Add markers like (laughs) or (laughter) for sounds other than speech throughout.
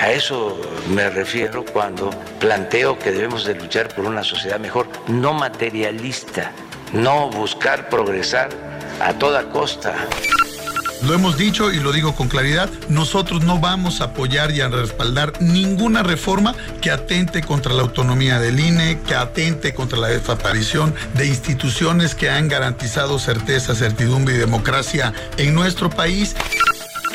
A eso me refiero cuando planteo que debemos de luchar por una sociedad mejor, no materialista, no buscar progresar a toda costa. Lo hemos dicho y lo digo con claridad, nosotros no vamos a apoyar y a respaldar ninguna reforma que atente contra la autonomía del INE, que atente contra la desaparición de instituciones que han garantizado certeza, certidumbre y democracia en nuestro país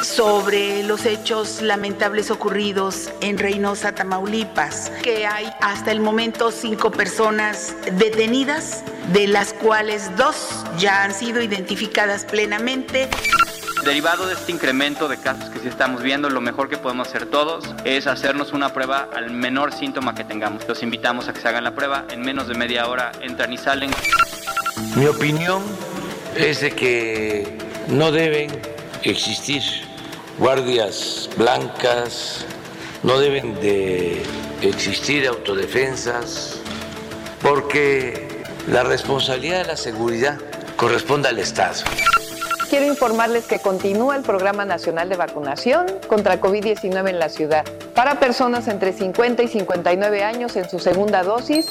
sobre los hechos lamentables ocurridos en Reynosa, Tamaulipas, que hay hasta el momento cinco personas detenidas, de las cuales dos ya han sido identificadas plenamente. Derivado de este incremento de casos que sí estamos viendo, lo mejor que podemos hacer todos es hacernos una prueba al menor síntoma que tengamos. Los invitamos a que se hagan la prueba, en menos de media hora entran y salen. Mi opinión es de que no deben existir guardias blancas, no deben de existir autodefensas, porque la responsabilidad de la seguridad corresponde al Estado. Quiero informarles que continúa el Programa Nacional de Vacunación contra COVID-19 en la ciudad para personas entre 50 y 59 años en su segunda dosis.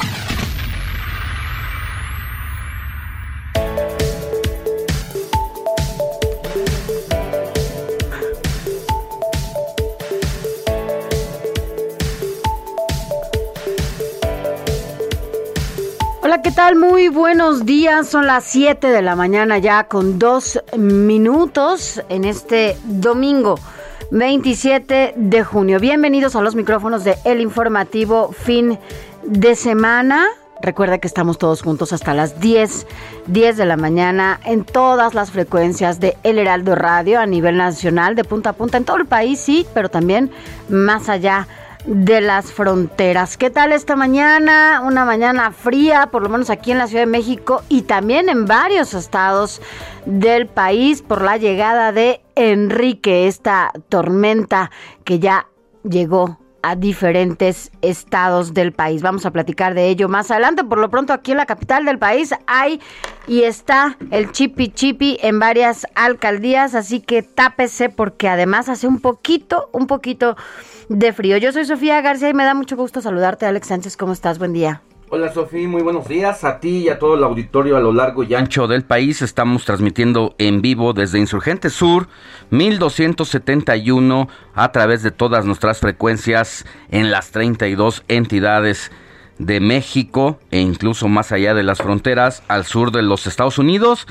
¿Qué tal? Muy buenos días. Son las 7 de la mañana ya con dos minutos en este domingo 27 de junio. Bienvenidos a los micrófonos de El Informativo Fin de Semana. Recuerda que estamos todos juntos hasta las 10, 10 de la mañana en todas las frecuencias de El Heraldo Radio a nivel nacional, de punta a punta, en todo el país, sí, pero también más allá de las fronteras. ¿Qué tal esta mañana? Una mañana fría, por lo menos aquí en la Ciudad de México y también en varios estados del país por la llegada de Enrique, esta tormenta que ya llegó a diferentes estados del país. Vamos a platicar de ello más adelante. Por lo pronto aquí en la capital del país hay y está el chipi chipi en varias alcaldías, así que tápese porque además hace un poquito, un poquito de frío. Yo soy Sofía García y me da mucho gusto saludarte, Alex Sánchez. ¿Cómo estás? Buen día. Hola Sofía, muy buenos días a ti y a todo el auditorio a lo largo y ancho del país. Estamos transmitiendo en vivo desde Insurgente Sur 1271 a través de todas nuestras frecuencias en las 32 entidades de México e incluso más allá de las fronteras al sur de los Estados Unidos.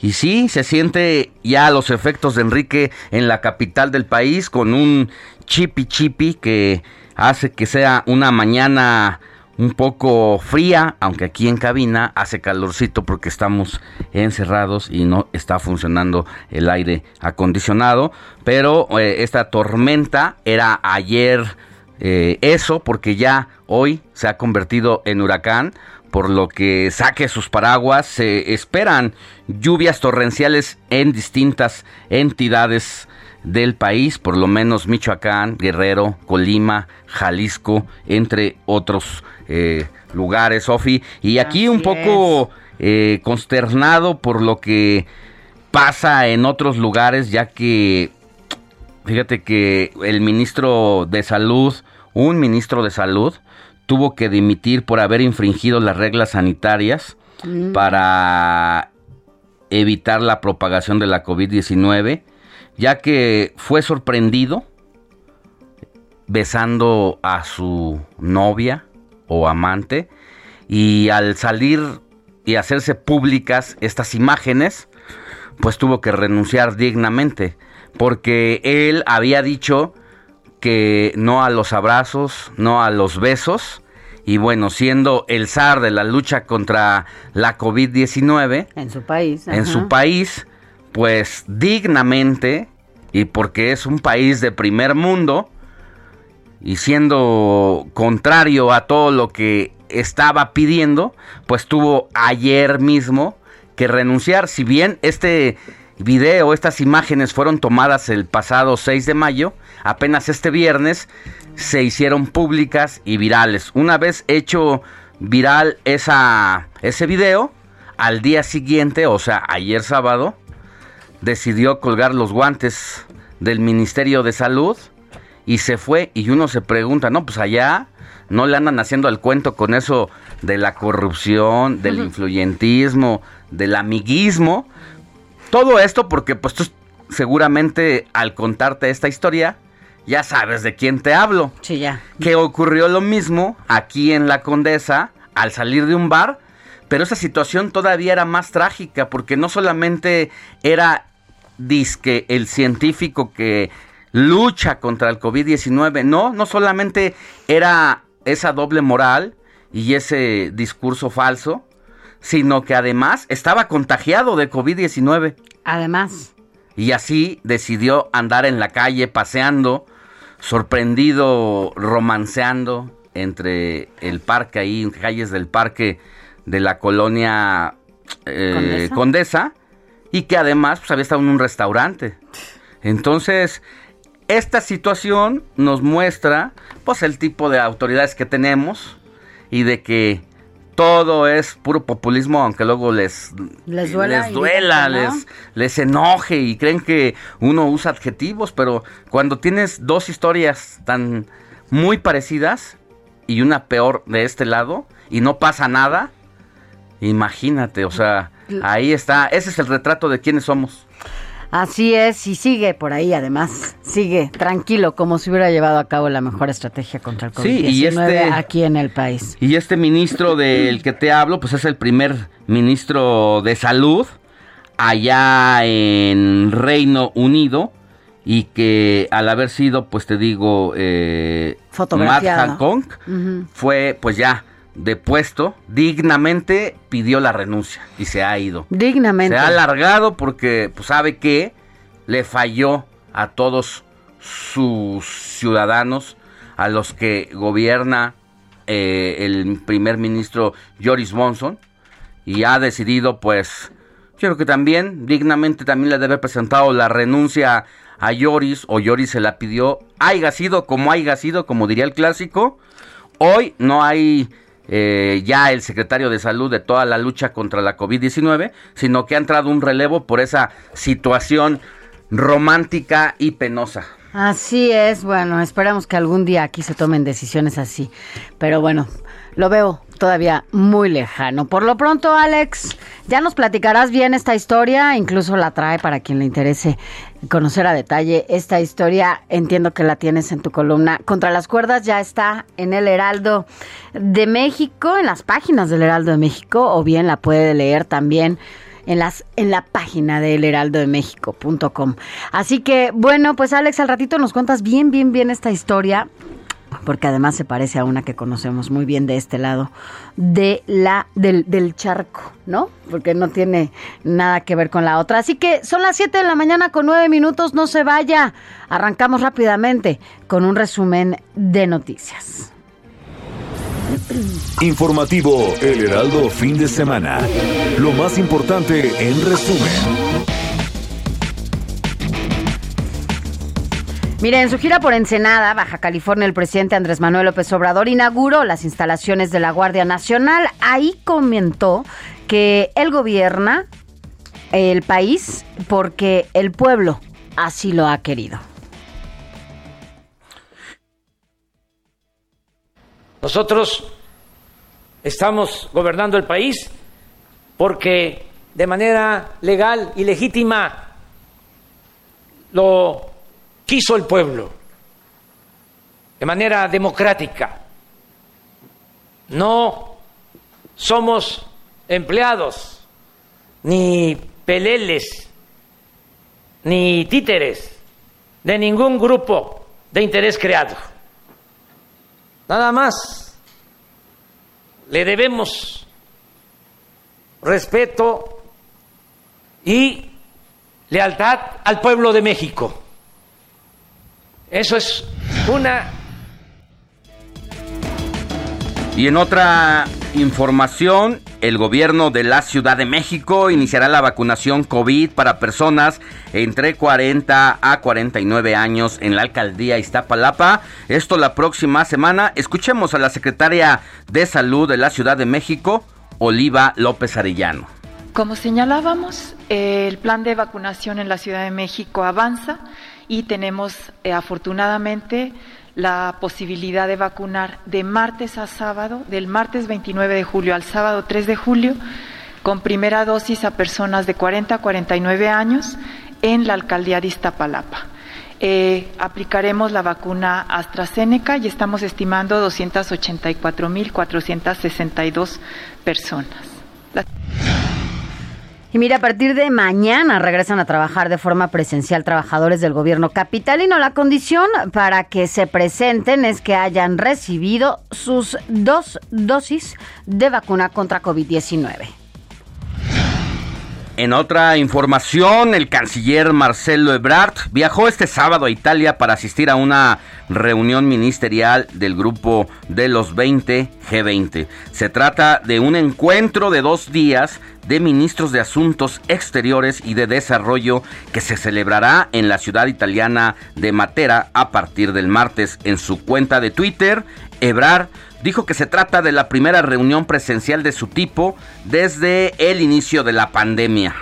Y sí, se siente ya los efectos de Enrique en la capital del país con un chipi chipi que hace que sea una mañana un poco fría, aunque aquí en cabina hace calorcito porque estamos encerrados y no está funcionando el aire acondicionado. Pero eh, esta tormenta era ayer eh, eso porque ya hoy se ha convertido en huracán. Por lo que saque sus paraguas, se esperan lluvias torrenciales en distintas entidades del país, por lo menos Michoacán, Guerrero, Colima, Jalisco, entre otros eh, lugares, Sofi. Y aquí un poco eh, consternado por lo que pasa en otros lugares, ya que fíjate que el ministro de Salud, un ministro de Salud, tuvo que dimitir por haber infringido las reglas sanitarias mm. para evitar la propagación de la COVID-19, ya que fue sorprendido besando a su novia o amante y al salir y hacerse públicas estas imágenes, pues tuvo que renunciar dignamente, porque él había dicho que no a los abrazos, no a los besos, y bueno, siendo el zar de la lucha contra la COVID-19 en su país, en su país, pues dignamente y porque es un país de primer mundo y siendo contrario a todo lo que estaba pidiendo, pues tuvo ayer mismo que renunciar. Si bien este video, estas imágenes fueron tomadas el pasado 6 de mayo, apenas este viernes se hicieron públicas y virales. Una vez hecho viral esa, ese video, al día siguiente, o sea, ayer sábado, decidió colgar los guantes del Ministerio de Salud y se fue y uno se pregunta, no, pues allá no le andan haciendo el cuento con eso de la corrupción, del influyentismo, del amiguismo. Todo esto porque pues tú seguramente al contarte esta historia ya sabes de quién te hablo. Sí, ya. Que ocurrió lo mismo aquí en la Condesa al salir de un bar, pero esa situación todavía era más trágica porque no solamente era disque el científico que lucha contra el COVID-19, no, no solamente era esa doble moral y ese discurso falso, sino que además estaba contagiado de COVID-19. Además. Y así decidió andar en la calle paseando, sorprendido, romanceando entre el parque ahí, en calles del parque de la colonia eh, Condesa. Condesa, y que además pues, había estado en un restaurante. Entonces, esta situación nos muestra pues el tipo de autoridades que tenemos y de que todo es puro populismo, aunque luego les, Les duela les, duela, no. les, les enoje y creen que uno usa adjetivos, pero cuando tienes dos historias tan muy parecidas y una peor de este lado y no pasa nada, imagínate, o sea, ahí está, ese es el retrato de quiénes somos. Así es, y sigue por ahí además, sigue tranquilo, como si hubiera llevado a cabo la mejor estrategia contra el COVID-19 Sí, este- aquí en el país. Y este ministro del que te hablo, pues es el primer ministro de salud allá en Reino Unido y que al haber sido, pues te digo, eh, Matt. Hancock, fue pues ya depuesto, dignamente pidió la renuncia y se ha ido. Dignamente. Se ha alargado porque pues, sabe que le falló a todos sus ciudadanos, a los que gobierna eh, el primer ministro Joris Monson, y ha decidido, pues, yo creo que también, dignamente también le debe haber presentado la renuncia a Joris, o Joris se la pidió, haya sido como haya sido, como diría el clásico, hoy no hay eh, ya el secretario de salud de toda la lucha contra la COVID-19, sino que ha entrado un relevo por esa situación romántica y penosa. Así es, bueno, esperamos que algún día aquí se tomen decisiones así. Pero bueno, lo veo todavía muy lejano. Por lo pronto, Alex, ya nos platicarás bien esta historia, incluso la trae para quien le interese conocer a detalle esta historia. Entiendo que la tienes en tu columna. Contra las cuerdas ya está en el Heraldo de México, en las páginas del Heraldo de México, o bien la puede leer también en las en la página del heraldodemexico.com. Así que bueno, pues Alex, al ratito nos cuentas bien bien bien esta historia porque además se parece a una que conocemos muy bien de este lado de la del, del charco, ¿no? Porque no tiene nada que ver con la otra. Así que son las 7 de la mañana con 9 minutos, no se vaya. Arrancamos rápidamente con un resumen de noticias. Informativo El Heraldo fin de semana. Lo más importante en resumen. Mire, en su gira por Ensenada, Baja California, el presidente Andrés Manuel López Obrador inauguró las instalaciones de la Guardia Nacional. Ahí comentó que él gobierna el país porque el pueblo así lo ha querido. Nosotros estamos gobernando el país porque de manera legal y legítima lo quiso el pueblo. de manera democrática. No somos empleados, ni peleles, ni títeres de ningún grupo de interés creado. Nada más le debemos respeto y lealtad al pueblo de México. Eso es una... Y en otra información, el gobierno de la Ciudad de México iniciará la vacunación COVID para personas entre 40 a 49 años en la alcaldía Iztapalapa. Esto la próxima semana. Escuchemos a la secretaria de Salud de la Ciudad de México, Oliva López Arellano. Como señalábamos, el plan de vacunación en la Ciudad de México avanza y tenemos eh, afortunadamente la posibilidad de vacunar de martes a sábado, del martes 29 de julio al sábado 3 de julio, con primera dosis a personas de 40 a 49 años en la alcaldía de Iztapalapa. Eh, aplicaremos la vacuna AstraZeneca y estamos estimando 284.462 personas. Y mira, a partir de mañana regresan a trabajar de forma presencial trabajadores del gobierno capitalino. La condición para que se presenten es que hayan recibido sus dos dosis de vacuna contra COVID-19. En otra información, el canciller Marcelo Ebrard viajó este sábado a Italia para asistir a una reunión ministerial del grupo de los 20 G20. Se trata de un encuentro de dos días de ministros de Asuntos Exteriores y de Desarrollo que se celebrará en la ciudad italiana de Matera a partir del martes. En su cuenta de Twitter, Ebrard dijo que se trata de la primera reunión presencial de su tipo desde el inicio de la pandemia.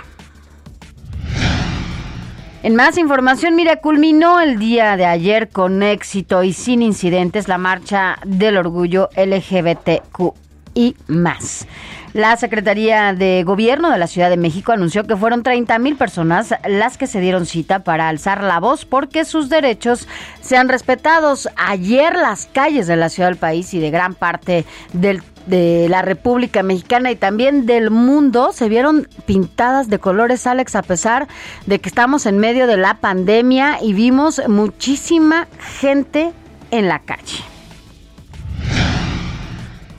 En más información, mira, culminó el día de ayer con éxito y sin incidentes la marcha del orgullo LGBTQI más. La Secretaría de Gobierno de la Ciudad de México anunció que fueron 30 mil personas las que se dieron cita para alzar la voz porque sus derechos sean respetados. Ayer las calles de la ciudad del país y de gran parte de la República Mexicana y también del mundo se vieron pintadas de colores, Alex, a pesar de que estamos en medio de la pandemia y vimos muchísima gente en la calle.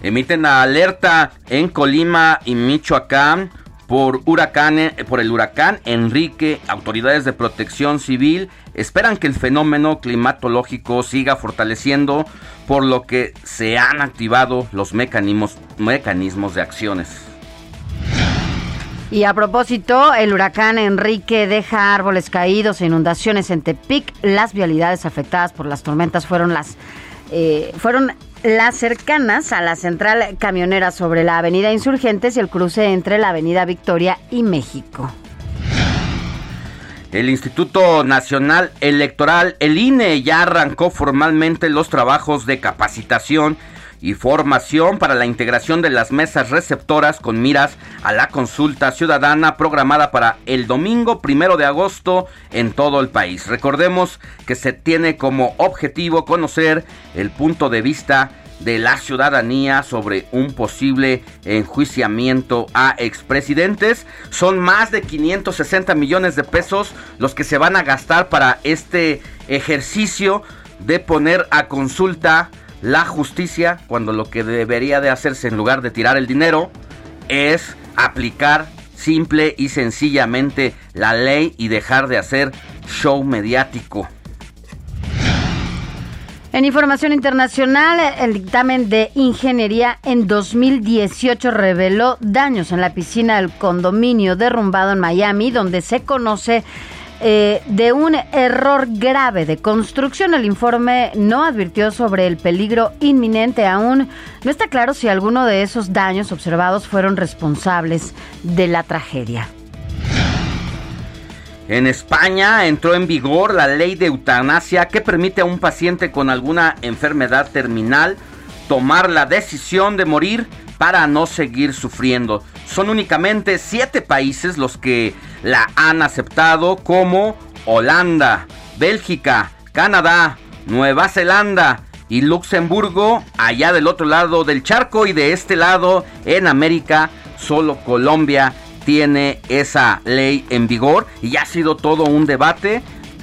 Emiten alerta en Colima y Michoacán por huracanes, por el huracán Enrique. Autoridades de protección civil esperan que el fenómeno climatológico siga fortaleciendo, por lo que se han activado los mecanismos, mecanismos de acciones. Y a propósito, el huracán Enrique deja árboles caídos e inundaciones en Tepic. Las vialidades afectadas por las tormentas fueron las eh, fueron las cercanas a la central camionera sobre la avenida Insurgentes y el cruce entre la avenida Victoria y México. El Instituto Nacional Electoral, el INE, ya arrancó formalmente los trabajos de capacitación y formación para la integración de las mesas receptoras con miras a la consulta ciudadana programada para el domingo primero de agosto en todo el país. Recordemos que se tiene como objetivo conocer el punto de vista de la ciudadanía sobre un posible enjuiciamiento a expresidentes. Son más de 560 millones de pesos los que se van a gastar para este ejercicio de poner a consulta la justicia cuando lo que debería de hacerse en lugar de tirar el dinero es aplicar simple y sencillamente la ley y dejar de hacer show mediático. En información internacional, el dictamen de ingeniería en 2018 reveló daños en la piscina del condominio derrumbado en Miami, donde se conoce eh, de un error grave de construcción. El informe no advirtió sobre el peligro inminente. Aún no está claro si alguno de esos daños observados fueron responsables de la tragedia. En España entró en vigor la ley de eutanasia que permite a un paciente con alguna enfermedad terminal tomar la decisión de morir para no seguir sufriendo. Son únicamente siete países los que la han aceptado como Holanda, Bélgica, Canadá, Nueva Zelanda, y Luxemburgo allá del otro lado del charco y de este lado en América solo Colombia tiene esa ley en vigor y ha sido todo un debate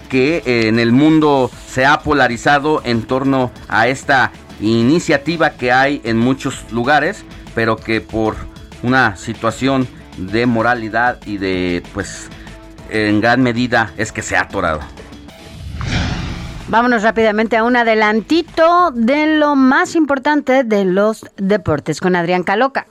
que eh, en el mundo se ha polarizado en torno a esta iniciativa que hay en muchos lugares, pero que por una situación de moralidad y de pues en gran medida es que se ha atorado. Vámonos rápidamente a un adelantito de lo más importante de los deportes con Adrián Caloca.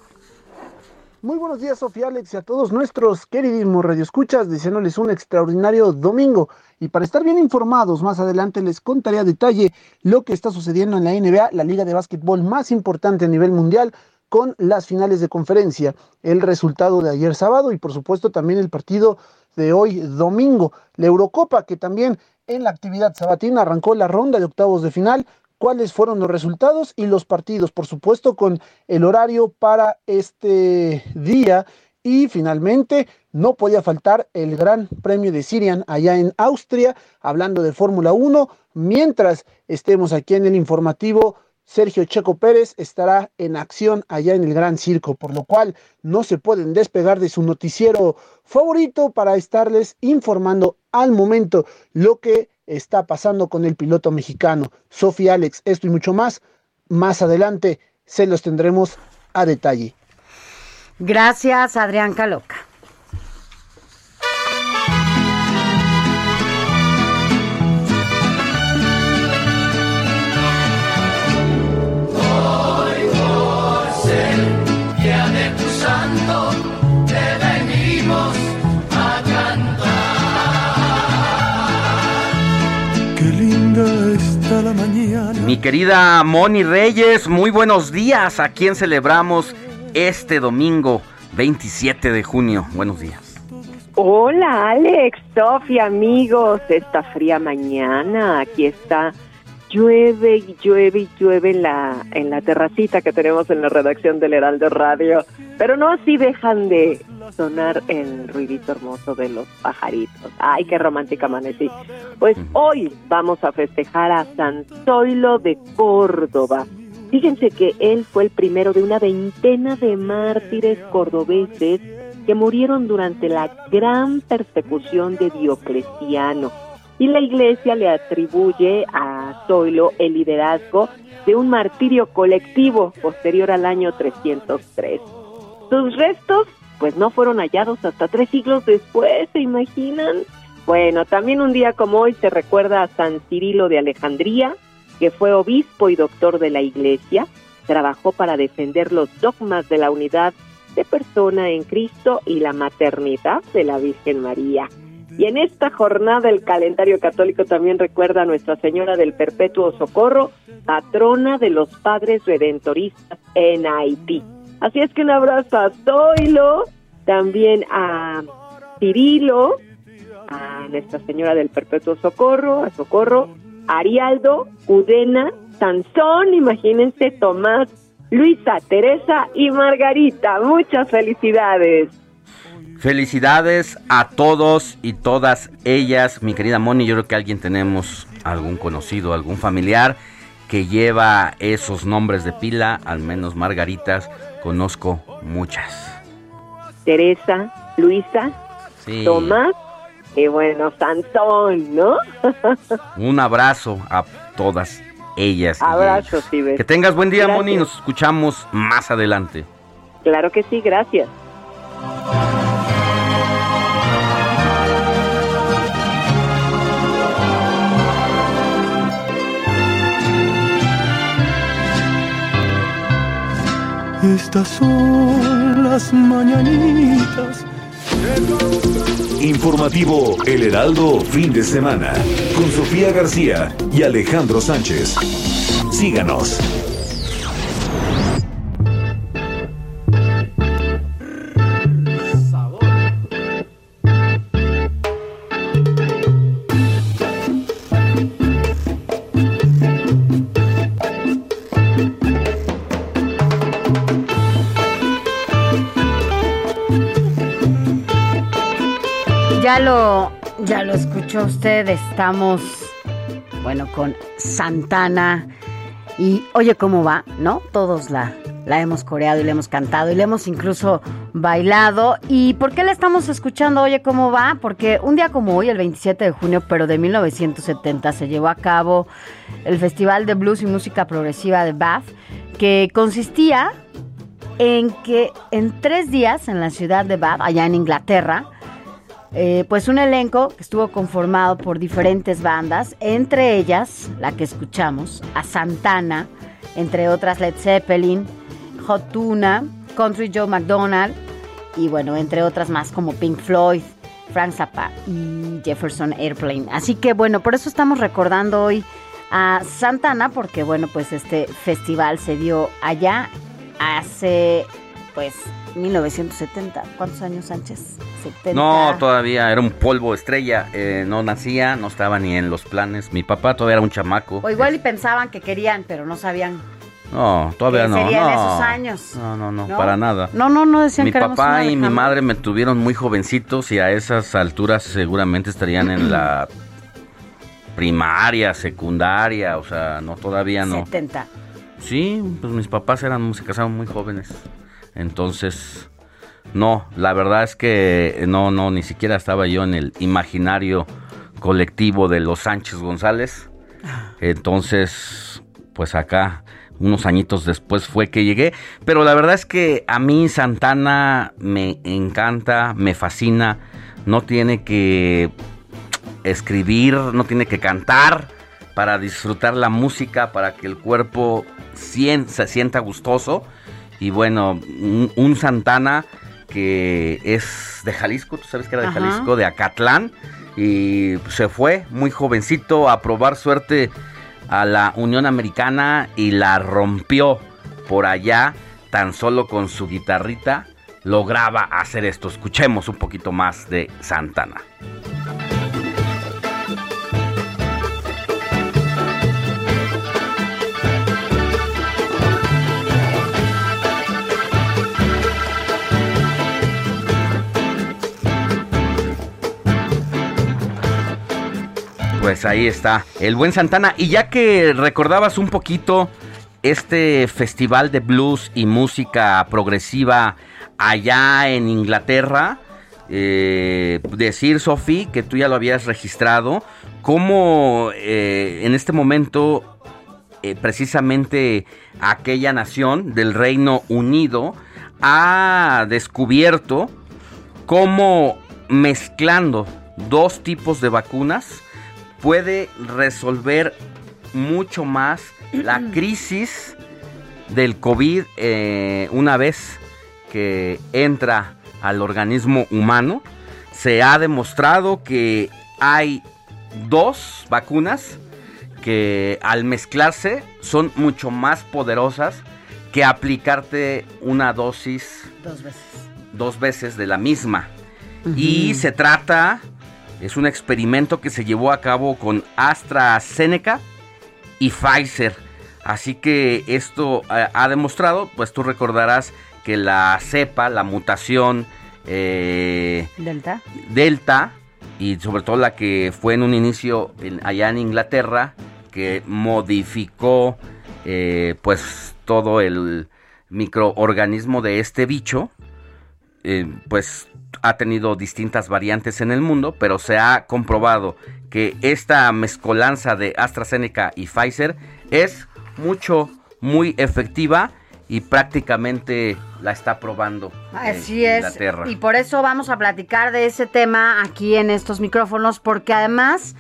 Muy buenos días, Sofía Alex, y a todos nuestros queridísimos radioescuchas, deseándoles un extraordinario domingo. Y para estar bien informados, más adelante les contaré a detalle lo que está sucediendo en la NBA, la liga de básquetbol más importante a nivel mundial, con las finales de conferencia, el resultado de ayer sábado y por supuesto también el partido de hoy domingo, la Eurocopa que también en la actividad sabatina arrancó la ronda de octavos de final, cuáles fueron los resultados y los partidos, por supuesto con el horario para este día y finalmente no podía faltar el Gran Premio de Sirian allá en Austria, hablando de Fórmula 1, mientras estemos aquí en el informativo. Sergio Checo Pérez estará en acción allá en el Gran Circo, por lo cual no se pueden despegar de su noticiero favorito para estarles informando al momento lo que está pasando con el piloto mexicano. Sofía Alex, esto y mucho más, más adelante se los tendremos a detalle. Gracias, Adrián Caloca. Mi querida Moni Reyes, muy buenos días. ¿A quién celebramos este domingo 27 de junio? Buenos días. Hola Alex, Sofía, amigos, esta fría mañana, aquí está, llueve y llueve y llueve en la, en la terracita que tenemos en la redacción del Heraldo Radio, pero no así dejan de sonar el ruidito hermoso de los pajaritos. Ay, qué romántica amanecí. Pues hoy vamos a festejar a San Zoilo de Córdoba. Fíjense que él fue el primero de una veintena de mártires cordobeses que murieron durante la gran persecución de Diocleciano. Y la iglesia le atribuye a Zoilo el liderazgo de un martirio colectivo posterior al año 303. Sus restos, pues no fueron hallados hasta tres siglos después, ¿se imaginan? Bueno, también un día como hoy se recuerda a San Cirilo de Alejandría, que fue obispo y doctor de la iglesia, trabajó para defender los dogmas de la unidad de persona en Cristo y la maternidad de la Virgen María. Y en esta jornada el calendario católico también recuerda a Nuestra Señora del Perpetuo Socorro, patrona de los padres redentoristas en Haití. Así es que un abrazo a Zoilo, también a Cirilo, a Nuestra Señora del Perpetuo Socorro, a Socorro, Arialdo, Udena, Sansón, imagínense, Tomás, Luisa, Teresa y Margarita. Muchas felicidades. Felicidades a todos y todas ellas, mi querida Moni. Yo creo que alguien tenemos, algún conocido, algún familiar que lleva esos nombres de pila, al menos Margaritas, conozco muchas. Teresa, Luisa, Sí. Tomás y bueno, Sansón, ¿no? (laughs) Un abrazo a todas ellas. Abrazos. Iber. Que tengas buen día, Gracias. Moni. Nos escuchamos más adelante. Claro que sí, gracias. Estas son las mañanitas. Informativo El Heraldo fin de semana con Sofía García y Alejandro Sánchez. Síganos. Lo, ya lo escuchó usted, estamos, bueno, con Santana Y oye cómo va, ¿no? Todos la, la hemos coreado y la hemos cantado y la hemos incluso bailado. ¿Y por qué la estamos escuchando? Oye cómo va, porque un día como hoy, el 27 de junio, pero de 1970, se llevó a cabo el Festival de Blues y Música Progresiva de Bath, que consistía en que en tres días en la ciudad de Bath, allá en Inglaterra, eh, pues un elenco que estuvo conformado por diferentes bandas, entre ellas la que escuchamos, a Santana, entre otras Led Zeppelin, Hot Tuna, Country Joe McDonald y bueno, entre otras más como Pink Floyd, Frank Zappa y Jefferson Airplane. Así que bueno, por eso estamos recordando hoy a Santana porque bueno, pues este festival se dio allá hace pues 1970. ¿Cuántos años, Sánchez? 70. No, todavía era un polvo estrella. eh, no nacía, no estaba ni en los planes. Mi papá todavía era un chamaco. O igual y pensaban que querían, pero no sabían. No, todavía no. serían no. esos años. No, no, no, ¿No? para nada. No, no, no decían Mi papá y mi madre me tuvieron muy jovencitos y a esas alturas seguramente estarían en la (clears throat) primaria, secundaria, o sea, no todavía no. 70. Sí, pues mis papás eran, se casaron muy jóvenes. Entonces, no, la verdad es que no, no, ni siquiera estaba yo en el imaginario colectivo de los Sánchez González. Entonces, pues acá, unos añitos después fue que llegué. Pero la verdad es que a mí Santana me encanta, me fascina. No tiene que escribir, no tiene que cantar para disfrutar la música, para que el cuerpo se sienta gustoso. Y bueno, un, un Santana que es de Jalisco, tú sabes que era de Ajá. Jalisco, de Acatlán, y se fue muy jovencito a probar suerte a la Unión Americana y la rompió por allá, tan solo con su guitarrita lograba hacer esto. Escuchemos un poquito más de Santana. Pues ahí está, el buen Santana. Y ya que recordabas un poquito este festival de blues y música progresiva allá en Inglaterra, eh, decir, Sofi, que tú ya lo habías registrado, cómo eh, en este momento eh, precisamente aquella nación del Reino Unido ha descubierto cómo mezclando dos tipos de vacunas puede resolver mucho más la (clears throat) crisis del COVID eh, una vez que entra al organismo humano. Se ha demostrado que hay dos vacunas que al mezclarse son mucho más poderosas que aplicarte una dosis Dos veces. dos veces de la misma. Y se trata, es un experimento que se llevó a cabo con AstraZeneca y Pfizer. Así que esto eh, ha demostrado, pues tú recordarás que la cepa, la mutación eh, Delta. Delta, y sobre todo la que fue en un inicio en- allá en Inglaterra, que modificó eh, pues todo el microorganismo de este bicho, eh, pues ha tenido distintas variantes en el mundo, pero se ha comprobado que esta mezcolanza de AstraZeneca y Pfizer es mucho, muy efectiva y prácticamente la está probando Así en es. Inglaterra. Y por eso vamos a platicar de ese tema aquí en estos micrófonos, porque además,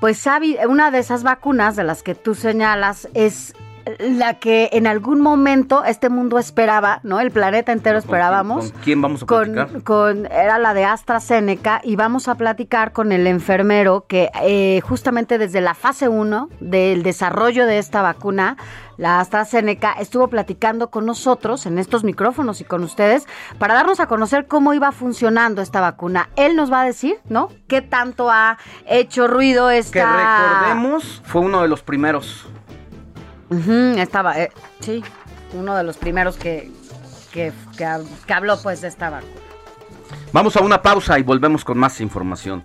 pues una de esas vacunas de las que tú señalas es la que en algún momento este mundo esperaba, ¿no? El planeta entero esperábamos. ¿Con quién vamos a platicar? Con, con- era la de AstraZeneca y vamos a platicar con el enfermero que eh, justamente desde la fase 1 del desarrollo de esta vacuna, la AstraZeneca, estuvo platicando con nosotros en estos micrófonos y con ustedes para darnos a conocer cómo iba funcionando esta vacuna. Él nos va a decir, ¿no? ¿Qué tanto ha hecho ruido esta... Que recordemos, fue uno de los primeros. Estaba, eh, sí, uno de los primeros que, que, que hab- que habló pues de. Vamos a una pausa y volvemos con más información.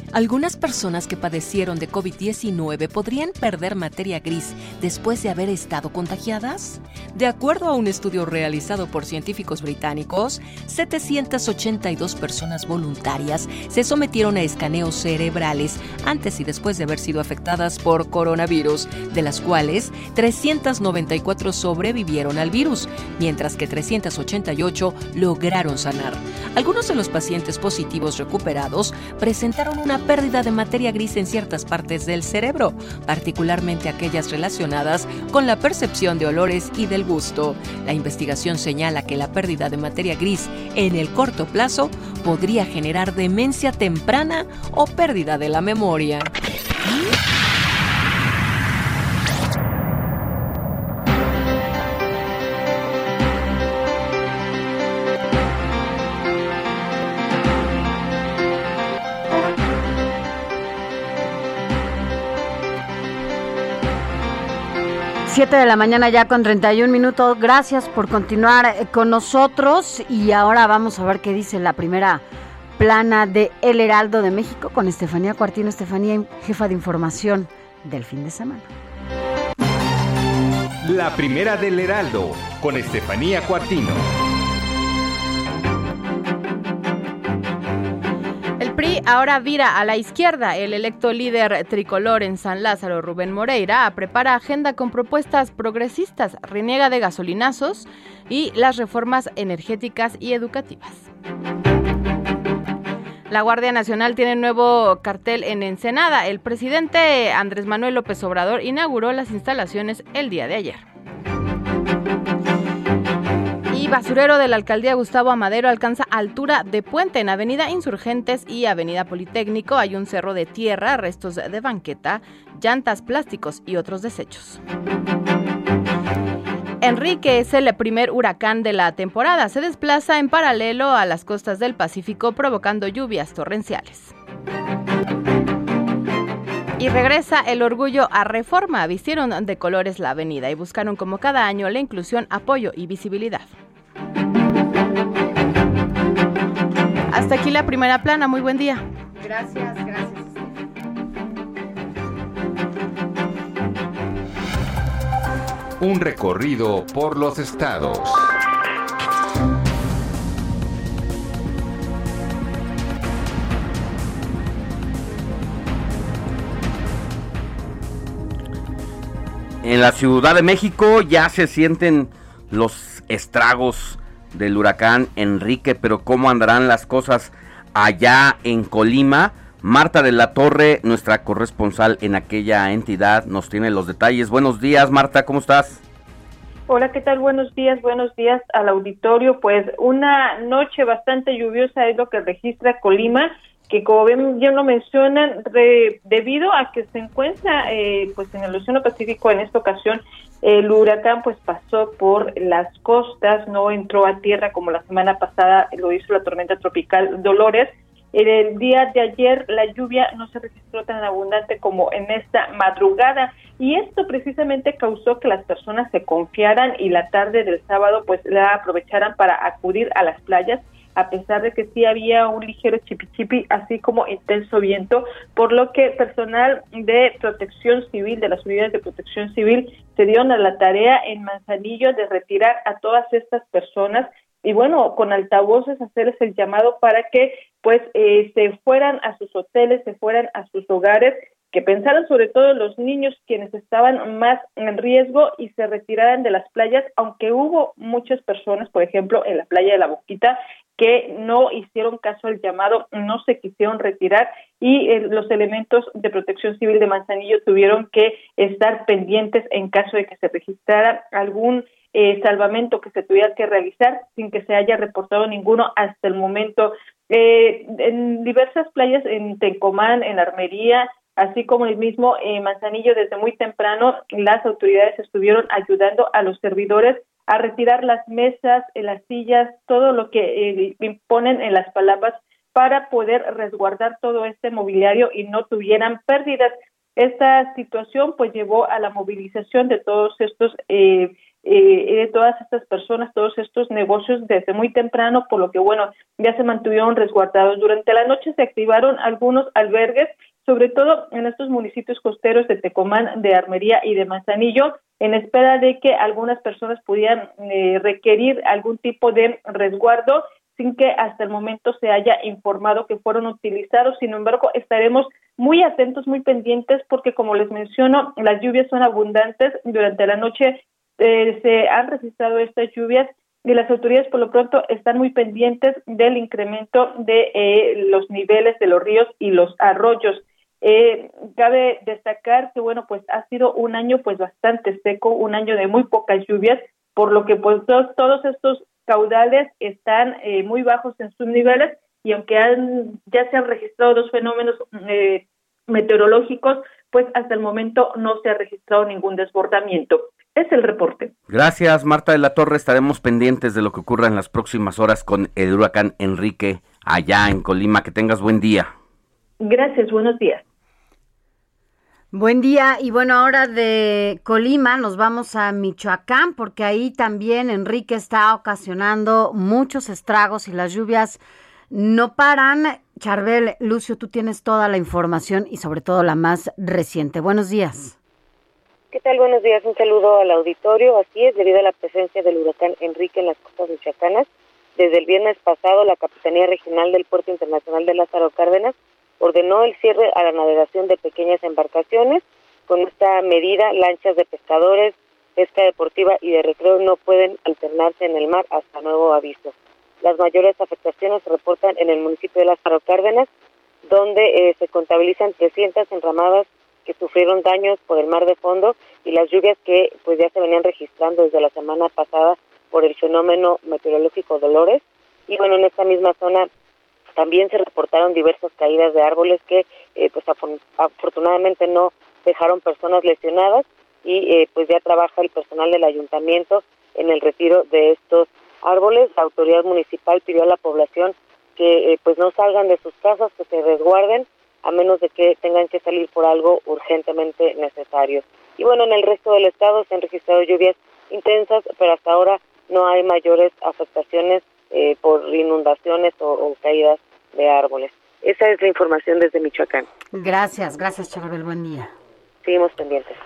algunas personas que padecieron de COVID-19 podrían perder materia gris después de haber estado contagiadas? De acuerdo a un estudio realizado por científicos británicos, 782 personas voluntarias se sometieron a escaneos cerebrales antes y después de haber sido afectadas por coronavirus, de las cuales 394 sobrevivieron al virus, mientras que 388 lograron sanar. Algunos de los pacientes positivos recuperados presentaron una pérdida de materia gris en ciertas partes del cerebro, particularmente aquellas relacionadas con la percepción de olores y del gusto. La investigación señala que la pérdida de materia gris en el corto plazo podría generar demencia temprana o pérdida de la memoria. 7 de la mañana ya con 31 minutos. Gracias por continuar eh, con nosotros y ahora vamos a ver qué dice la primera plana de El Heraldo de México con Estefanía Cuartino. Estefanía, jefa de información del fin de semana. La primera del Heraldo con Estefanía Cuartino. Ahora vira a la izquierda. El electo líder tricolor en San Lázaro, Rubén Moreira, prepara agenda con propuestas progresistas, reniega de gasolinazos y las reformas energéticas y educativas. La Guardia Nacional tiene nuevo cartel en Ensenada. El presidente Andrés Manuel López Obrador inauguró las instalaciones el día de ayer basurero de la alcaldía Gustavo Amadero alcanza altura de puente en Avenida Insurgentes y Avenida Politécnico. Hay un cerro de tierra, restos de banqueta, llantas, plásticos y otros desechos. Enrique es el primer huracán de la temporada. Se desplaza en paralelo a las costas del Pacífico provocando lluvias torrenciales. Y regresa el orgullo a reforma. Vistieron de colores la avenida y buscaron como cada año la inclusión, apoyo y visibilidad. Hasta aquí la primera plana. Muy buen día. Gracias, gracias. Un recorrido por los estados. En la Ciudad de México ya se sienten los estragos del huracán Enrique, pero ¿cómo andarán las cosas allá en Colima? Marta de la Torre, nuestra corresponsal en aquella entidad, nos tiene los detalles. Buenos días, Marta, ¿cómo estás? Hola, ¿qué tal? Buenos días, buenos días al auditorio. Pues una noche bastante lluviosa es lo que registra Colima que como bien, bien lo mencionan, debido a que se encuentra eh, pues en el Océano Pacífico en esta ocasión, el huracán pues pasó por las costas, no entró a tierra como la semana pasada lo hizo la tormenta tropical Dolores. En el día de ayer la lluvia no se registró tan abundante como en esta madrugada y esto precisamente causó que las personas se confiaran y la tarde del sábado pues la aprovecharan para acudir a las playas a pesar de que sí había un ligero chipi así como intenso viento, por lo que personal de protección civil, de las unidades de protección civil, se dieron a la tarea en Manzanillo de retirar a todas estas personas y bueno, con altavoces hacerles el llamado para que pues eh, se fueran a sus hoteles, se fueran a sus hogares que pensaran sobre todo los niños quienes estaban más en riesgo y se retiraran de las playas, aunque hubo muchas personas, por ejemplo, en la playa de la Boquita, que no hicieron caso al llamado, no se quisieron retirar y eh, los elementos de protección civil de Manzanillo tuvieron que estar pendientes en caso de que se registrara algún eh, salvamento que se tuviera que realizar sin que se haya reportado ninguno hasta el momento. Eh, en diversas playas, en Tencomán, en Armería, así como el mismo eh, Manzanillo desde muy temprano las autoridades estuvieron ayudando a los servidores a retirar las mesas, eh, las sillas, todo lo que eh, imponen en las palabras para poder resguardar todo este mobiliario y no tuvieran pérdidas. Esta situación pues llevó a la movilización de todos estos eh, eh, de todas estas personas, todos estos negocios desde muy temprano, por lo que bueno, ya se mantuvieron resguardados. Durante la noche se activaron algunos albergues, sobre todo en estos municipios costeros de Tecomán, de Armería y de Manzanillo, en espera de que algunas personas pudieran eh, requerir algún tipo de resguardo sin que hasta el momento se haya informado que fueron utilizados. Sin embargo, estaremos muy atentos, muy pendientes, porque como les menciono, las lluvias son abundantes. Durante la noche eh, se han registrado estas lluvias y las autoridades por lo pronto están muy pendientes del incremento de eh, los niveles de los ríos y los arroyos. Eh, cabe destacar que bueno pues ha sido un año pues bastante seco, un año de muy pocas lluvias, por lo que pues todos, todos estos caudales están eh, muy bajos en sus niveles y aunque han, ya se han registrado dos fenómenos eh, meteorológicos, pues hasta el momento no se ha registrado ningún desbordamiento. Es el reporte. Gracias, Marta de la Torre. Estaremos pendientes de lo que ocurra en las próximas horas con el huracán Enrique allá en Colima. Que tengas buen día. Gracias, buenos días. Buen día y bueno, ahora de Colima nos vamos a Michoacán porque ahí también Enrique está ocasionando muchos estragos y las lluvias no paran. Charbel, Lucio, tú tienes toda la información y sobre todo la más reciente. Buenos días. ¿Qué tal? Buenos días. Un saludo al auditorio. Así es, debido a la presencia del huracán Enrique en las costas michoacanas, desde el viernes pasado la Capitanía Regional del Puerto Internacional de Lázaro Cárdenas ordenó el cierre a la navegación de pequeñas embarcaciones. Con esta medida, lanchas de pescadores, pesca deportiva y de recreo no pueden alternarse en el mar hasta nuevo aviso. Las mayores afectaciones se reportan en el municipio de Lázaro Cárdenas, donde eh, se contabilizan 300 enramadas que sufrieron daños por el mar de fondo y las lluvias que pues ya se venían registrando desde la semana pasada por el fenómeno meteorológico Dolores. Y bueno, en esta misma zona también se reportaron diversas caídas de árboles que eh, pues afortunadamente no dejaron personas lesionadas y eh, pues ya trabaja el personal del ayuntamiento en el retiro de estos árboles. La autoridad municipal pidió a la población que eh, pues no salgan de sus casas, que se resguarden a menos de que tengan que salir por algo urgentemente necesario. Y bueno, en el resto del estado se han registrado lluvias intensas, pero hasta ahora no hay mayores afectaciones eh, por inundaciones o, caídas de árboles. Esa es la información desde Michoacán. Gracias, gracias Charbel, buen día. Seguimos pendientes.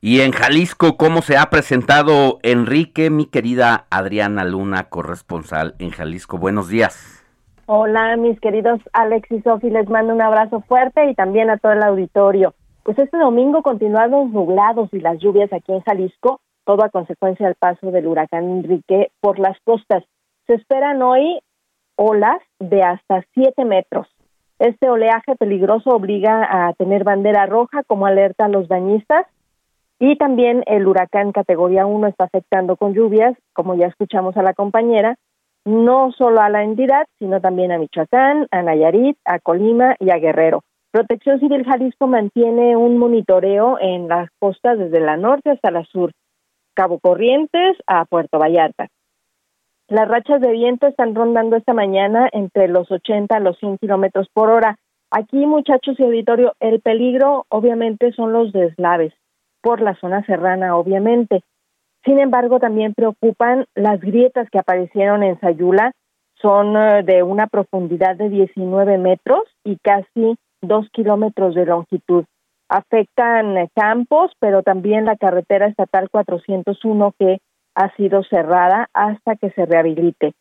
Y en Jalisco, ¿cómo se ha presentado Enrique, mi querida Adriana Luna, corresponsal en Jalisco? Buenos días. Hola, mis queridos Alex y Sofi, les mando un abrazo fuerte y también a todo el auditorio. Pues este domingo continuaron nublados y las lluvias aquí en Jalisco, todo a consecuencia del paso del huracán Enrique por las costas. Se esperan hoy olas de hasta 7 metros. Este oleaje peligroso obliga a tener bandera roja como alerta a los bañistas y también el huracán categoría 1 está afectando con lluvias, como ya escuchamos a la compañera, no solo a la entidad, sino también a Michoacán, a Nayarit, a Colima y a Guerrero. Protección Civil Jalisco mantiene un monitoreo en las costas desde la norte hasta la sur, Cabo Corrientes a Puerto Vallarta. Las rachas de viento están rondando esta mañana entre los 80 a los 100 kilómetros por hora. Aquí, muchachos y auditorio, el peligro obviamente son los deslaves por la zona serrana, obviamente. Sin embargo, también preocupan las grietas que aparecieron en Sayula. Son eh, de una profundidad de 19 metros y casi 2 kilómetros de longitud. Afectan campos, pero también la carretera estatal 401 que ha sido cerrada hasta que se rehabilite.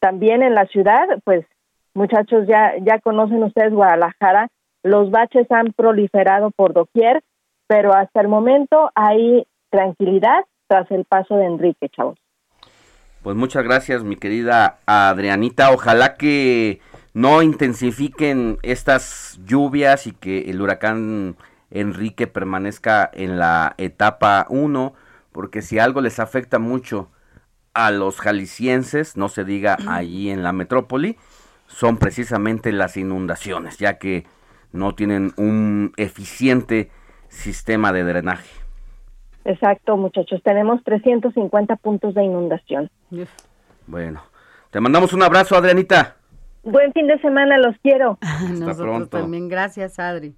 También en la ciudad, pues muchachos, ya, ya conocen ustedes Guadalajara, los baches han proliferado por doquier, pero hasta el momento hay tranquilidad tras el paso de Enrique, chavos. Pues muchas gracias, mi querida Adrianita. Ojalá que no intensifiquen estas lluvias y que el huracán Enrique permanezca en la etapa 1 porque si algo les afecta mucho a los jaliscienses, no se diga allí en la metrópoli, son precisamente las inundaciones, ya que no tienen un eficiente sistema de drenaje. Exacto, muchachos. Tenemos 350 puntos de inundación. Bueno, te mandamos un abrazo, Adrianita. Buen fin de semana, los quiero. (laughs) Nosotros pronto. también, gracias Adri.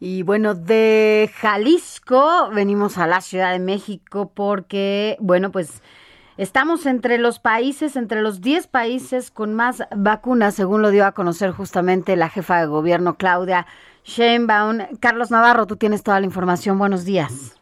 Y bueno, de Jalisco venimos a la Ciudad de México porque, bueno, pues estamos entre los países, entre los 10 países con más vacunas, según lo dio a conocer justamente la jefa de gobierno Claudia Sheinbaum. Carlos Navarro, tú tienes toda la información. Buenos días.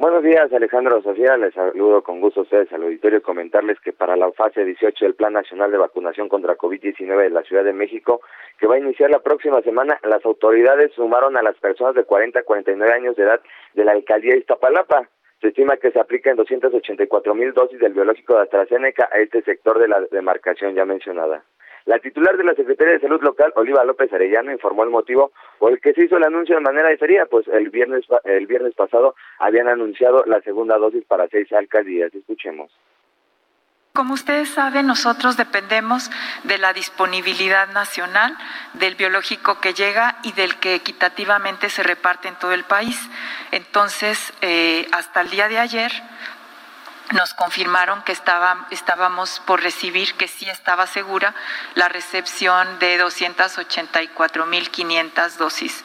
Buenos días, Alejandro Sofía. Les saludo con gusto a ustedes al auditorio y comentarles que para la fase 18 del Plan Nacional de Vacunación contra COVID-19 de la Ciudad de México, que va a iniciar la próxima semana, las autoridades sumaron a las personas de 40 a 49 años de edad de la alcaldía de Iztapalapa. Se estima que se aplican 284 mil dosis del biológico de AstraZeneca a este sector de la demarcación ya mencionada. La titular de la Secretaría de Salud Local, Oliva López Arellano, informó el motivo por el que se hizo el anuncio de manera diferida, pues el viernes el viernes pasado habían anunciado la segunda dosis para seis alcaldías. Escuchemos. Como ustedes saben, nosotros dependemos de la disponibilidad nacional del biológico que llega y del que equitativamente se reparte en todo el país. Entonces, eh, hasta el día de ayer nos confirmaron que estábamos por recibir, que sí estaba segura, la recepción de 284.500 dosis.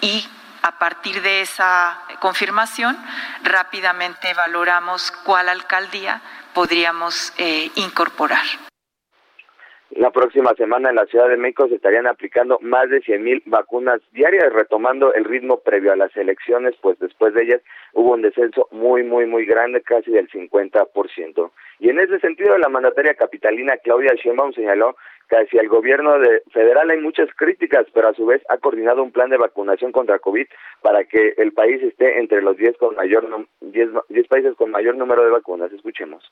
Y a partir de esa confirmación, rápidamente valoramos cuál alcaldía podríamos eh, incorporar. La próxima semana en la Ciudad de México se estarían aplicando más de 100 mil vacunas diarias, retomando el ritmo previo a las elecciones, pues después de ellas hubo un descenso muy, muy, muy grande, casi del 50%. Y en ese sentido, la mandataria capitalina Claudia Sheinbaum señaló que hacia el gobierno de federal hay muchas críticas, pero a su vez ha coordinado un plan de vacunación contra COVID para que el país esté entre los 10 con mayor 10, 10 países con mayor número de vacunas. Escuchemos.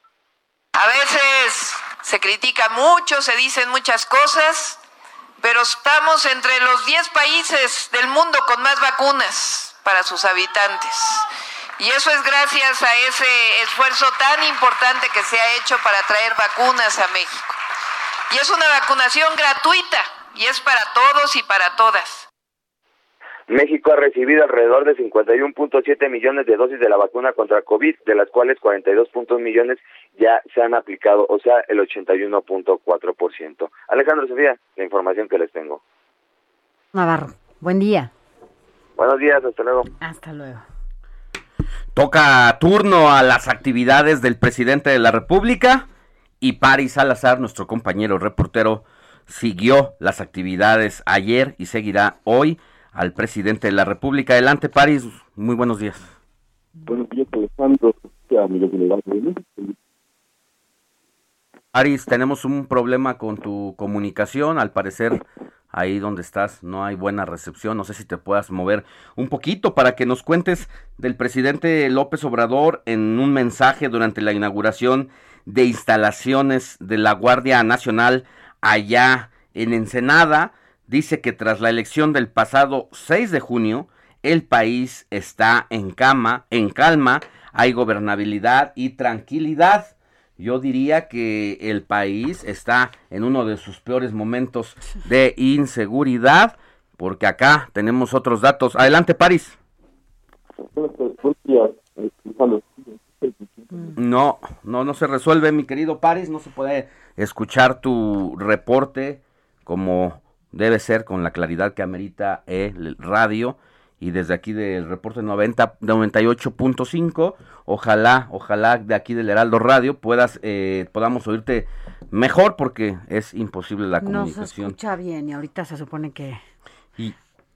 A veces se critica mucho, se dicen muchas cosas, pero estamos entre los 10 países del mundo con más vacunas para sus habitantes. Y eso es gracias a ese esfuerzo tan importante que se ha hecho para traer vacunas a México. Y es una vacunación gratuita y es para todos y para todas. México ha recibido alrededor de 51.7 millones de dosis de la vacuna contra COVID, de las cuales 42 millones ya se han aplicado, o sea, el 81.4%. Alejandro Sofía, la información que les tengo. Navarro, buen día. Buenos días, hasta luego. Hasta luego. Toca turno a las actividades del presidente de la República y Paris Salazar, nuestro compañero reportero, siguió las actividades ayer y seguirá hoy al presidente de la República. Adelante, Paris, muy buenos días. Buenos días, Alejandro. Paris, tenemos un problema con tu comunicación. Al parecer, ahí donde estás no hay buena recepción. No sé si te puedas mover un poquito para que nos cuentes del presidente López Obrador en un mensaje durante la inauguración de instalaciones de la Guardia Nacional allá en Ensenada dice que tras la elección del pasado 6 de junio, el país está en cama, en calma, hay gobernabilidad y tranquilidad. Yo diría que el país está en uno de sus peores momentos de inseguridad, porque acá tenemos otros datos. Adelante, París. No, no, no se resuelve, mi querido París, no se puede escuchar tu reporte como debe ser con la claridad que amerita el radio. Y desde aquí del reporte 90 98.5 ojalá ojalá de aquí del Heraldo Radio puedas eh, podamos oírte mejor porque es imposible la comunicación no se escucha bien y ahorita se supone que y,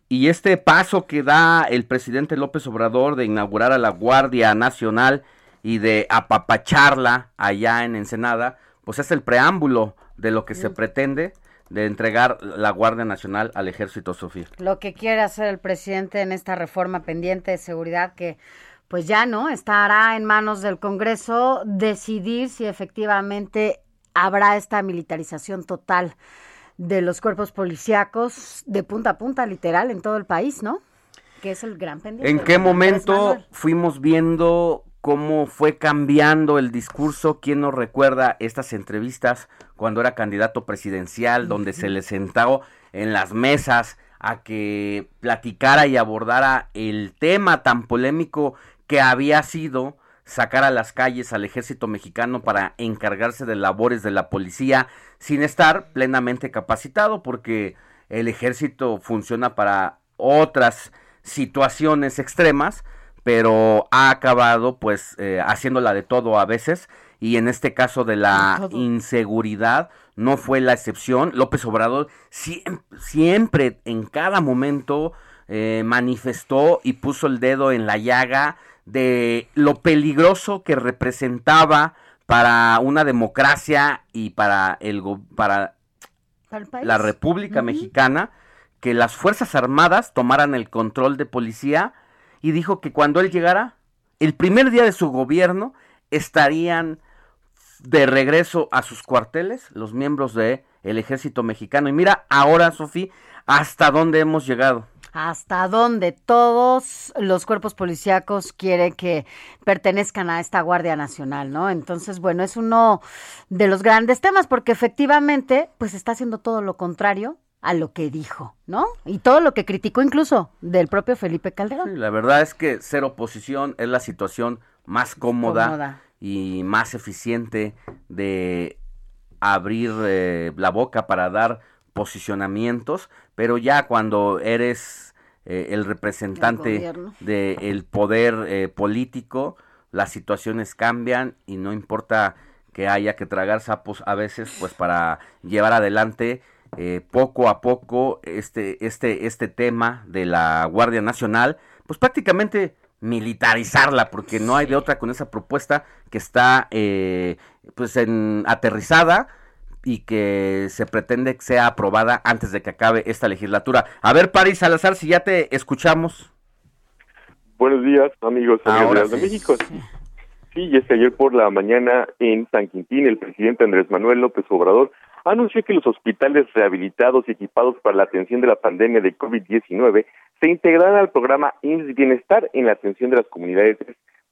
y este paso que da el presidente López Obrador de inaugurar a la Guardia Nacional y de apapacharla allá en Ensenada pues es el preámbulo de lo que se pretende de entregar la Guardia Nacional al Ejército, Sofía. Lo que quiere hacer el presidente en esta reforma pendiente de seguridad que pues ya no estará en manos del Congreso decidir si efectivamente habrá esta militarización total de los cuerpos policíacos de punta a punta, literal, en todo el país, ¿no? Que es el gran pendiente. ¿En qué momento fuimos viendo cómo fue cambiando el discurso. ¿Quién nos recuerda estas entrevistas cuando era candidato presidencial, donde se le sentó en las mesas a que platicara y abordara el tema tan polémico que había sido sacar a las calles al ejército mexicano para encargarse de labores de la policía sin estar plenamente capacitado porque el ejército funciona para otras situaciones extremas pero ha acabado pues eh, haciéndola de todo a veces y en este caso de la inseguridad no fue la excepción. López Obrador siempre, en cada momento eh, manifestó y puso el dedo en la llaga de lo peligroso que representaba para una democracia y para el para la República Mexicana que las Fuerzas Armadas tomaran el control de policía y dijo que cuando él llegara, el primer día de su gobierno, estarían de regreso a sus cuarteles los miembros del el ejército mexicano. Y mira ahora, Sofía, hasta dónde hemos llegado hasta dónde todos los cuerpos policíacos quieren que pertenezcan a esta Guardia Nacional, ¿no? Entonces, bueno, es uno de los grandes temas porque efectivamente, pues está haciendo todo lo contrario a lo que dijo, ¿no? Y todo lo que criticó incluso del propio Felipe Calderón. la verdad es que ser oposición es la situación más cómoda, y más eficiente de abrir eh, la boca para dar posicionamientos, pero ya cuando eres eh, el representante del poder eh, político, las situaciones cambian y no importa que haya que tragar sapos a veces, pues para llevar adelante eh, poco a poco este, este, este tema de la Guardia Nacional, pues prácticamente militarizarla, porque no hay de otra con esa propuesta que está eh, pues en, aterrizada y que se pretende que sea aprobada antes de que acabe esta legislatura. A ver, París Salazar, si ya te escuchamos. Buenos días, amigos de México. Sí, y es que ayer por la mañana en San Quintín, el presidente Andrés Manuel López Obrador anunció que los hospitales rehabilitados y equipados para la atención de la pandemia de COVID-19 se integrarán al programa IMSS Bienestar en la atención de las comunidades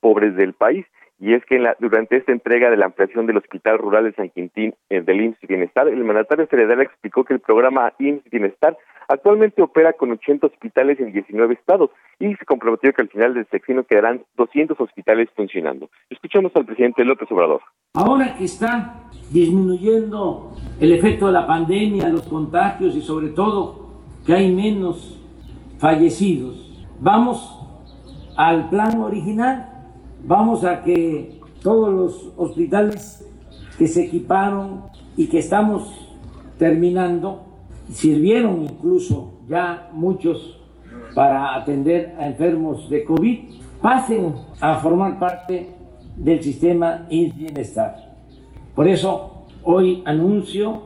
pobres del país. Y es que durante esta entrega de la ampliación del Hospital Rural de San Quintín eh, del IMSS Bienestar, el mandatario federal explicó que el programa IMSS Bienestar actualmente opera con 80 hospitales en 19 estados y se comprometió que al final del sexenio quedarán 200 hospitales funcionando. Escuchamos al presidente López Obrador. Ahora que está disminuyendo el efecto de la pandemia, los contagios y sobre todo que hay menos fallecidos, vamos al plan original Vamos a que todos los hospitales que se equiparon y que estamos terminando, sirvieron incluso ya muchos para atender a enfermos de COVID, pasen a formar parte del sistema INS Bienestar. Por eso hoy anuncio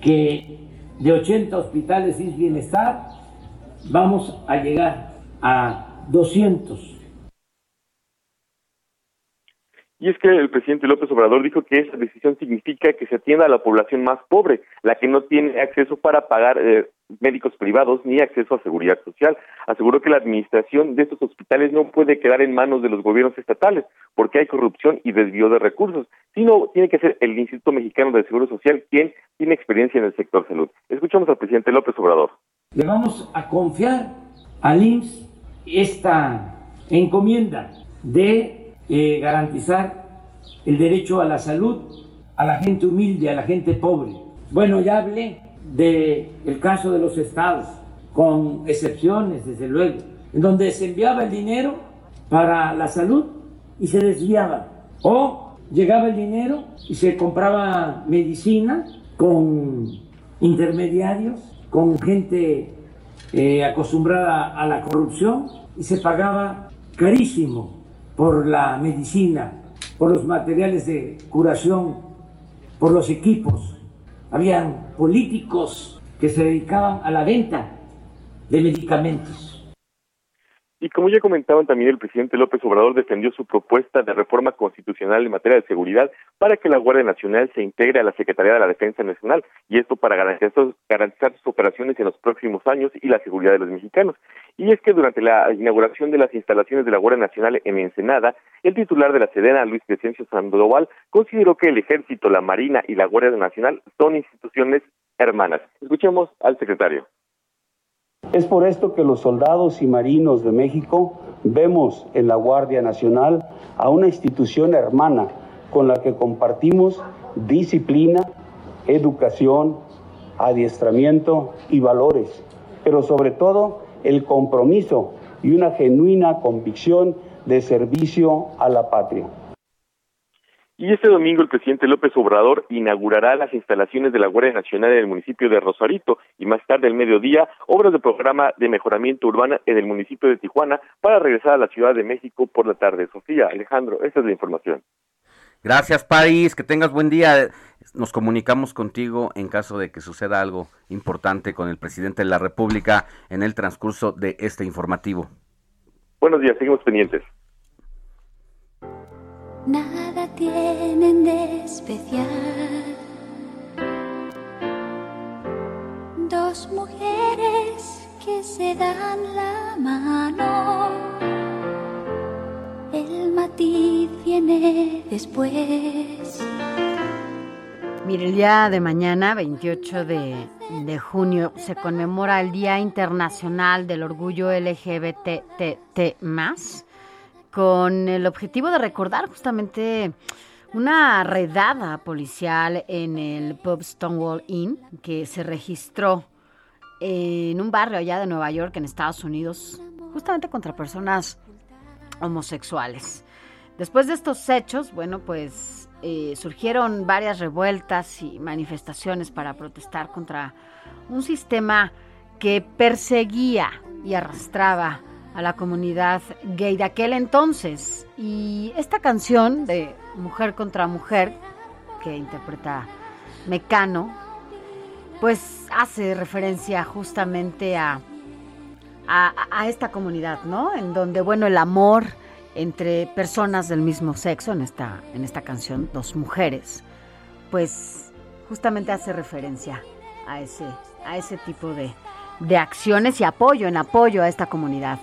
que de 80 hospitales INS Bienestar vamos a llegar a 200 Y es que el presidente López Obrador dijo que esa decisión significa que se atienda a la población más pobre, la que no tiene acceso para pagar eh, médicos privados ni acceso a seguridad social. Aseguró que la administración de estos hospitales no puede quedar en manos de los gobiernos estatales porque hay corrupción y desvío de recursos, sino tiene que ser el Instituto Mexicano de Seguro Social quien tiene experiencia en el sector salud. Escuchamos al presidente López Obrador. Le vamos a confiar al IMSS esta encomienda de eh, garantizar el derecho a la salud a la gente humilde, a la gente pobre. Bueno, ya hablé del el caso de los estados, con excepciones, desde luego, en donde se enviaba el dinero para la salud y se desviaba. O llegaba el dinero y se compraba medicina con intermediarios, con gente eh, acostumbrada a la corrupción y se pagaba carísimo por la medicina, por los materiales de curación, por los equipos. Habían políticos que se dedicaban a la venta de medicamentos. Y como ya comentaban también el presidente López Obrador defendió su propuesta de reforma constitucional en materia de seguridad para que la Guardia Nacional se integre a la Secretaría de la Defensa Nacional y esto para garantizar, garantizar sus operaciones en los próximos años y la seguridad de los mexicanos. Y es que durante la inauguración de las instalaciones de la Guardia Nacional en Ensenada, el titular de la Sedena, Luis Crescencio Sandoval, consideró que el Ejército, la Marina y la Guardia Nacional son instituciones hermanas. Escuchemos al secretario Es por esto que los soldados y marinos de México vemos en la Guardia Nacional a una institución hermana con la que compartimos disciplina, educación, adiestramiento y valores, pero sobre todo el compromiso y una genuina convicción de servicio a la patria. Y este domingo el presidente López Obrador inaugurará las instalaciones de la Guardia Nacional en el municipio de Rosarito y más tarde al mediodía obras de programa de mejoramiento urbano en el municipio de Tijuana para regresar a la Ciudad de México por la tarde. Sofía, Alejandro, esta es la información. Gracias, París. Que tengas buen día. Nos comunicamos contigo en caso de que suceda algo importante con el presidente de la República en el transcurso de este informativo. Buenos días, seguimos pendientes. Nada tienen de especial. Dos mujeres que se dan la mano. El matiz viene después. Mire, el día de mañana, 28 de, de, junio, se conmemora el Día Internacional del Orgullo LGBTT con el objetivo de recordar justamente una redada policial en el pub Stonewall Inn que se registró en un barrio allá de Nueva York, en Estados Unidos, justamente contra personas homosexuales. Después de estos hechos, bueno, pues eh, surgieron varias revueltas y manifestaciones para protestar contra un sistema que perseguía y arrastraba a la comunidad gay de aquel entonces. Y esta canción de Mujer contra Mujer, que interpreta Mecano, pues hace referencia justamente a, a, esta comunidad, ¿no? En donde, bueno, el amor entre personas del mismo sexo, en esta, en esta canción, dos mujeres, pues justamente hace referencia a ese, a ese tipo de, de acciones y apoyo, en apoyo a esta comunidad.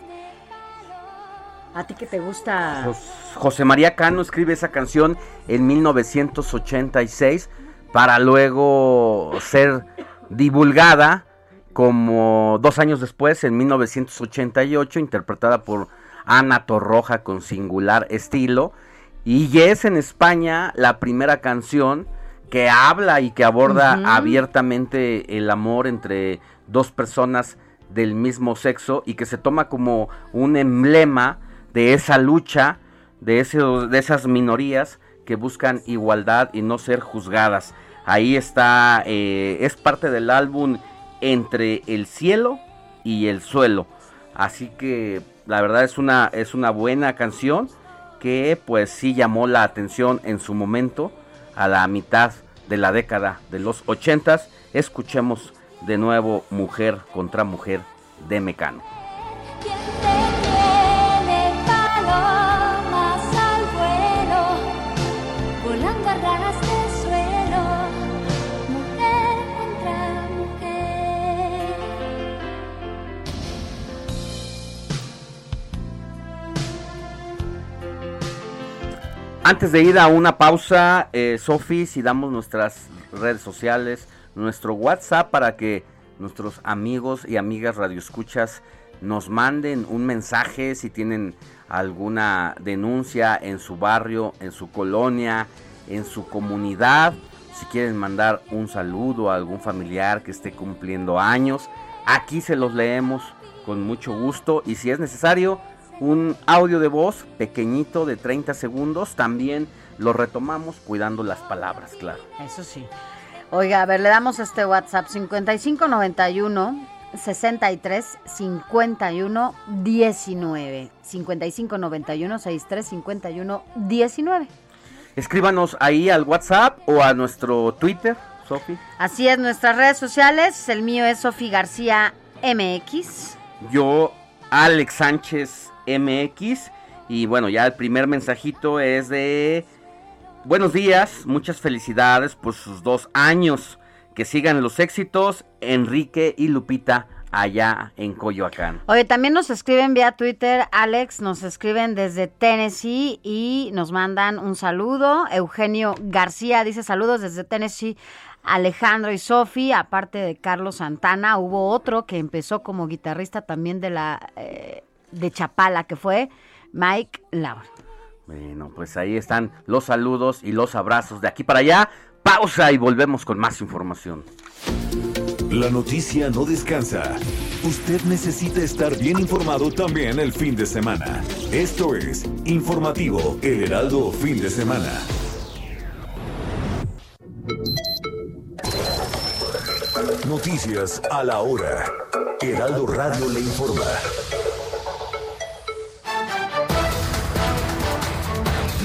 ¿A ti que te gusta? José María Cano escribe esa canción en 1986 para luego ser divulgada como dos años después, en 1988, interpretada por Ana Torroja con singular estilo. Y es en España la primera canción que habla y que aborda abiertamente el amor entre dos personas del mismo sexo y que se toma como un emblema de esa lucha, de, ese, de esas minorías que buscan igualdad y no ser juzgadas. Ahí está, eh, es parte del álbum Entre el cielo y el suelo. Así que la verdad es una, es una buena canción que pues sí llamó la atención en su momento a la mitad de la década de los ochentas. Escuchemos de nuevo Mujer contra Mujer de Mecano. Antes de ir a una pausa, eh, Sofi, si damos nuestras redes sociales, nuestro WhatsApp para que nuestros amigos y amigas radioescuchas nos manden un mensaje si tienen alguna denuncia en su barrio, en su colonia, en su comunidad, si quieren mandar un saludo a algún familiar que esté cumpliendo años, aquí se los leemos con mucho gusto y si es necesario, un audio de voz pequeñito de 30 segundos, también lo retomamos cuidando las palabras, claro. Eso sí. Oiga, a ver, le damos este WhatsApp 5591 63 51 19. 5591 63 51 19. Escríbanos ahí al WhatsApp o a nuestro Twitter, Sofi. Así es, nuestras redes sociales. El mío es Sofi García MX. Yo, Alex Sánchez MX. Y bueno, ya el primer mensajito es de buenos días, muchas felicidades por sus dos años. Que sigan los éxitos, Enrique y Lupita allá en Coyoacán. Oye, también nos escriben vía Twitter, Alex, nos escriben desde Tennessee y nos mandan un saludo. Eugenio García dice saludos desde Tennessee Alejandro y Sofi, aparte de Carlos Santana, hubo otro que empezó como guitarrista también de la eh, de Chapala, que fue Mike Laura. Bueno, pues ahí están los saludos y los abrazos de aquí para allá. Pausa y volvemos con más información. La noticia no descansa. Usted necesita estar bien informado también el fin de semana. Esto es Informativo El Heraldo Fin de Semana. Noticias a la hora. Heraldo Radio le informa.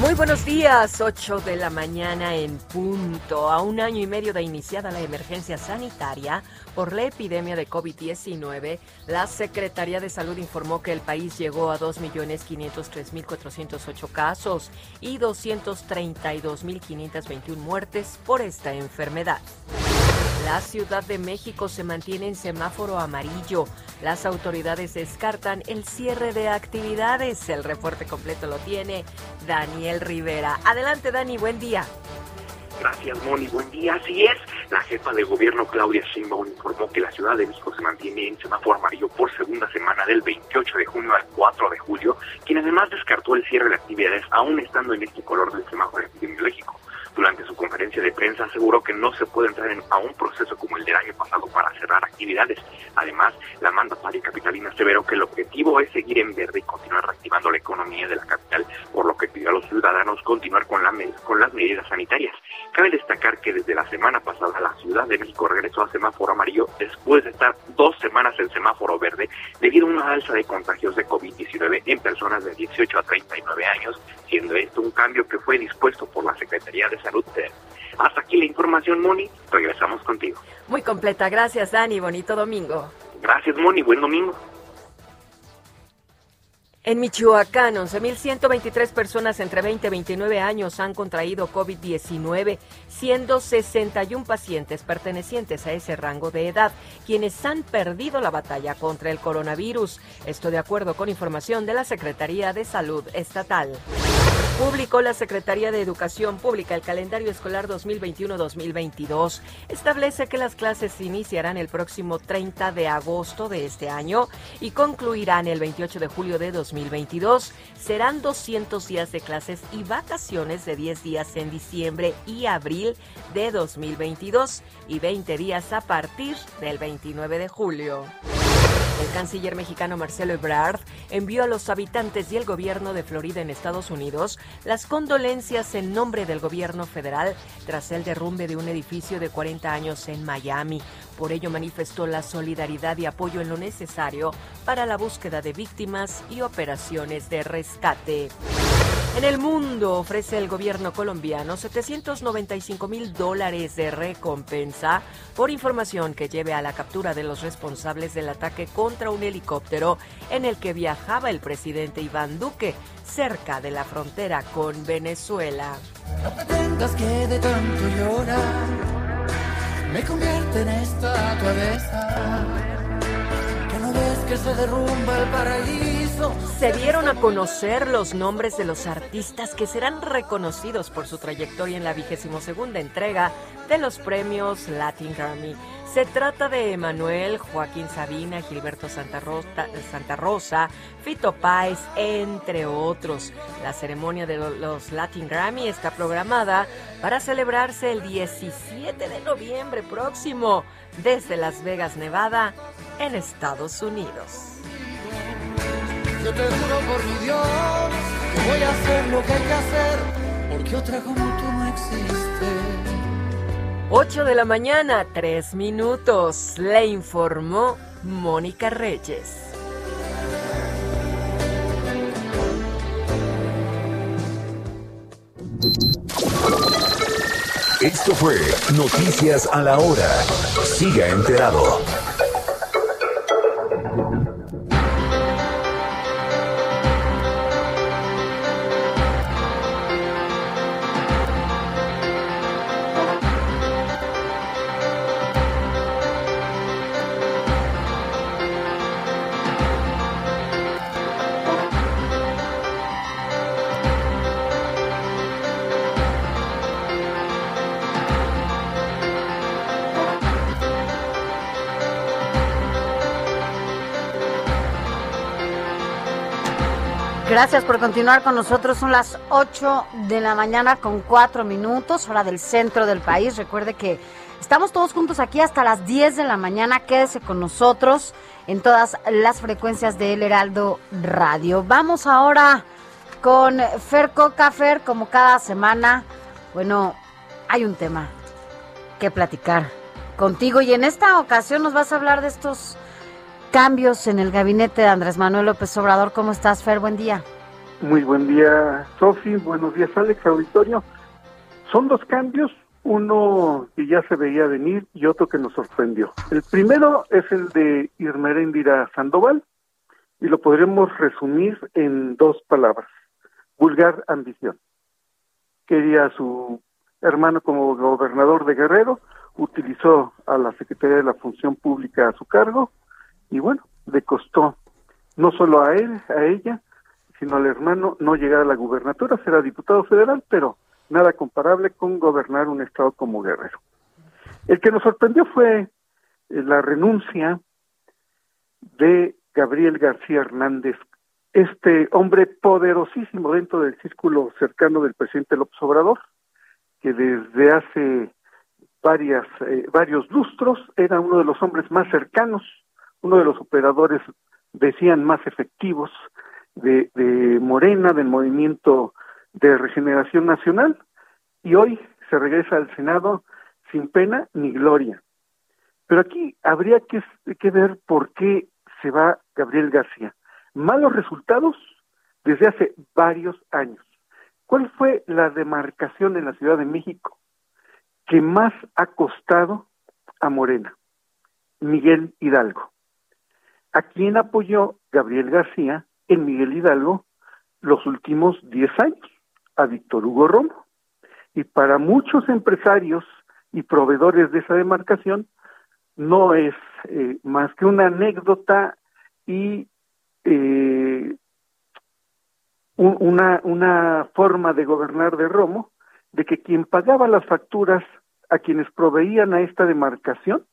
Muy buenos días, 8 de la mañana en punto. A un año y medio de iniciada la emergencia sanitaria por la epidemia de COVID-19, la Secretaría de Salud informó que el país llegó a 2.503.408 casos y 232.521 muertes por esta enfermedad. La Ciudad de México se mantiene en semáforo amarillo. Las autoridades descartan el cierre de actividades. El reporte completo lo tiene Daniel Rivera. Adelante, Dani, buen día. Gracias, Moni. Buen día. Así es. La jefa de gobierno, Claudia Sheinbaum, informó que la Ciudad de México se mantiene en semáforo amarillo por segunda semana del 28 de junio al 4 de julio, quien además descartó el cierre de actividades aún estando en este color del semáforo epidemiológico. Durante su conferencia de prensa aseguró que no se puede entrar en, a un proceso como el del año pasado para cerrar actividades. Además, la mandataria capitalina aseveró que el objetivo es seguir en verde y continuar reactivando la economía de la capital, por lo que pidió a los ciudadanos continuar con, la, con las medidas sanitarias. Cabe destacar que desde la semana pasada la Ciudad de México regresó a semáforo amarillo después de estar dos semanas en semáforo verde debido a una alza de contagios de COVID-19 en personas de 18 a 39 años, siendo esto un cambio que fue dispuesto por la Secretaría de Salud. Hasta aquí la información, Moni. Regresamos contigo. Muy completa. Gracias, Dani. Bonito domingo. Gracias, Moni. Buen domingo. En Michoacán, 11.123 personas entre 20 y 29 años han contraído COVID-19, siendo 61 pacientes pertenecientes a ese rango de edad, quienes han perdido la batalla contra el coronavirus. Esto de acuerdo con información de la Secretaría de Salud Estatal. Publicó la Secretaría de Educación Pública el calendario escolar 2021-2022. Establece que las clases se iniciarán el próximo 30 de agosto de este año y concluirán el 28 de julio de 2022. Serán 200 días de clases y vacaciones de 10 días en diciembre y abril de 2022 y 20 días a partir del 29 de julio. El canciller mexicano Marcelo Ebrard envió a los habitantes y el gobierno de Florida en Estados Unidos las condolencias en nombre del gobierno federal tras el derrumbe de un edificio de 40 años en Miami. Por ello manifestó la solidaridad y apoyo en lo necesario para la búsqueda de víctimas y operaciones de rescate. En el mundo ofrece el gobierno colombiano 795 mil dólares de recompensa por información que lleve a la captura de los responsables del ataque contra un helicóptero en el que viajaba el presidente Iván Duque cerca de la frontera con Venezuela. No que de tanto llorar me convierte en estatua de. Que se derrumba el paraíso. Se dieron a conocer los nombres de los artistas que serán reconocidos por su trayectoria en la vigésimo segunda entrega de los premios Latin Grammy. Se trata de Emanuel, Joaquín Sabina, Gilberto Santa Rosa, Fito Páez, entre otros. La ceremonia de los Latin Grammy está programada para celebrarse el 17 de noviembre próximo desde Las Vegas, Nevada, en Estados Unidos. Yo te juro por mi Dios que voy a hacer lo que hay que hacer, porque otra como tú no existe. 8 de la mañana, 3 minutos. Le informó Mónica Reyes. Esto fue Noticias a la Hora. Siga enterado. Gracias por continuar con nosotros. Son las 8 de la mañana con 4 minutos, hora del centro del país. Recuerde que estamos todos juntos aquí hasta las 10 de la mañana. Quédese con nosotros en todas las frecuencias de El Heraldo Radio. Vamos ahora con Fer Coca. Como cada semana, bueno, hay un tema que platicar contigo y en esta ocasión nos vas a hablar de estos cambios en el gabinete de Andrés Manuel López Obrador. ¿Cómo estás, Fer? Buen día. Muy buen día, Sofi. Buenos días, Alex, auditorio. Son dos cambios, uno que ya se veía venir y otro que nos sorprendió. El primero es el de Irmerendira Sandoval y lo podremos resumir en dos palabras. Vulgar ambición. Quería a su hermano como gobernador de Guerrero, utilizó a la Secretaría de la Función Pública a su cargo y bueno, le costó no solo a él, a ella, sino al hermano no llegar a la gubernatura, será diputado federal, pero nada comparable con gobernar un estado como Guerrero. El que nos sorprendió fue eh, la renuncia de Gabriel García Hernández, este hombre poderosísimo dentro del círculo cercano del presidente López Obrador, que desde hace varias, eh, varios lustros era uno de los hombres más cercanos uno de los operadores, decían, más efectivos de, Morena, del movimiento de regeneración nacional, y hoy se regresa al Senado sin pena ni gloria. Pero aquí habría que, ver por qué se va Gabriel García. Malos resultados desde hace varios años. ¿Cuál fue la demarcación en la Ciudad de México que más ha costado a Morena? Miguel Hidalgo a quién apoyó Gabriel García en Miguel Hidalgo los últimos 10 años, a Víctor Hugo Romo. Y para muchos empresarios y proveedores de esa demarcación, no es eh, más que una anécdota y eh, una, una forma de gobernar de Romo, de que quien pagaba las facturas a quienes proveían a esta demarcación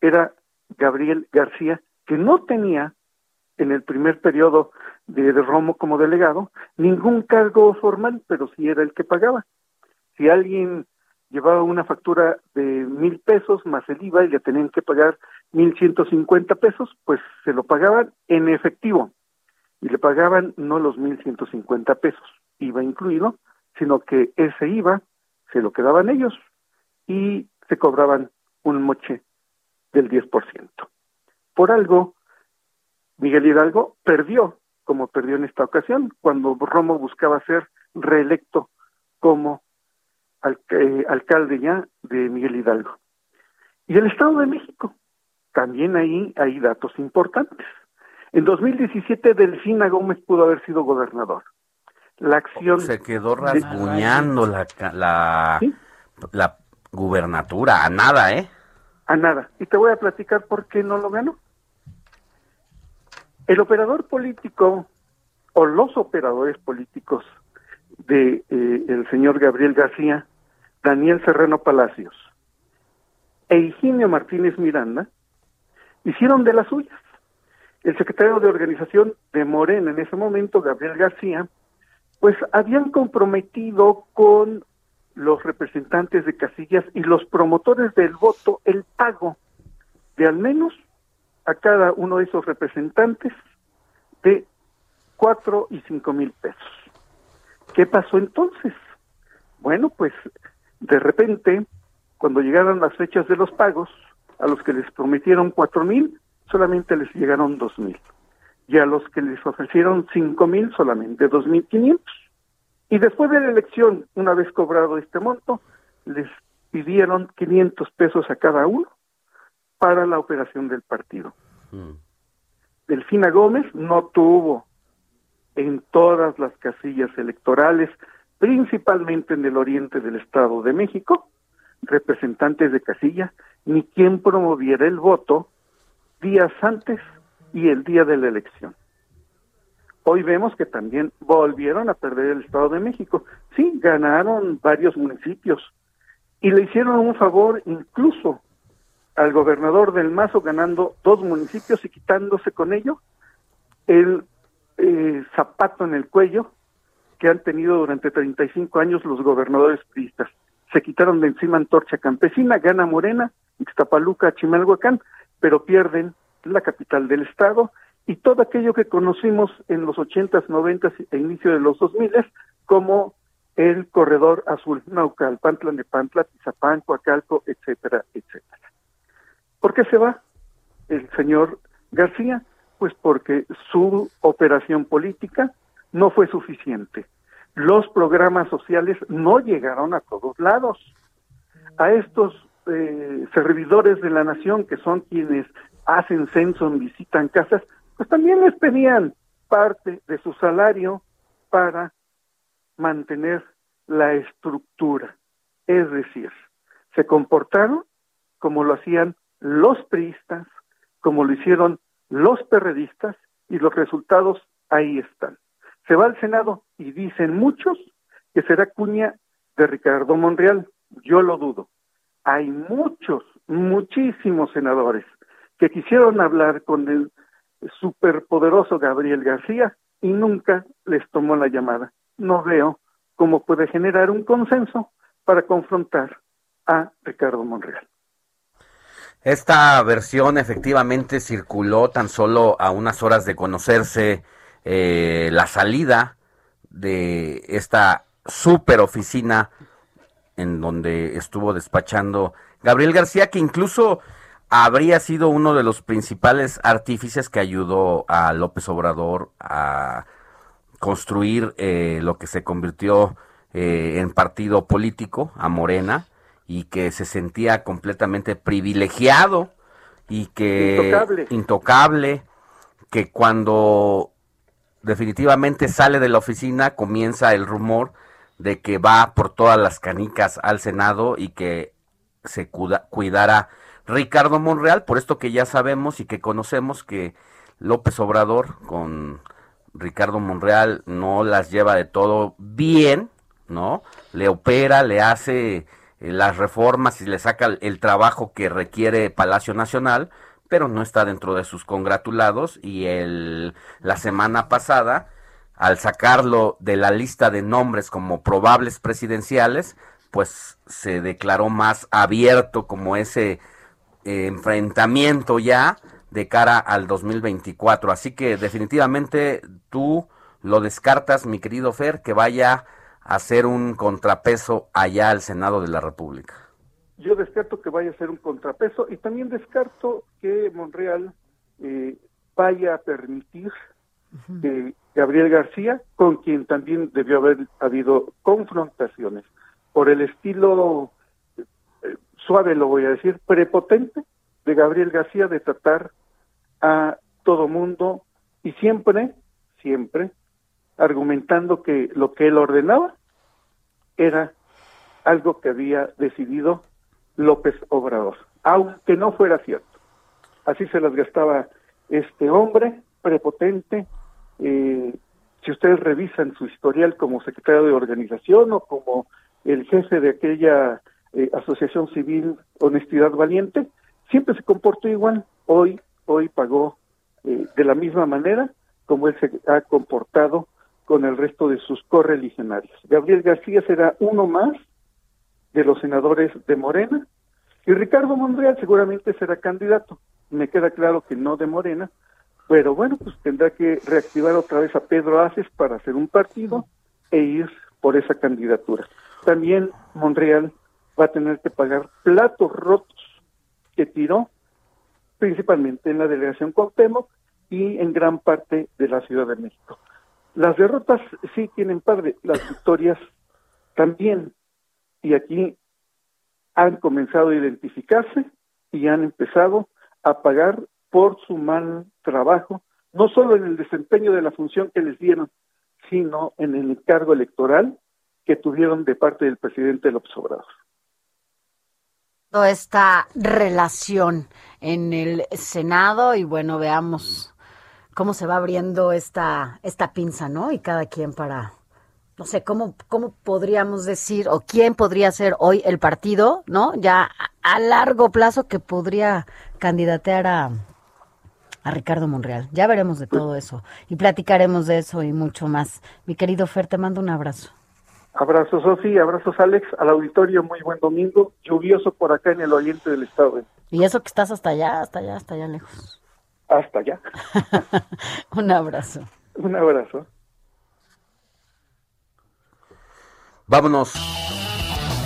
era Gabriel García que no tenía en el primer periodo de, Romo como delegado ningún cargo formal, pero sí era el que pagaba. Si alguien llevaba una factura de mil pesos más el IVA y le tenían que pagar mil ciento cincuenta pesos, pues se lo pagaban en efectivo y le pagaban no los mil ciento cincuenta pesos, IVA incluido, sino que ese IVA se lo quedaban ellos y se cobraban un moche del diez por ciento. Por algo, Miguel Hidalgo perdió, como perdió en esta ocasión, cuando Romo buscaba ser reelecto como eh, alcalde ya de Miguel Hidalgo. Y el Estado de México, también ahí hay datos importantes. En 2017 Delfina Gómez pudo haber sido gobernador. La acción se quedó rasguñando la la, la gubernatura a nada, ¿eh? A nada. Y te voy a platicar por qué no lo ganó. El operador político o los operadores políticos de eh, el señor Gabriel García, Daniel Serrano Palacios e Higinio Martínez Miranda hicieron de las suyas. El secretario de organización de Morena en ese momento, Gabriel García, pues habían comprometido con los representantes de casillas y los promotores del voto el pago de al menos a cada uno de esos representantes de cuatro y cinco mil pesos. ¿Qué pasó entonces? Bueno, pues de repente, cuando llegaron las fechas de los pagos, a los que les prometieron cuatro mil, solamente les llegaron dos mil. Y a los que les ofrecieron cinco mil, solamente dos mil quinientos. Y después de la elección, una vez cobrado este monto, les pidieron 500 pesos a cada uno para la operación del partido. Mm. Delfina Gómez no tuvo en todas las casillas electorales, principalmente en el oriente del Estado de México, representantes de casilla, ni quien promoviera el voto días antes y el día de la elección. Hoy vemos que también volvieron a perder el Estado de México. Sí, ganaron varios municipios y le hicieron un favor incluso al gobernador del Mazo ganando dos municipios y quitándose con ello el eh, zapato en el cuello que han tenido durante 35 años los gobernadores priistas. Se quitaron de encima Antorcha Campesina, gana Morena, Ixtapaluca, Chimalhuacán, pero pierden la capital del estado y todo aquello que conocimos en los 80s, 90s e inicio de los 2000 como el corredor azul, Naucalpan, Nepantla, Tizapán, Coacalco, etcétera, etcétera. ¿Por qué se va el señor García? Pues porque su operación política no fue suficiente. Los programas sociales no llegaron a todos lados. A estos eh, servidores de la nación, que son quienes hacen censo, visitan casas, pues también les pedían parte de su salario para mantener la estructura. Es decir, se comportaron como lo hacían los priistas, como lo hicieron los perredistas, y los resultados ahí están. Se va al Senado y dicen muchos que será cuña de Ricardo Monreal. Yo lo dudo. Hay muchos, muchísimos senadores que quisieron hablar con el superpoderoso Gabriel García y nunca les tomó la llamada. No veo cómo puede generar un consenso para confrontar a Ricardo Monreal. Esta versión efectivamente circuló tan solo a unas horas de conocerse eh, la salida de esta super oficina en donde estuvo despachando Gabriel García, que incluso habría sido uno de los principales artífices que ayudó a López Obrador a construir eh, lo que se convirtió eh, en partido político, a Morena, y que se sentía completamente privilegiado y que intocable. que cuando definitivamente sale de la oficina comienza el rumor de que va por todas las canicas al Senado y que se cuidara Ricardo Monreal, por esto que ya sabemos y que conocemos que López Obrador con Ricardo Monreal no las lleva de todo bien, ¿no? Le opera, le hace las reformas y le saca el, trabajo que requiere Palacio Nacional, pero no está dentro de sus congratulados y el, la semana pasada, al sacarlo de la lista de nombres como probables presidenciales, pues se declaró más abierto como ese eh, enfrentamiento ya de cara al 2024. Así que definitivamente tú lo descartas, mi querido Fer, que vaya hacer un contrapeso allá al Senado de la República? Yo descarto que vaya a ser un contrapeso y también descarto que Monreal eh, vaya a permitir que Gabriel García, con quien también debió haber habido confrontaciones, por el estilo eh, suave, lo voy a decir, prepotente de Gabriel García de tratar a todo mundo y siempre, siempre argumentando que lo que él ordenaba era algo que había decidido López Obrador, aunque no fuera cierto. Así se las gastaba este hombre prepotente. Eh, si ustedes revisan su historial como secretario de organización o como el jefe de aquella eh, asociación civil Honestidad Valiente, siempre se comportó igual. Hoy, hoy pagó eh, de la misma manera como él se ha comportado con el resto de sus correligionarios. Gabriel García será uno más de los senadores de Morena y Ricardo Monreal seguramente será candidato. Me queda claro que no de Morena, pero bueno, pues tendrá que reactivar otra vez a Pedro Aces para hacer un partido e ir por esa candidatura. También Monreal va a tener que pagar platos rotos que tiró principalmente en la delegación Cuauhtémoc y en gran parte de la Ciudad de México. Las derrotas sí tienen padre, las (coughs) victorias también. Y aquí han comenzado a identificarse y han empezado a pagar por su mal trabajo, no solo en el desempeño de la función que les dieron, sino en el encargo electoral que tuvieron de parte del presidente López Obrador. Toda esta relación en el Senado y bueno, veamos cómo se va abriendo esta, esta pinza, ¿no? Y cada quien para, no sé, cómo, cómo podríamos decir, o quién podría ser hoy el partido, ¿no? Ya a, largo plazo que podría candidatear a, a Ricardo Monreal. Ya veremos de todo eso y platicaremos de eso y mucho más. Mi querido Fer, te mando un abrazo. Abrazos, Sofi, abrazos, Alex, al auditorio, muy buen domingo, lluvioso por acá en el oriente del estado. Y eso que estás hasta allá, hasta allá, hasta allá lejos. Hasta allá. (laughs) un abrazo. Un abrazo. Vámonos.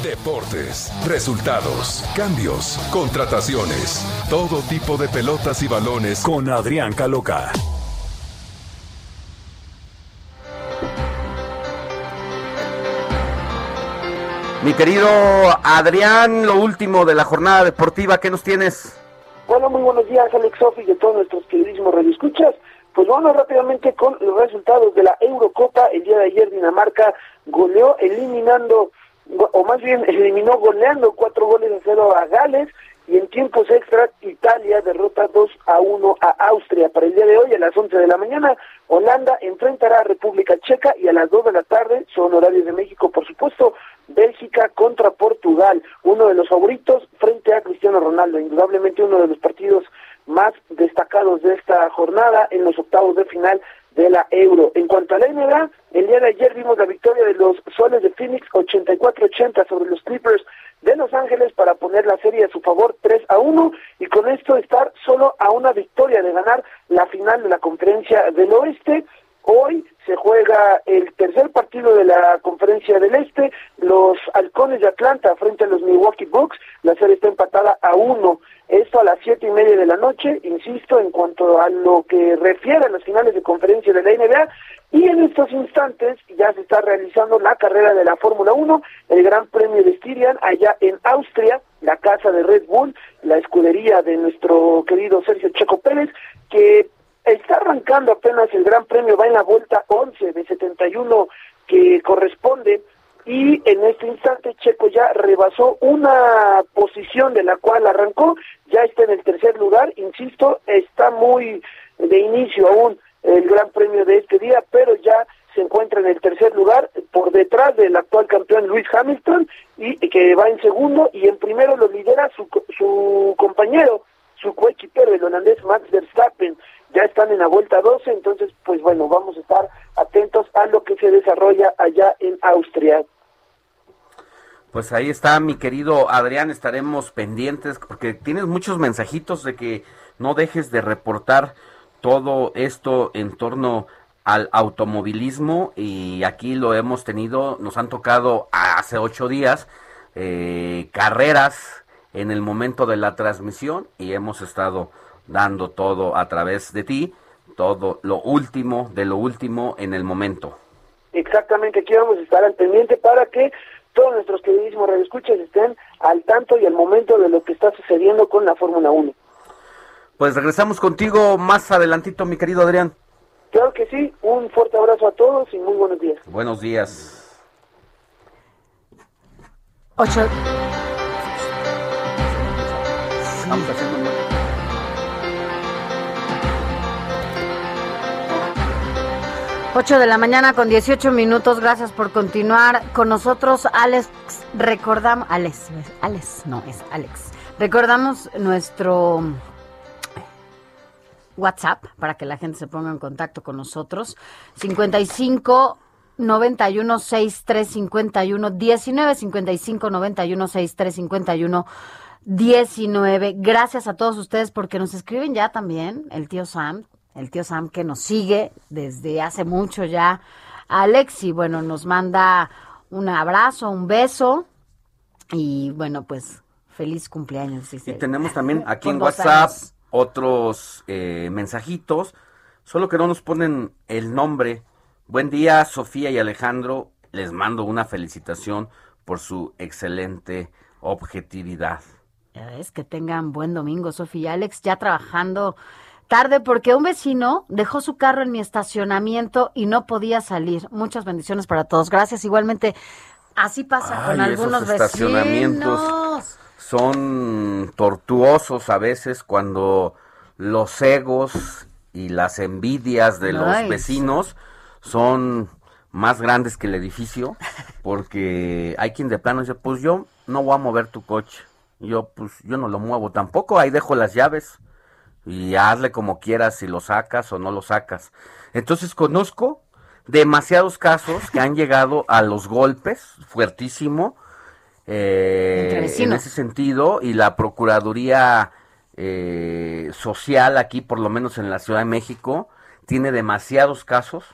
Deportes, resultados, cambios, contrataciones, todo tipo de pelotas y balones con Adrián Caloca. Mi querido Adrián, lo último de la jornada deportiva, ¿qué nos tienes? Bueno, muy buenos días, Alex Sofi y todos nuestros queridísimos radioescuchas. Pues vamos rápidamente con los resultados de la Eurocopa. El día de ayer Dinamarca goleó eliminando, o más bien (laughs) eliminó goleando cuatro goles a cero a Gales y en tiempos extras Italia derrota 2 a 1 a Austria. Para el día de hoy a las 11 de la mañana Holanda enfrentará a República Checa y a las 2 de la tarde, son horarios de México por supuesto, Bélgica contra Portugal, uno de los favoritos frente a Cristiano Ronaldo, indudablemente uno de los partidos más destacados de esta jornada en los octavos de final de la Euro. En cuanto a la NBA, el día de ayer vimos la victoria de los Soles de Phoenix 84-80 sobre los Clippers de Los Ángeles para poner la serie a su favor 3 a 1 y con esto estar solo a una victoria de ganar la final de la conferencia del oeste. Hoy se juega el tercer partido de la conferencia del este, los halcones de Atlanta frente a los Milwaukee Bucks, la serie está empatada a uno, esto a las siete y media de la noche, insisto, en cuanto a lo que refiere a las finales de conferencia de la NBA, y en estos instantes ya se está realizando la carrera de la Fórmula 1, el Gran Premio de Styrian allá en Austria, la casa de Red Bull, la escudería de nuestro querido Sergio Checo Pérez, que está arrancando apenas el Gran Premio, va en la vuelta 11 de 71 que corresponde y en este instante Checo ya rebasó una posición de la cual arrancó, ya está en el tercer lugar, insisto, está muy de inicio aún el Gran Premio de este día, pero ya se encuentra en el tercer lugar por detrás del actual campeón Luis Hamilton y que va en segundo y en primero lo lidera su, su compañero, su coequipero, el holandés Max Verstappen ya están en la vuelta 12, entonces pues bueno, vamos a estar atentos a lo que se desarrolla allá en Austria. Pues ahí está mi querido Adrián, estaremos pendientes porque tienes muchos mensajitos de que no dejes de reportar todo esto en torno al automovilismo y aquí lo hemos tenido, nos han tocado hace ocho días eh, carreras en el momento de la transmisión y hemos estado dando todo a través de ti, todo lo último de lo último en el momento. Exactamente, aquí vamos a estar al pendiente para que todos nuestros queridísimos radioescuchas estén al tanto y al momento de lo que está sucediendo con la Fórmula 1. Pues regresamos contigo más adelantito, mi querido Adrián. Claro que sí, un fuerte abrazo a todos y muy buenos días. Buenos días. Ocho. Vamos 8 de la mañana con 18 minutos. Gracias por continuar con nosotros. Alex, recordamos. Alex, Alex, no, es Alex. Recordamos nuestro WhatsApp para que la gente se ponga en contacto con nosotros. 55 91 63 51 19 55 91 63 51 19. Gracias a todos ustedes porque nos escriben ya también el tío Sam el tío Sam que nos sigue desde hace mucho ya. Alexi, bueno, nos manda un abrazo, un beso y bueno, pues feliz cumpleaños. Y tenemos también (laughs) aquí en WhatsApp otros eh, mensajitos, solo que no nos ponen el nombre. Buen día, Sofía y Alejandro. Les mando una felicitación por su excelente objetividad. Es que tengan buen domingo, Sofía y Alex, ya trabajando Tarde porque un vecino dejó su carro en mi estacionamiento y no podía salir. Muchas bendiciones para todos. Gracias. Igualmente, así pasa con algunos estacionamientos Son tortuosos a veces cuando los egos y las envidias de los vecinos son más grandes que el edificio, (laughs) porque hay quien de plano dice, pues yo no voy a mover tu coche. Yo, pues, yo no lo muevo tampoco, ahí dejo las llaves y hazle como quieras si lo sacas o no lo sacas. Entonces conozco demasiados casos que han llegado a los golpes fuertísimo eh, en ese sentido y la Procuraduría eh, Social aquí, por lo menos en la Ciudad de México, tiene demasiados casos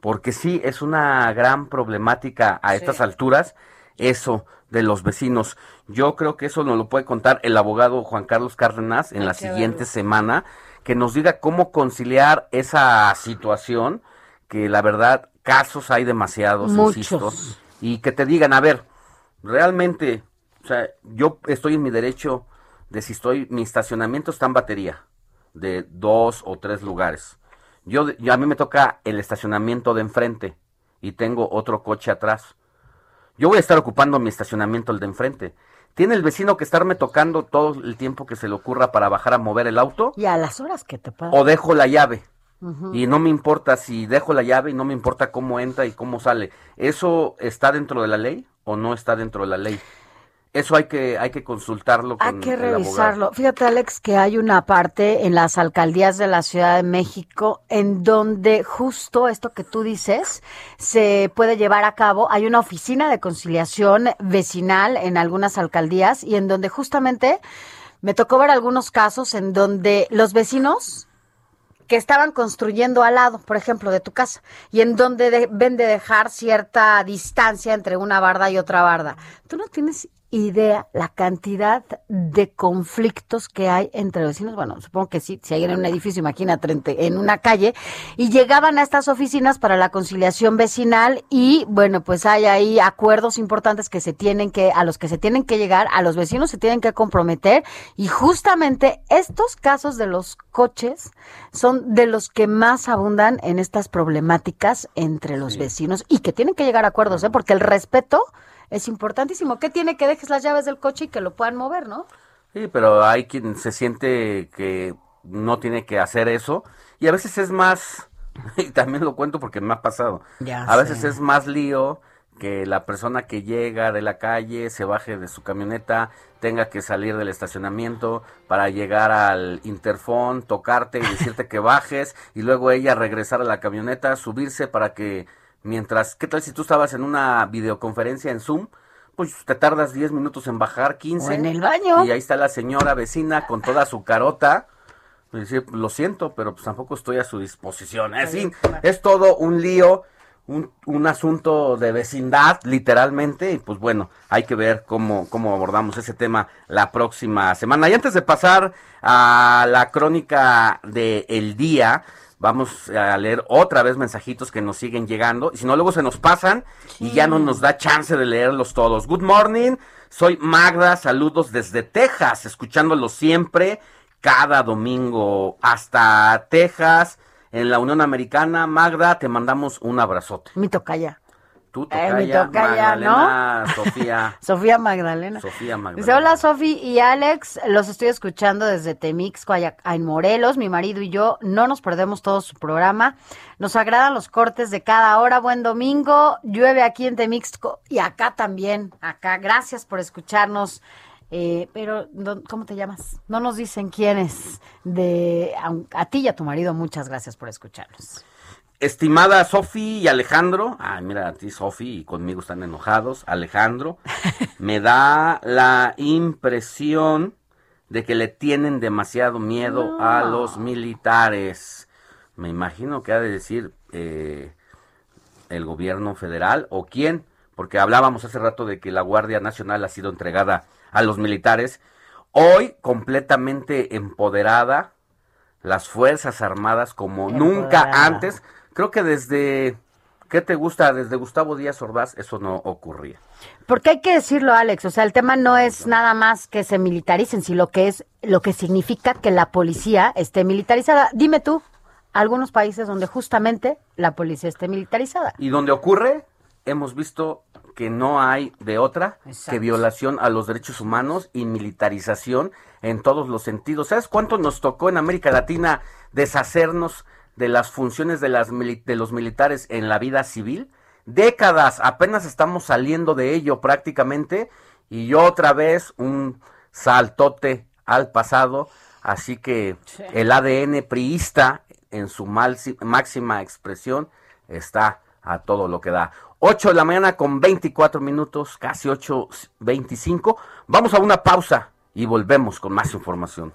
porque sí es una gran problemática a estas alturas eso de los vecinos. Yo creo que eso nos lo puede contar el abogado Juan Carlos Cárdenas en la siguiente semana, que nos diga cómo conciliar esa situación, que la verdad casos hay demasiados, insisto, y que te digan, a ver, realmente, o sea, yo estoy en mi derecho de si estoy, mi estacionamiento está en batería, de dos o tres lugares. Yo, yo a mí me toca el estacionamiento de enfrente y tengo otro coche atrás. Yo voy a estar ocupando mi estacionamiento, el de enfrente. Tiene el vecino que estarme tocando todo el tiempo que se le ocurra para bajar a mover el auto. Y a las horas que te pasa. O dejo la llave. Y no me importa si dejo la llave y no me importa cómo entra y cómo sale. ¿Eso está dentro de la ley o no está dentro de la ley? Eso hay que hay que consultarlo con Hay que revisarlo. Fíjate Alex que hay una parte en las alcaldías de la Ciudad de México en donde justo esto que tú dices se puede llevar a cabo. Hay una oficina de conciliación vecinal en algunas alcaldías y en donde justamente me tocó ver algunos casos en donde los vecinos que estaban construyendo al lado, por ejemplo, de tu casa, y en donde deben de dejar cierta distancia entre una barda y otra barda. Tú no tienes idea la cantidad de conflictos que hay entre vecinos. Bueno, supongo que sí, si hay en un edificio, imagínate, en una calle, y llegaban a estas oficinas para la conciliación vecinal y bueno, pues hay ahí acuerdos importantes que se tienen que, a los que se tienen que llegar, a los vecinos se tienen que comprometer y justamente estos casos de los coches son de los que más abundan en estas problemáticas entre los vecinos y que tienen que llegar a acuerdos, ¿eh? porque el respeto es importantísimo. ¿Qué tiene que dejes las llaves del coche y que lo puedan mover, no? Sí, pero hay quien se siente que no tiene que hacer eso y a veces es más, (laughs) y también lo cuento porque me ha pasado, a veces es más lío que la persona que llega de la calle se baje de su camioneta, tenga que salir del estacionamiento para llegar al interfón, tocarte y decirte que (laughs) bajes y luego ella regresar a la camioneta, subirse para que Mientras, ¿qué tal si tú estabas en una videoconferencia en Zoom? Pues te tardas 10 minutos en bajar, 15. O en el baño. Y ahí está la señora vecina con toda su carota. Lo siento, pero pues tampoco estoy a su disposición. Es, ¿eh? es todo un lío, un, un, asunto de vecindad, literalmente. Y pues bueno, hay que ver cómo, cómo abordamos ese tema la próxima semana. Y antes de pasar a la crónica del el día, Vamos a leer otra vez mensajitos que nos siguen llegando. Y si no, luego se nos pasan y ya no nos da chance de leerlos todos. Good morning, soy Magda, saludos desde Texas, escuchándolo siempre, cada domingo hasta Texas, en la Unión Americana. Magda, te mandamos un abrazote. Mi tocaya. Tú, tocaya, Magdalena, (laughs) Sofía. (laughs) Sofía Magdalena. Sofía Magdalena. Dice, hola Sofi y Alex, los estoy escuchando desde Temixco, en Morelos. Mi marido y yo no nos perdemos todo su programa. Nos agradan los cortes de cada hora. Buen domingo. Llueve aquí en Temixco y acá también. Acá, gracias por escucharnos. Eh, pero, ¿cómo te llamas? No nos dicen quiénes. De, a, a ti y a tu marido, muchas gracias por escucharnos. Estimada Sofi y Alejandro, ay, mira, a ti Sofi y conmigo están enojados. Alejandro, (laughs) me da la impresión de que le tienen demasiado miedo a los militares. Me imagino que ha de decir eh, el gobierno federal o quién, porque hablábamos hace rato de que la Guardia Nacional ha sido entregada a los militares. Hoy completamente empoderada, las Fuerzas Armadas como nunca antes Creo que desde, ¿qué te gusta? Desde Gustavo Díaz Ordaz eso no ocurría. Porque hay que decirlo, Alex, o sea, el tema no es nada más que se militaricen, sino que es lo que significa que la policía esté militarizada. Dime tú, algunos países donde justamente la policía esté militarizada. Y donde ocurre, hemos visto que no hay de otra que violación a los derechos humanos y militarización en todos los sentidos. ¿Sabes cuánto nos tocó en América Latina deshacernos de las funciones de, las de los militares en la vida civil. Décadas, apenas estamos saliendo de ello prácticamente. Y yo otra vez un saltote al pasado así que el ADN priista en su máxima expresión está a todo lo que da. 8 de la mañana con 24 minutos, casi 8.25. Vamos a una pausa y volvemos con más información.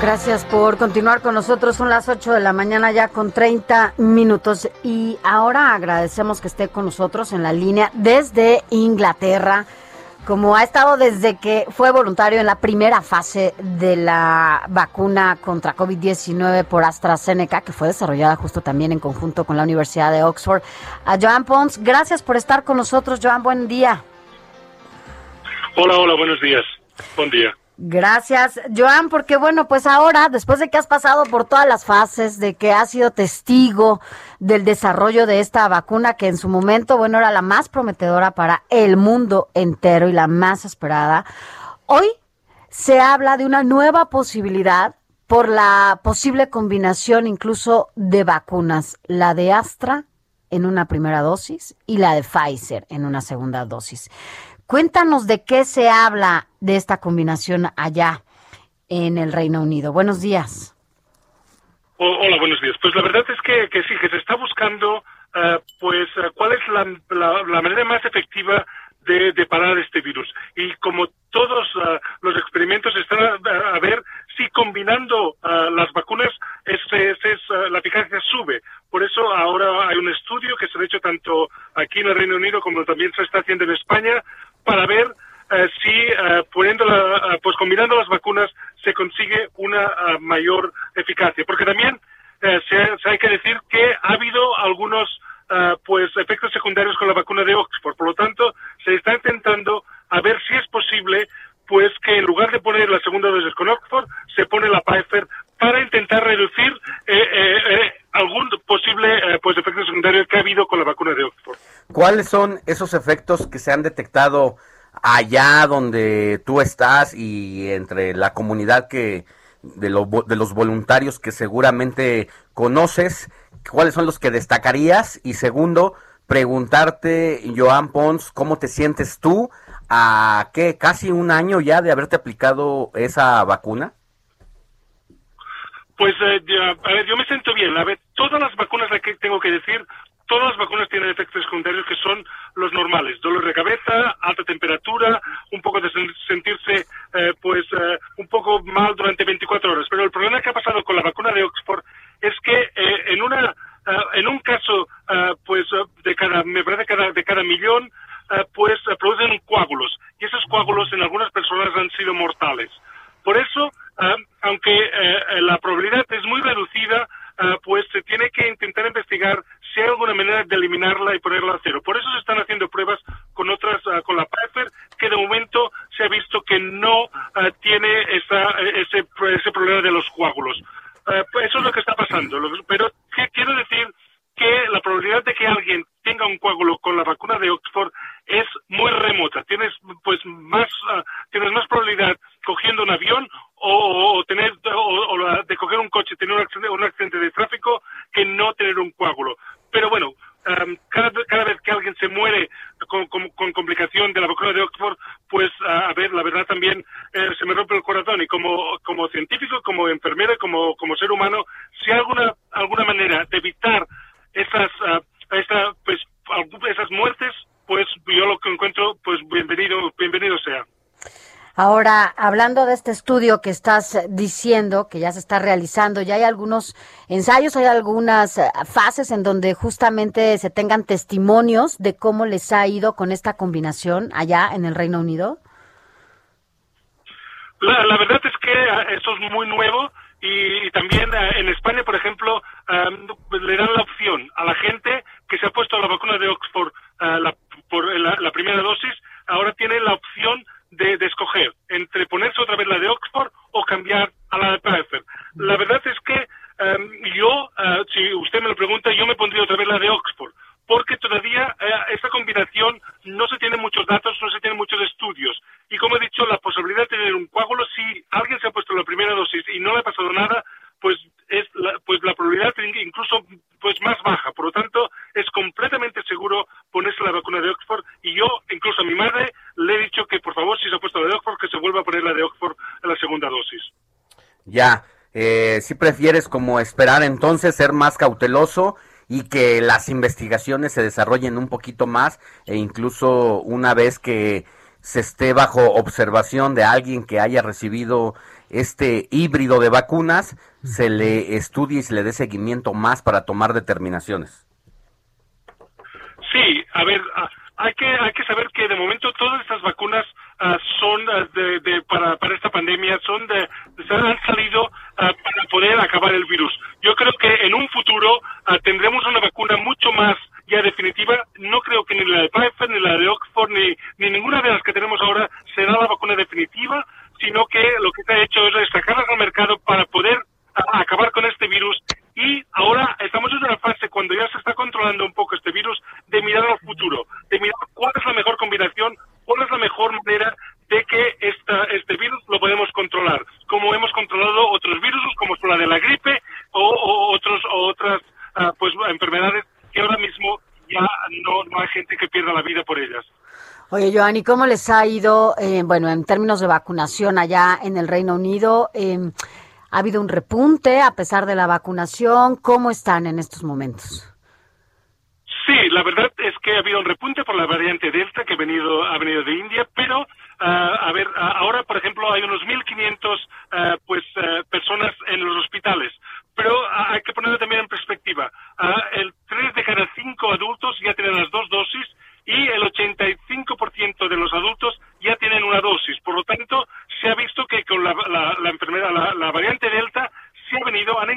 Gracias por continuar con nosotros. Son las 8 de la mañana ya con 30 minutos y ahora agradecemos que esté con nosotros en la línea desde Inglaterra, como ha estado desde que fue voluntario en la primera fase de la vacuna contra COVID-19 por AstraZeneca, que fue desarrollada justo también en conjunto con la Universidad de Oxford. A Joan Pons, gracias por estar con nosotros. Joan, buen día. Hola, hola, buenos días. Buen día. Gracias, Joan, porque bueno, pues ahora, después de que has pasado por todas las fases, de que has sido testigo del desarrollo de esta vacuna, que en su momento, bueno, era la más prometedora para el mundo entero y la más esperada, hoy se habla de una nueva posibilidad por la posible combinación incluso de vacunas, la de Astra en una primera dosis y la de Pfizer en una segunda dosis. Cuéntanos de qué se habla de esta combinación allá en el Reino Unido. Buenos días. hola, buenos días. Pues la verdad es que, sí, que se está buscando, uh, pues, uh, cuál es la, manera más efectiva de, parar este virus. Y como todos uh, los experimentos están a, ver si combinando las vacunas es, es la eficacia sube. Por eso ahora hay un estudio que se ha hecho tanto aquí en el Reino Unido como también se está haciendo en España para ver eh, si eh, poniéndola, eh, pues combinando las vacunas se consigue una mayor eficacia. Porque también se, hay que decir que ha habido algunos pues efectos secundarios con la vacuna de Oxford. Por lo tanto, se está intentando a ver si es posible pues que en lugar de poner la segunda dosis con Oxford, se pone la Pfizer para intentar reducir algún posible pues efecto secundario que ha habido con la vacuna de Oxford. ¿Cuáles son esos efectos que se han detectado allá donde tú estás y entre la comunidad que de, de los voluntarios que seguramente conoces? ¿Cuáles son los que destacarías? Y segundo, preguntarte, Joan Pons, ¿cómo te sientes tú a qué casi un año ya de haberte aplicado esa vacuna? Pues, eh, a ver, yo me siento bien. A ver, todas las vacunas que tengo que decir Todas las vacunas tienen efectos secundarios que son los normales, dolor de cabeza, alta temperatura, un poco de sentirse eh, pues eh, un poco mal durante 24 horas. Pero el problema que ha pasado con la vacuna de Oxford es que eh, en una en un caso pues de cada me parece cada, de cada millón pues producen coágulos y esos coágulos en algunas personas han sido mortales. Por eso, aunque la probabilidad es muy reducida, pues se tiene que intentar investigar si hay alguna manera de eliminarla y ponerla a cero. Por eso se están haciendo pruebas con otras, uh, con la Pfizer, que de momento se ha visto que no uh, tiene esa, ese, ese problema de los coágulos. Uh, pues eso es lo que está pasando. Pero ¿qué quiero decir que la probabilidad de que alguien tenga un coágulo con la vacuna de Oxford es muy remota. Tienes pues más uh, tienes más probabilidad cogiendo un avión o, tener o, o, de coger un coche, tener un accidente, un accidente de tráfico que no tener un coágulo. Pero bueno, um, cada, cada, vez que alguien se muere con, con, complicación de la vacuna de Oxford, pues a ver, la verdad también eh, se me rompe el corazón y como, como científico, como enfermera, como, como ser humano, si hay alguna, alguna manera de evitar esas, uh, esta, pues, esas muertes, pues yo lo que encuentro, pues bienvenido, bienvenido sea. Ahora, hablando de este estudio que estás diciendo, que ya se está realizando, ya hay algunos ensayos, hay algunas eh, fases en donde justamente se tengan testimonios de cómo les ha ido con esta combinación allá en el Reino Unido. La, la verdad es que eh, eso es muy nuevo y, y también eh, en España, por ejemplo, um, le dan la opción a la gente que se ha puesto la vacuna de Oxford, uh, la, por la, primera dosis, ahora tiene la opción de, de, escoger entre ponerse otra vez la de Oxford o cambiar a la de Pfizer. La verdad es que um, yo, si usted me lo pregunta, yo me pondría otra vez la de Oxford porque todavía eh, esta combinación no se tiene muchos datos, no se tienen muchos estudios. Y como he dicho, la posibilidad de tener un coágulo, si alguien se ha puesto la primera dosis y no le ha pasado nada, pues es la, pues la probabilidad incluso pues más baja. Por lo tanto, es completamente seguro ponerse la vacuna de Oxford y yo, incluso a mi madre, le he dicho que por favor, si se ha puesto la de Oxford, que se vuelva a poner la de Oxford en la segunda dosis. Ya, eh, si prefieres como esperar entonces ser más cauteloso y que las investigaciones se desarrollen un poquito más e incluso una vez que se esté bajo observación de alguien que haya recibido este híbrido de vacunas, se le estudie y se le dé seguimiento más para tomar determinaciones. Sí, a ver, hay que hay que saber que de momento todas estas vacunas ah, son ah, de, para, para esta pandemia son de, han salido para poder acabar el virus. Yo creo que en un futuro tendremos una vacuna mucho más ya definitiva. No creo que ni la de Pfizer ni la de Oxford ni, ni ninguna de las que tenemos ahora será la vacuna definitiva sino que lo que se ha hecho es sacarlas al mercado para poder acabar con este virus y ahora estamos en una fase cuando ya se está controlando un poco este virus de mirar al futuro, de mirar cuál es la mejor combinación, cuál es la mejor manera de que esta, este virus lo podemos controlar, como hemos controlado otros virus como la de la gripe o, otros otras ah, pues enfermedades que ahora mismo ya no, no hay gente que pierda la vida por ellas. Oye, Joanny, ¿cómo les ha ido, eh, bueno, en términos de vacunación allá en el Reino Unido? Em, ¿Ha habido un repunte a pesar de la vacunación? ¿Cómo están en estos momentos? Sí, la verdad es que ha habido un repunte por la variante Delta que ha venido, ha venido de India, pero ah, a ver, ahora, por ejemplo, hay unos 1.500 uh, pues, ah, personas en los hospitales, pero ah, hay que ponerlo también en perspectiva. el 3 de cada 5 adultos ya tienen las dos dosis y el 85% de los adultos ya tienen una dosis. Por lo tanto, se ha visto que con la, enfermedad, la, variante Delta, se ha venido, han,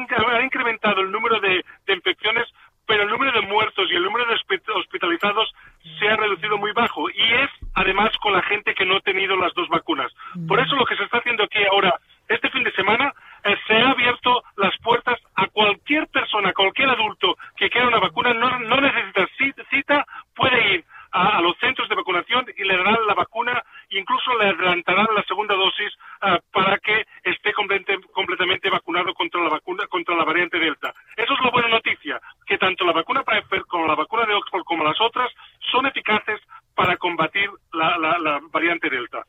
incrementado el número de, infecciones, pero el número de muertos y el número de hospitalizados se ha reducido muy bajo. Y es, además, con la gente que no ha tenido las dos vacunas. Por eso lo que se está haciendo aquí ahora, este fin de semana, eh, se ha abierto las puertas a cualquier persona, cualquier adulto que quiera una vacuna, no necesita cita, puede ir a, los centros de vacunación y le darán la vacuna, incluso le adelantarán la segunda dosis ah, para que esté completamente vacunado contra la vacuna contra la variante Delta. Eso es la buena noticia, que tanto la vacuna Pfizer como la vacuna de Oxford como las otras son eficaces para combatir la, variante Delta.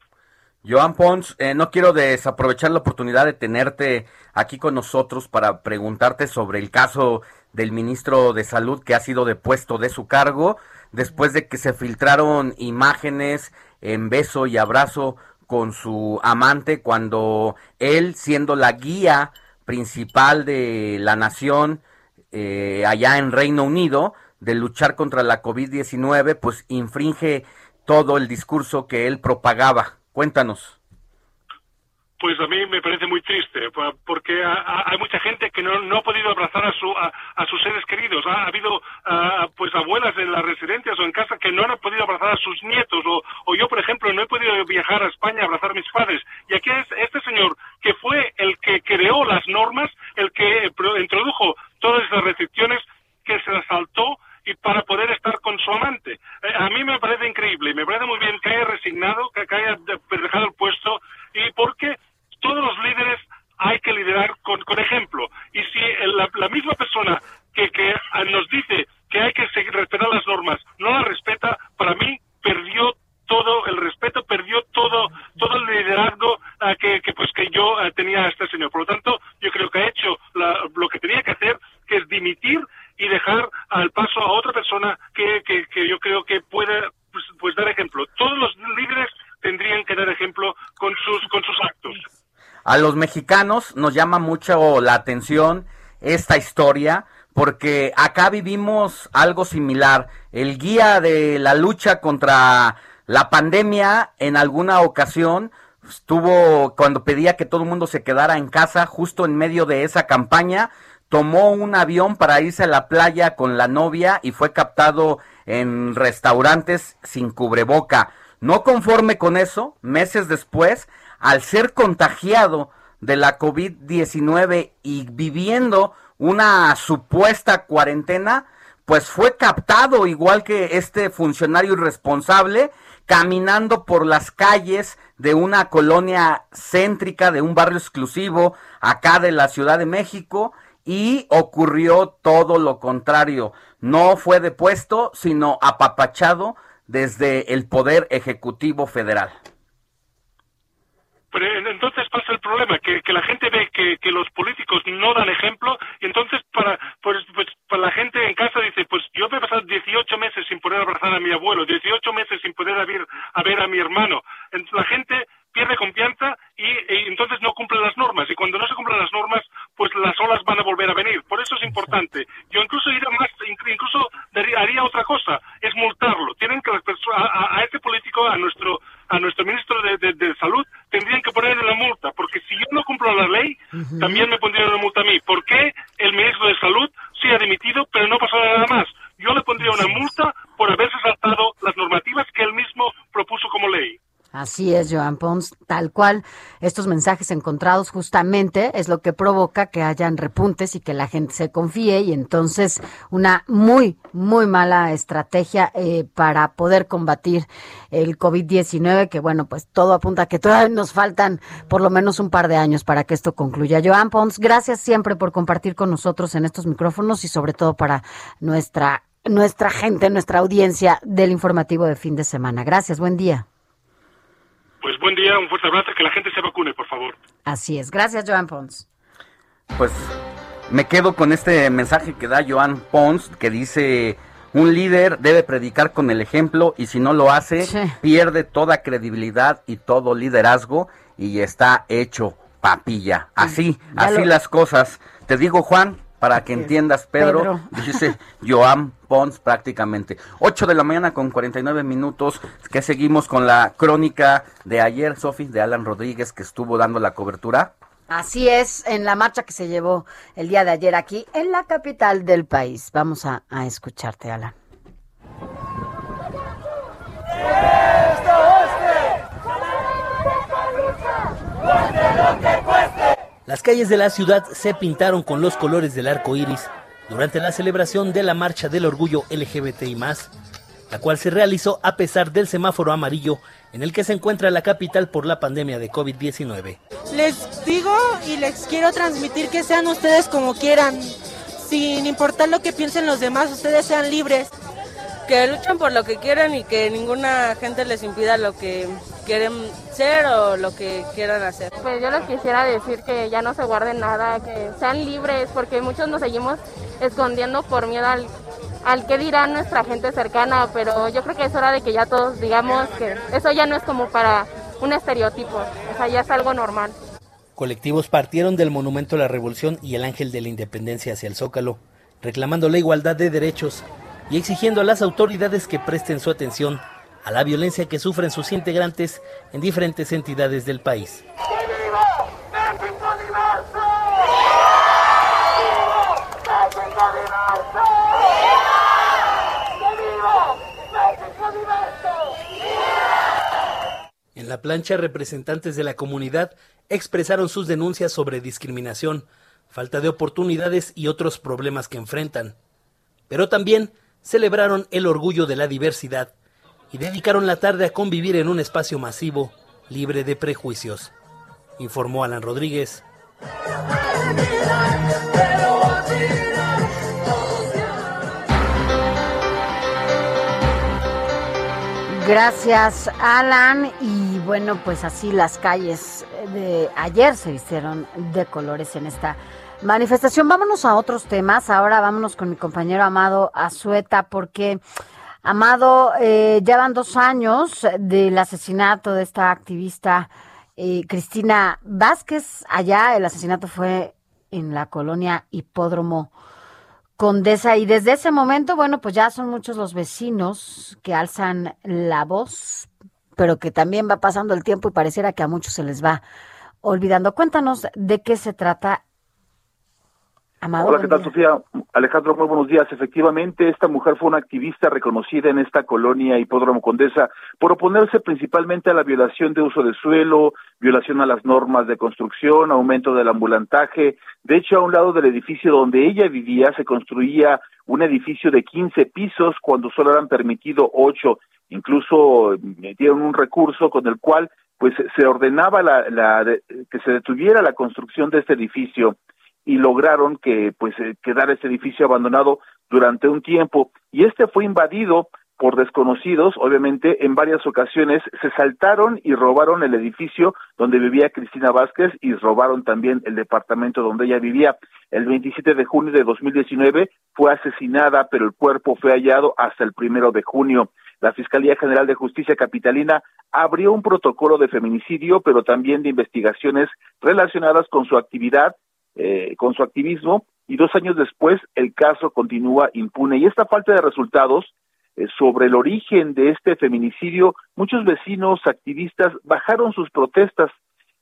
Joan Pons, eh, no quiero desaprovechar la oportunidad de tenerte aquí con nosotros para preguntarte sobre el caso del ministro de Salud que ha sido depuesto de su cargo después de que se filtraron imágenes en beso y abrazo con su amante cuando él, siendo la guía principal de la nación eh, allá en Reino Unido, de luchar contra la COVID-19, pues infringe todo el discurso que él propagaba. Cuéntanos pues a mí me parece muy triste, porque hay mucha gente que no, ha podido abrazar a, su, a, sus seres queridos. Ha, habido pues abuelas en las residencias o en casa que no han podido abrazar a sus nietos, o, yo, por ejemplo, no he podido viajar a España a abrazar a mis padres. Y aquí es este señor que fue el que creó las normas, el que introdujo todas esas restricciones, que se las saltó y para poder estar con su amante. Eh, a mí me parece increíble me parece muy bien que haya resignado, que, haya dejado el puesto y porque todos los líderes hay que liderar con, ejemplo. Y si la, misma persona que, que, nos dice que hay que seguir, respetar las normas no las respeta, para mí perdió todo el respeto, perdió todo todo el liderazgo ah, que, pues que yo ah, tenía a este señor. Por lo tanto, yo creo que ha hecho lo que tenía que hacer, que es dimitir y dejar al paso a otra persona que, que, yo creo que puede pues, pues, dar ejemplo. Todos los líderes tendrían que dar ejemplo con sus con sus actos. A los mexicanos nos llama mucho la atención esta historia porque acá vivimos algo similar. El guía de la lucha contra la pandemia en alguna ocasión estuvo cuando pedía que todo el mundo se quedara en casa justo en medio de esa campaña tomó un avión para irse a la playa con la novia y fue captado en restaurantes sin cubreboca. No conforme con eso, meses después, al ser contagiado de la COVID-19 y viviendo una supuesta cuarentena, pues fue captado igual que este funcionario irresponsable caminando por las calles de una colonia céntrica, de un barrio exclusivo acá de la Ciudad de México y ocurrió todo lo contrario. No fue depuesto, sino apapachado desde el Poder Ejecutivo Federal. Pero entonces pasa el problema, que, que la gente ve que, que, los políticos no dan ejemplo y entonces para, pues, pues, para la gente en casa dice, pues yo he pasado 18 meses sin poder abrazar a mi abuelo, 18 meses sin poder ver, a ver a mi hermano. La gente pierde confianza y, entonces no cumple las normas. Y cuando no se cumplen las normas, pues las olas van a volver a venir. Por eso es importante. Yo incluso iría más, incluso haría otra cosa, es multarlo. Tienen que a, a, este político, a nuestro a nuestro ministro de, de, salud, tendrían que ponerle una multa, porque si yo no cumplo la ley, también me pondrían una multa a mí. ¿Por qué el ministro de salud sí ha dimitido, pero no pasó nada más? Yo le pondría una multa por haberse saltado las normativas que él mismo propuso como ley. Así es, Joan Pons, tal cual. Estos mensajes encontrados justamente es lo que provoca que hayan repuntes y que la gente se confíe y entonces una muy, muy mala estrategia eh, para poder combatir el COVID-19, que bueno, pues todo apunta a que todavía nos faltan por lo menos un par de años para que esto concluya. Joan Pons, gracias siempre por compartir con nosotros en estos micrófonos y sobre todo para nuestra, nuestra gente, nuestra audiencia del informativo de fin de semana. Gracias, buen día. Pues buen día, un fuerte abrazo, que la gente se vacune, por favor. Así es. Gracias, Joan Pons. Pues me quedo con este mensaje que da Joan Pons, que dice, un líder debe predicar con el ejemplo y si no lo hace, pierde toda credibilidad y todo liderazgo y está hecho papilla. Así, así las cosas. Te digo, Juan, para que entiendas, Pedro, (laughs) dice Joan Pons prácticamente. 8 de la mañana con 49 minutos, que seguimos con la crónica de ayer, Sofi, de Alan Rodríguez, que estuvo dando la cobertura. Así es, en la marcha que se llevó el día de ayer aquí en la capital del país. Vamos a, a escucharte, Alan. Las calles de la ciudad se pintaron con los colores del arco iris durante la celebración de la Marcha del Orgullo LGBTI, la cual se realizó a pesar del semáforo amarillo en el que se encuentra la capital por la pandemia de COVID-19. Les digo y les quiero transmitir que sean ustedes como quieran, sin importar lo que piensen los demás, ustedes sean libres. Que luchen por lo que quieran y que ninguna gente les impida lo que quieren ser o lo que quieran hacer. Pues yo les quisiera decir que ya no se guarden nada, que sean libres, porque muchos nos seguimos escondiendo por miedo al, al que dirá nuestra gente cercana, pero yo creo que es hora de que ya todos digamos que eso ya no es como para un estereotipo, o sea, ya es algo normal. Colectivos partieron del Monumento a la Revolución y el Ángel de la Independencia hacia el Zócalo, reclamando la igualdad de derechos y exigiendo a las autoridades que presten su atención a la violencia que sufren sus integrantes en diferentes entidades del país. En la plancha, representantes de la comunidad expresaron sus denuncias sobre discriminación, falta de oportunidades y otros problemas que enfrentan. Pero también celebraron el orgullo de la diversidad y dedicaron la tarde a convivir en un espacio masivo, libre de prejuicios, informó Alan Rodríguez. Gracias, Alan. Y bueno, pues así las calles de ayer se vistieron de colores en esta manifestación. Vámonos a otros temas. Ahora vámonos con mi compañero Amado Azueta, porque Amado, eh, ya van dos años del asesinato de esta activista eh, Cristina Vázquez. Allá el asesinato fue en la colonia Hipódromo Condesa. Y desde ese momento, bueno, pues ya son muchos los vecinos que alzan la voz, pero que también va pasando el tiempo y pareciera que a muchos se les va olvidando. Cuéntanos de qué se trata Hola, ¿qué tal, Sofía? Alejandro, muy buenos días. Efectivamente, esta mujer fue una activista reconocida en esta colonia Hipódromo Condesa por oponerse principalmente a la violación de uso de suelo, violación a las normas de construcción, aumento del ambulantaje. De hecho, a un lado del edificio donde ella vivía se construía un edificio de 15 pisos cuando solo eran permitido 8. Incluso metieron un recurso con el cual pues se ordenaba la, que se detuviera la construcción de este edificio y lograron que pues eh, quedara ese edificio abandonado durante un tiempo y este fue invadido por desconocidos, obviamente en varias ocasiones se saltaron y robaron el edificio donde vivía Cristina Vázquez y robaron también el departamento donde ella vivía. El 27 de junio de 2019 fue asesinada, pero el cuerpo fue hallado hasta el primero de junio. La Fiscalía General de Justicia Capitalina abrió un protocolo de feminicidio, pero también de investigaciones relacionadas con su actividad eh, con su activismo y dos años después el caso continúa impune. Y esta falta de resultados eh, sobre el origen de este feminicidio, muchos vecinos, activistas bajaron sus protestas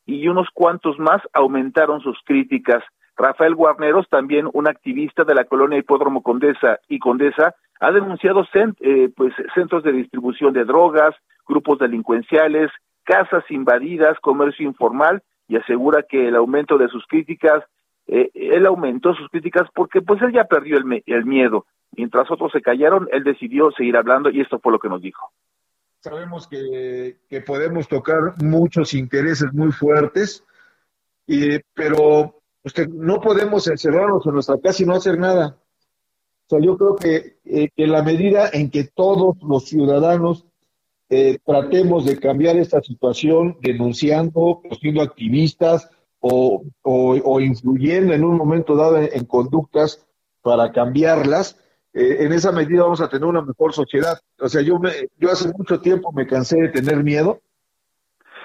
y unos cuantos más aumentaron sus críticas. Rafael Guarneros, también un activista de la colonia Hipódromo Condesa y Condesa, ha denunciado eh, pues, centros de distribución de drogas, grupos delincuenciales, casas invadidas, comercio informal y asegura que el aumento de sus críticas eh, él aumentó sus críticas porque pues él ya perdió el, miedo. Mientras otros se callaron, él decidió seguir hablando y esto fue lo que nos dijo. Sabemos que, que podemos tocar muchos intereses muy fuertes, pero no podemos encerrarnos en nuestra casa y no hacer nada. O sea, yo creo que, eh, en la medida en que todos los ciudadanos eh, tratemos de cambiar esta situación, denunciando, siendo activistas, o, o, influyendo en un momento dado en, conductas para cambiarlas, eh, en esa medida vamos a tener una mejor sociedad. O sea, yo, me, yo hace mucho tiempo me cansé de tener miedo.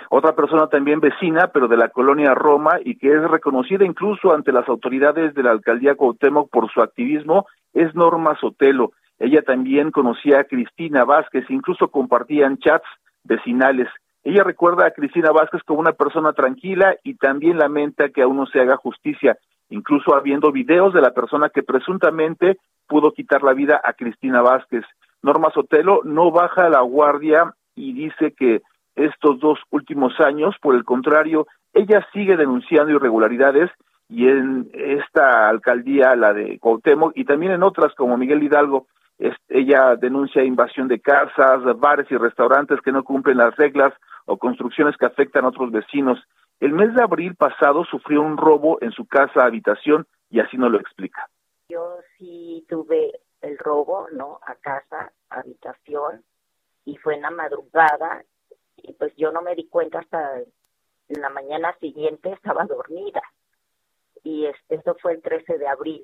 Otra persona también vecina, pero de la colonia Roma y que es reconocida incluso ante las autoridades de la alcaldía Cuauhtémoc por su activismo, es Norma Sotelo. Ella también conocía a Cristina Vázquez, incluso compartían chats vecinales. Ella recuerda a Cristina Vázquez como una persona tranquila y también lamenta que aún no se haga justicia, incluso habiendo videos de la persona que presuntamente pudo quitar la vida a Cristina Vázquez. Norma Sotelo no baja la guardia y dice que estos dos últimos años, por el contrario, ella sigue denunciando irregularidades y en esta alcaldía, la de Cuauhtémoc, y también en otras como Miguel Hidalgo, ella denuncia invasión de casas, bares y restaurantes que no cumplen las reglas o construcciones que afectan a otros vecinos. El mes de abril pasado sufrió un robo en su casa habitación y así nos lo explica. Yo sí tuve el robo, ¿no? A casa, habitación, y fue en la madrugada, y pues yo no me di cuenta hasta la mañana siguiente, estaba dormida. Y este, esto fue el 13 de abril.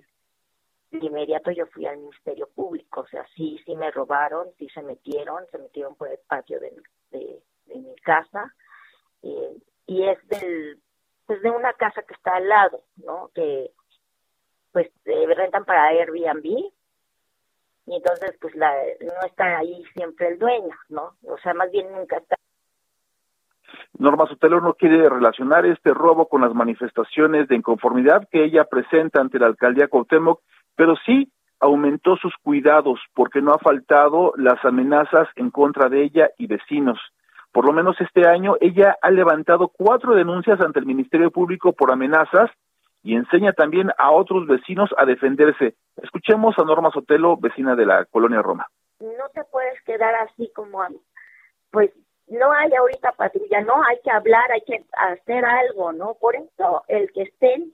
De inmediato yo fui al Ministerio Público, o sea, sí, sí me robaron, sí se metieron, se metieron por el patio de, de, mi casa eh, y es del pues de una casa que está al lado, ¿no? Que pues eh, rentan para Airbnb y entonces pues la, no está ahí siempre el dueño, ¿no? O sea, más bien nunca está. Norma Sotelo no quiere relacionar este robo con las manifestaciones de inconformidad que ella presenta ante la alcaldía Cuauhtémoc, pero sí aumentó sus cuidados porque no ha faltado las amenazas en contra de ella y vecinos. Por lo menos este año ella ha levantado cuatro denuncias ante el Ministerio Público por amenazas y enseña también a otros vecinos a defenderse. Escuchemos a Norma Sotelo, vecina de la colonia Roma. No te puedes quedar así como, pues no hay ahorita patrulla, no hay que hablar, hay que hacer algo, ¿no? Por eso el que estén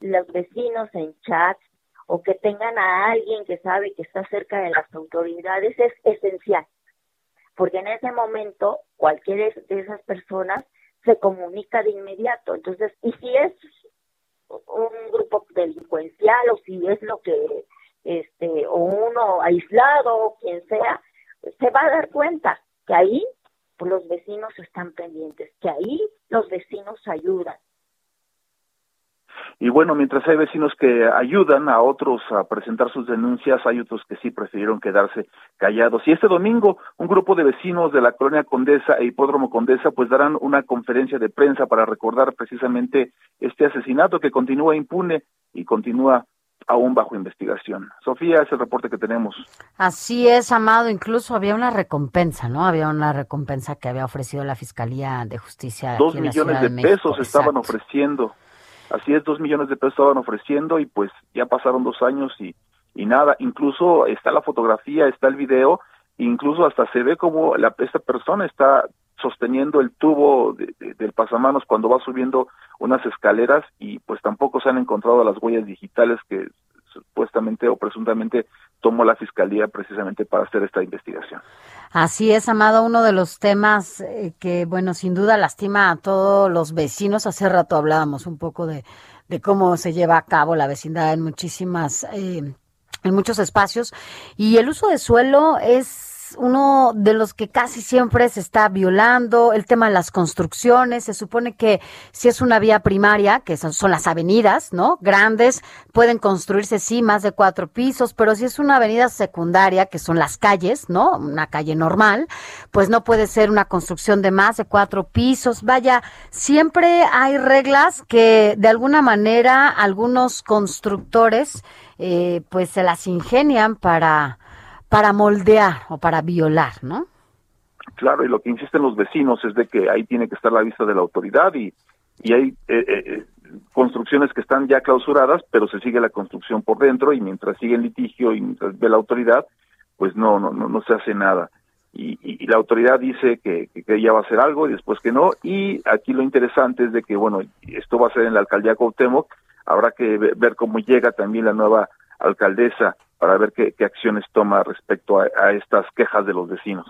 los vecinos en chat o que tengan a alguien que sabe que está cerca de las autoridades es esencial porque en ese momento cualquiera de esas personas se comunica de inmediato. Entonces, y si es un grupo delincuencial o si es lo que, este, o uno aislado o quien sea, se va a dar cuenta que ahí los vecinos están pendientes, que ahí los vecinos ayudan, y bueno, mientras hay vecinos que ayudan a otros a presentar sus denuncias, hay otros que sí prefirieron quedarse callados. Y este domingo, un grupo de vecinos de la colonia Condesa e Hipódromo Condesa pues darán una conferencia de prensa para recordar precisamente este asesinato que continúa impune y continúa aún bajo investigación. Sofía, es el reporte que tenemos. Así es, Amado. Incluso había una recompensa, ¿no? Había una recompensa que había ofrecido la Fiscalía de Justicia. Dos millones de, pesos estaban ofreciendo. Así es, dos millones de pesos estaban ofreciendo y pues ya pasaron dos años y, y nada. Incluso está la fotografía, está el video, incluso hasta se ve como la, esta persona está sosteniendo el tubo del pasamanos cuando va subiendo unas escaleras y pues tampoco se han encontrado las huellas digitales que supuestamente o presuntamente tomó la fiscalía precisamente para hacer esta investigación. Así es, Amado, uno de los temas eh, que, bueno, sin duda lastima a todos los vecinos. Hace rato hablábamos un poco de, de cómo se lleva a cabo la vecindad en muchísimas, eh, en muchos espacios. Y el uso de suelo es uno de los que casi siempre se está violando, el tema de las construcciones, se supone que si es una vía primaria, que son, son, las avenidas, ¿no? Grandes, pueden construirse sí más de cuatro pisos, pero si es una avenida secundaria, que son las calles, ¿no? Una calle normal, pues no puede ser una construcción de más de cuatro pisos. Vaya, siempre hay reglas que de alguna manera algunos constructores eh, pues se las ingenian para para moldear o para violar, ¿no? Claro, y lo que insisten los vecinos es de que ahí tiene que estar la vista de la autoridad y, y hay eh, eh, eh, construcciones que están ya clausuradas, pero se sigue la construcción por dentro y mientras sigue el litigio y mientras ve la autoridad, pues no, no, no, no se hace nada. Y, y, la autoridad dice que, que, ya va a hacer algo y después que no. Y aquí lo interesante es de que, bueno, esto va a ser en la alcaldía Cuauhtémoc, habrá que ver cómo llega también la nueva alcaldesa para ver qué, acciones toma respecto a, estas quejas de los vecinos.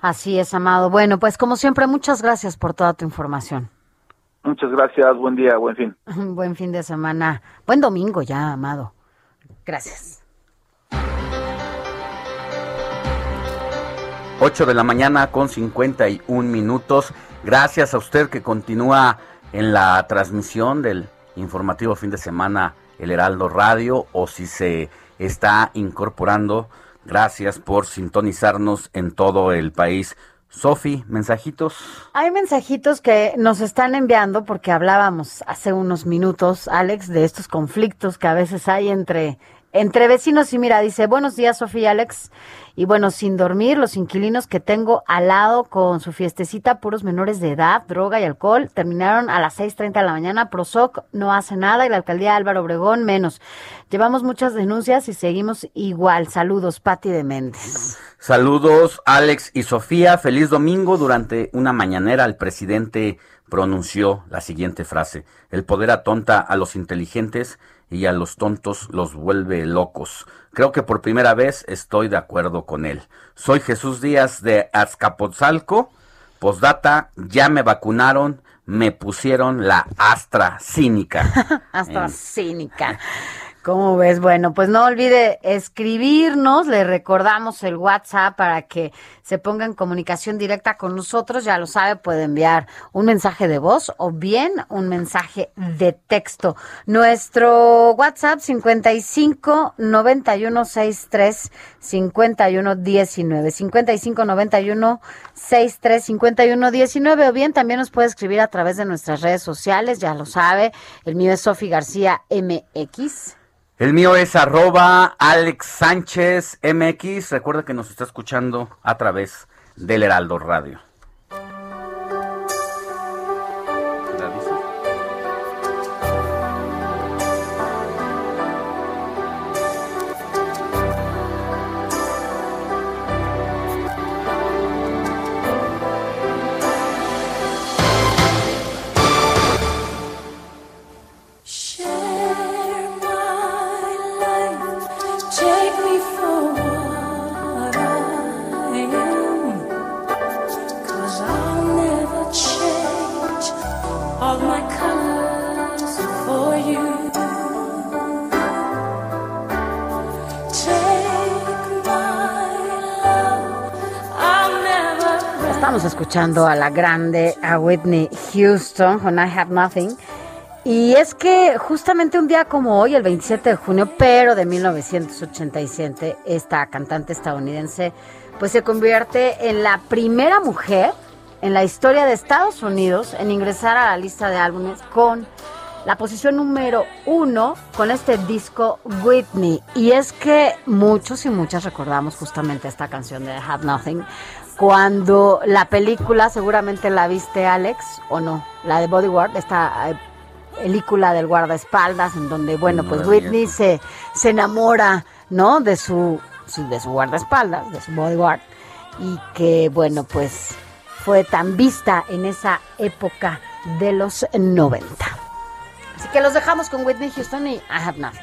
Así es, Amado. Bueno, pues como siempre, muchas gracias por toda tu información. Muchas gracias, buen día, buen fin. (laughs) buen fin de semana, buen domingo ya, Amado. Gracias. 8 de la mañana con 51 minutos. Gracias a usted que continúa en la transmisión del informativo fin de semana El Heraldo Radio o si se está incorporando. Gracias por sintonizarnos en todo el país. Sofi, mensajitos. Hay mensajitos que nos están enviando porque hablábamos hace unos minutos, Alex, de estos conflictos que a veces hay entre entre vecinos y mira, dice, buenos días Sofía y Alex. Y bueno, sin dormir, los inquilinos que tengo al lado con su fiestecita, puros menores de edad, droga y alcohol, terminaron a las 6.30 de la mañana. Prosoc no hace nada y la alcaldía Álvaro Obregón menos. Llevamos muchas denuncias y seguimos igual. Saludos, Pati de Méndez. Saludos, Alex y Sofía. Feliz domingo. Durante una mañanera, el presidente pronunció la siguiente frase. El poder atonta a los inteligentes y a los tontos los vuelve locos. Creo que por primera vez estoy de acuerdo con él. Soy Jesús Díaz de Azcapotzalco. Postdata, ya me vacunaron, me pusieron la Astra Cínica. (laughs) Astra Cínica. ¿Cómo ves? Bueno, pues no olvide escribirnos, le recordamos el WhatsApp para que se ponga en comunicación directa con nosotros, ya lo sabe, puede enviar un mensaje de voz o bien un mensaje de texto. Nuestro WhatsApp 55 91 63 51 19 55 91 63 51 19 o bien también nos puede escribir a través de nuestras redes sociales, ya lo sabe, el mío es Sofi García MX. El mío es arroba Alex Sánchez MX. Recuerda que nos está escuchando a través del Heraldo Radio. Escuchando a la grande, a Whitney Houston, con I Have Nothing. Y es que justamente un día como hoy, el 27 de junio, pero de 1987, esta cantante estadounidense pues se convierte en la primera mujer en la historia de Estados Unidos en ingresar a la lista de álbumes con la posición número uno con este disco Whitney. Y es que muchos y muchas recordamos justamente esta canción de Have Nothing cuando la película, seguramente la viste Alex o no, la de Bodyguard, esta eh, película del guardaespaldas en donde, bueno, pues Whitney se, se enamora, ¿no? De su, de su guardaespaldas, de su bodyguard y que, bueno, pues fue tan vista en esa época de los 90. Así que los dejamos con Whitney Houston y I Have Nothing.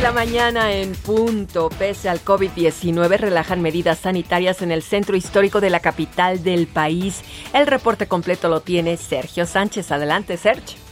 9 de la mañana en punto. Pese al COVID-19, relajan medidas sanitarias en el centro histórico de la capital del país. El reporte completo lo tiene Sergio Sánchez. Adelante, Sergio.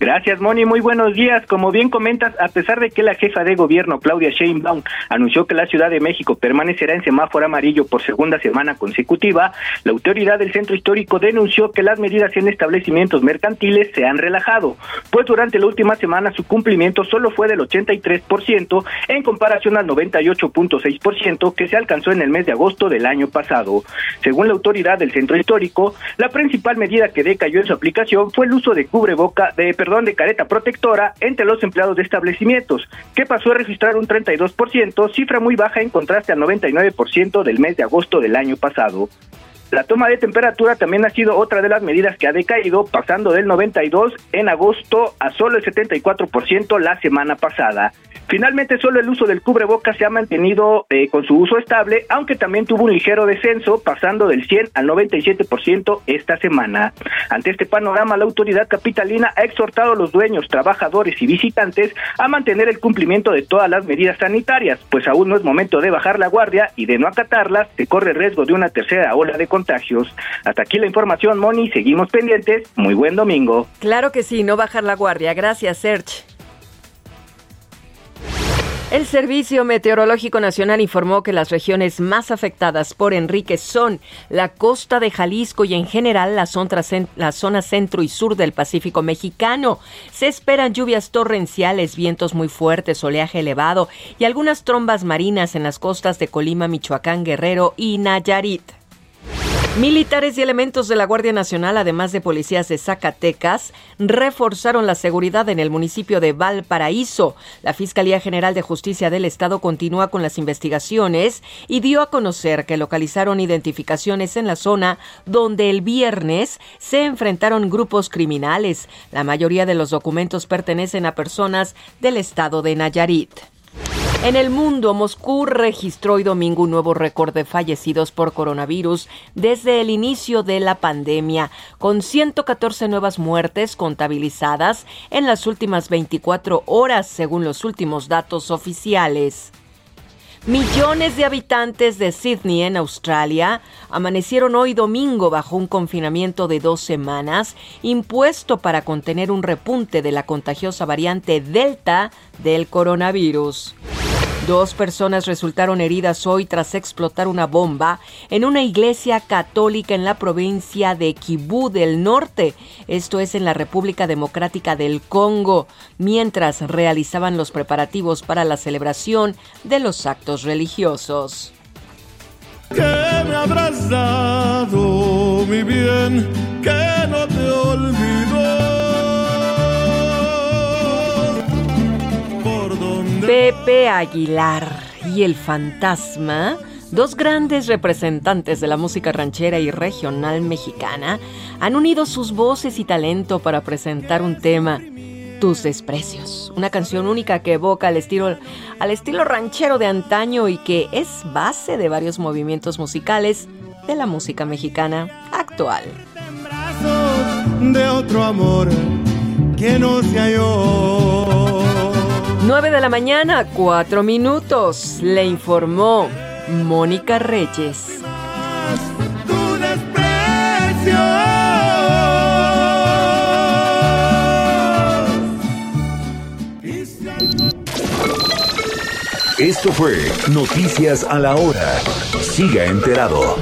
Gracias, Moni. Muy buenos días. Como bien comentas, a pesar de que la jefa de gobierno, Claudia Sheinbaum, anunció que la Ciudad de México permanecerá en semáforo amarillo por segunda semana consecutiva, la autoridad del centro histórico denunció que las medidas en establecimientos mercantiles se han relajado, pues durante la última semana su cumplimiento solo fue del 83% en comparación al 98.6% que se alcanzó en el mes de agosto del año pasado. Según la autoridad del centro histórico, la principal medida que decayó en su aplicación fue el uso de cubreboca de perdón, de careta protectora entre los empleados de establecimientos, que pasó a registrar un 32%, cifra muy baja en contraste al 99% del mes de agosto del año pasado. La toma de temperatura también ha sido otra de las medidas que ha decaído, pasando del 92 en agosto a solo el 74% la semana pasada. Finalmente, solo el uso del cubrebocas se ha mantenido eh, con su uso estable, aunque también tuvo un ligero descenso, pasando del 100 al 97% esta semana. Ante este panorama, la autoridad capitalina ha exhortado a los dueños, trabajadores y visitantes a mantener el cumplimiento de todas las medidas sanitarias, pues aún no es momento de bajar la guardia y de no acatarlas, se corre el riesgo de una tercera ola de contagios. Hasta aquí la información, Moni. Seguimos pendientes. Muy buen domingo. Claro que sí, no bajar la guardia. Gracias, Serge. El Servicio Meteorológico Nacional informó que las regiones más afectadas por Enrique son la costa de Jalisco y en general la zona, centro y sur del Pacífico mexicano. Se esperan lluvias torrenciales, vientos muy fuertes, oleaje elevado y algunas trombas marinas en las costas de Colima, Michoacán, Guerrero y Nayarit. Militares y elementos de la Guardia Nacional, además de policías de Zacatecas, reforzaron la seguridad en el municipio de Valparaíso. La Fiscalía General de Justicia del Estado continúa con las investigaciones y dio a conocer que localizaron identificaciones en la zona donde el viernes se enfrentaron grupos criminales. La mayoría de los documentos pertenecen a personas del estado de Nayarit. En el mundo, Moscú registró hoy domingo un nuevo récord de fallecidos por coronavirus desde el inicio de la pandemia, con 114 nuevas muertes contabilizadas en las últimas 24 horas, según los últimos datos oficiales. Millones de habitantes de Sydney, en Australia, amanecieron hoy domingo bajo un confinamiento de dos semanas impuesto para contener un repunte de la contagiosa variante Delta del coronavirus. Dos personas resultaron heridas hoy tras explotar una bomba en una iglesia católica en la provincia de Kibú del Norte, esto es en la República Democrática del Congo, mientras realizaban los preparativos para la celebración de los actos religiosos. Que me habrás dado, mi bien, que no te olvido. Pepe Aguilar y el fantasma, dos grandes representantes de la música ranchera y regional mexicana, han unido sus voces y talento para presentar un tema, Tus desprecios, una canción única que evoca al estilo, al estilo ranchero de antaño y que es base de varios movimientos musicales de la música mexicana actual. De otro amor no 9 de la mañana, 4 minutos, le informó Mónica Reyes. Esto fue Noticias a la Hora. Siga enterado.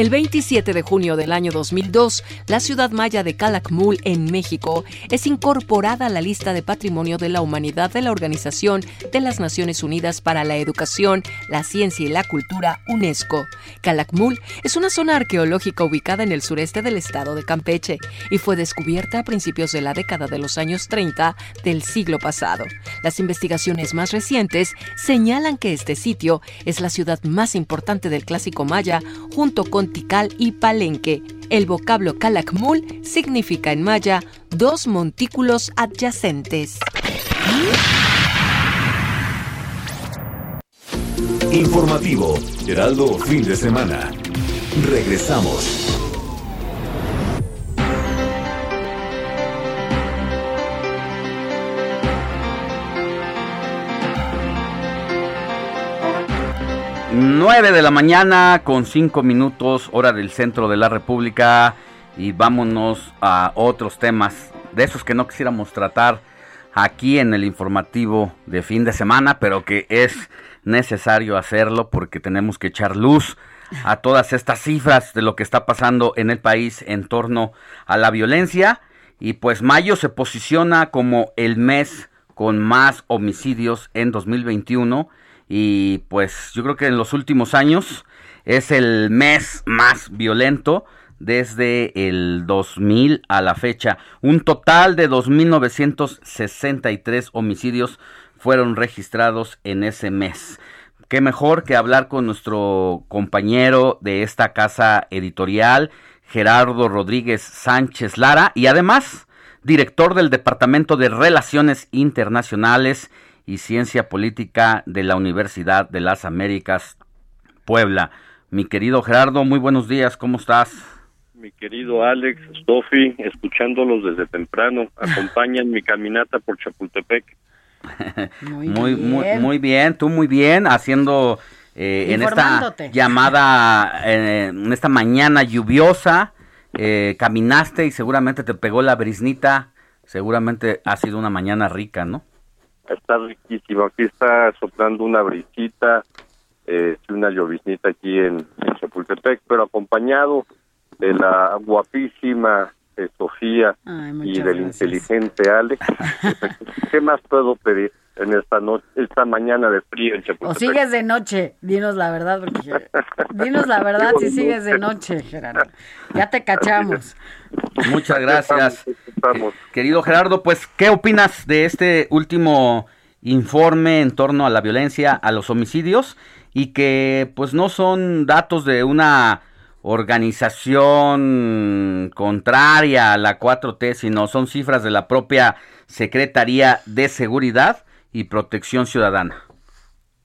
El 27 de junio del año 2002, la ciudad maya de Calakmul, en México, es incorporada a la lista de Patrimonio de la Humanidad de la Organización de las Naciones Unidas para la Educación, la Ciencia y la Cultura, UNESCO. Calakmul es una zona arqueológica ubicada en el sureste del estado de Campeche y fue descubierta a principios de la década de los años 30 del siglo pasado. Las investigaciones más recientes señalan que este sitio es la ciudad más importante del clásico maya, junto con Y Palenque. El vocablo Calakmul significa en maya dos montículos adyacentes. Informativo, Heraldo Fin de Semana. Regresamos. Nueve de la mañana con cinco minutos, hora del centro de la República. Y vámonos a otros temas, de esos que no quisiéramos tratar aquí en el informativo de fin de semana, pero que es necesario hacerlo porque tenemos que echar luz a todas estas cifras de lo que está pasando en el país en torno a la violencia. Y pues mayo se posiciona como el mes con más homicidios en 2021 y pues yo creo que en los últimos años es el mes más violento desde el 2000 a la fecha. Un total de 2.963 homicidios fueron registrados en ese mes. Qué mejor que hablar con nuestro compañero de esta casa editorial, Gerardo Rodríguez Sánchez Lara, y además director del Departamento de Relaciones Internacionales y Ciencia Política de la Universidad de las Américas, Puebla. Mi querido Gerardo, muy buenos días, ¿cómo estás? Mi querido Alex, Sofi, escuchándolos desde temprano, (laughs) acompañan mi caminata por Chapultepec. (laughs) muy, muy, bien. muy, bien, tú muy bien, haciendo eh, en esta (laughs) llamada, eh, en esta mañana lluviosa, eh, caminaste y seguramente te pegó la brisnita, seguramente ha sido una mañana rica, ¿no? Está riquísimo. Aquí está soplando una brisita, eh, una lloviznita aquí en, Chapultepec, pero acompañado de la guapísima eh, Sofía y del inteligente Alex. (laughs) ¿Qué más puedo pedir en esta noche, esta mañana de frío en Chapultepec? O sigues de noche, dinos la verdad, porque dinos la verdad si sigues de noche, Gerardo. Ya te cachamos. Muchas gracias. Querido Gerardo, pues, ¿qué opinas de este último informe en torno a la violencia, a los homicidios y que pues no son datos de una organización contraria a la 4T, sino son cifras de la propia Secretaría de Seguridad y Protección Ciudadana?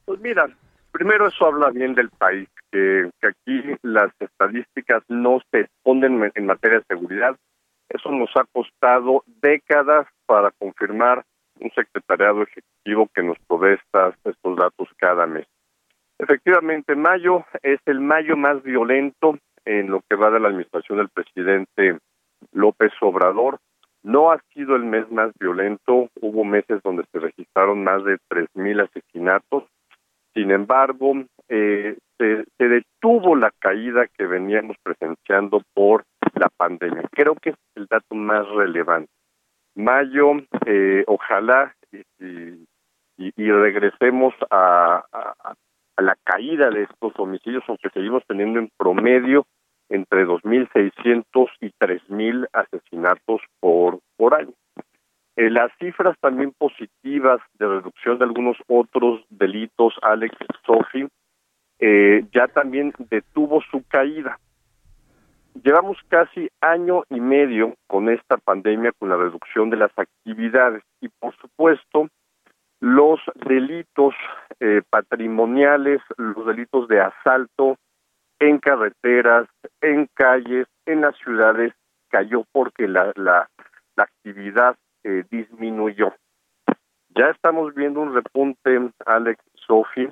Pues mira, primero eso habla bien del país, que, que aquí las estadísticas no se esconden en materia de seguridad, eso nos ha costado décadas para confirmar un secretariado ejecutivo que nos provee estos datos cada mes. Efectivamente, mayo es el mayo más violento en lo que va de la administración del presidente López Obrador. No ha sido el mes más violento, hubo meses donde se registraron más de 3.000 asesinatos. Sin embargo, eh, se, detuvo la caída que veníamos presenciando por la pandemia. Creo que es el dato más relevante. Mayo, eh, ojalá y, regresemos a, la caída de estos homicidios, aunque seguimos teniendo en promedio entre 2.600 y 3.000 asesinatos por, por año. Eh, las cifras también positivas de reducción de algunos otros delitos, Alex Sofi, eh, ya también detuvo su caída. Llevamos casi año y medio con esta pandemia, con la reducción de las actividades y, por supuesto, los delitos eh, patrimoniales, los delitos de asalto en carreteras, en calles, en las ciudades, cayó porque la, la, actividad eh, disminuyó. Ya estamos viendo un repunte, Alex Sofi,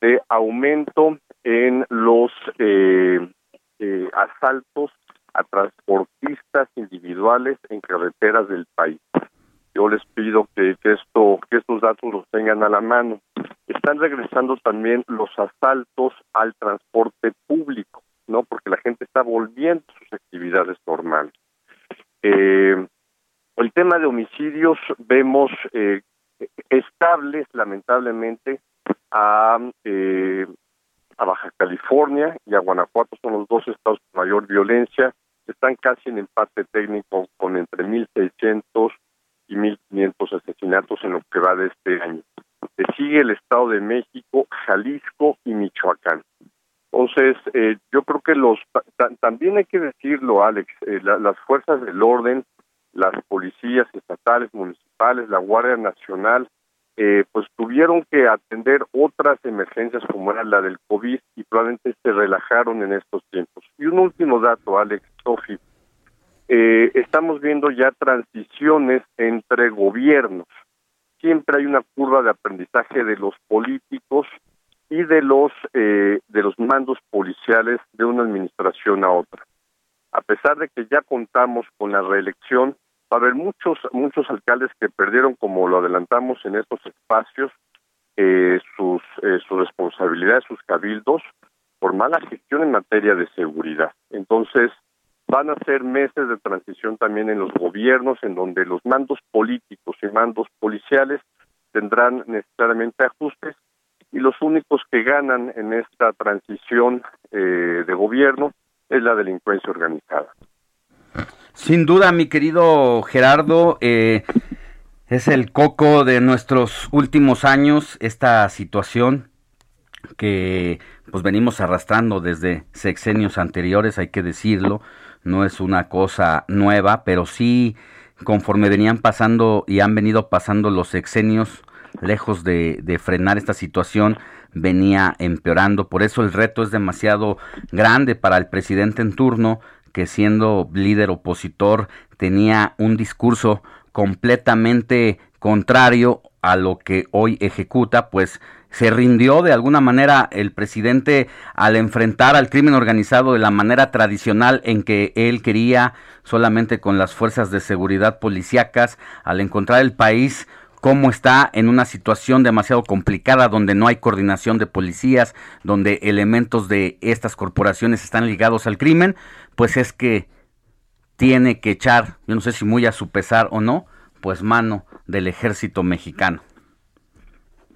de aumento en los eh, eh, asaltos a transportistas individuales en carreteras del país. Yo les pido que, esto, que estos datos los tengan a la mano. Están regresando también los asaltos al transporte público, ¿no? Porque la gente está volviendo a sus actividades normales. Eh, el tema de homicidios vemos eh, estables, lamentablemente, a, eh, a Baja California y a Guanajuato son los dos estados con mayor violencia. Están casi en empate técnico con entre 1.600 y 1.500 asesinatos en lo que va de este año. Le sigue el Estado de México, Jalisco y Michoacán. Entonces, eh, yo creo que los también hay que decirlo, Alex, eh, las fuerzas del orden, las policías estatales, municipales, la Guardia Nacional, eh, pues tuvieron que atender otras emergencias como era la del COVID y probablemente se relajaron en estos tiempos. Y un último dato, Alex, Sofi, eh, estamos viendo ya transiciones entre gobiernos. Siempre hay una curva de aprendizaje de los políticos y de los eh, de los mandos policiales de una administración a otra. A pesar de que ya contamos con la reelección, va a haber muchos muchos alcaldes que perdieron, como lo adelantamos en estos espacios, eh, sus eh, sus responsabilidades, sus cabildos por mala gestión en materia de seguridad. Entonces van a ser meses de transición también en los gobiernos, en donde los mandos políticos y mandos policiales tendrán necesariamente ajustes y los únicos que ganan en esta transición eh, de gobierno es la delincuencia organizada. Sin duda, mi querido Gerardo, eh, es el coco de nuestros últimos años esta situación que pues venimos arrastrando desde sexenios anteriores, hay que decirlo, no es una cosa nueva, pero sí conforme venían pasando y han venido pasando los sexenios, lejos de, de, frenar esta situación, venía empeorando. Por eso el reto es demasiado grande para el presidente en turno, que siendo líder opositor tenía un discurso completamente contrario a lo que hoy ejecuta, pues se rindió de alguna manera el presidente al enfrentar al crimen organizado de la manera tradicional en que él quería solamente con las fuerzas de seguridad policíacas, al encontrar el país cómo está en una situación demasiado complicada donde no hay coordinación de policías, donde elementos de estas corporaciones están ligados al crimen, pues es que tiene que echar, yo no sé si muy a su pesar o no, pues mano del ejército mexicano.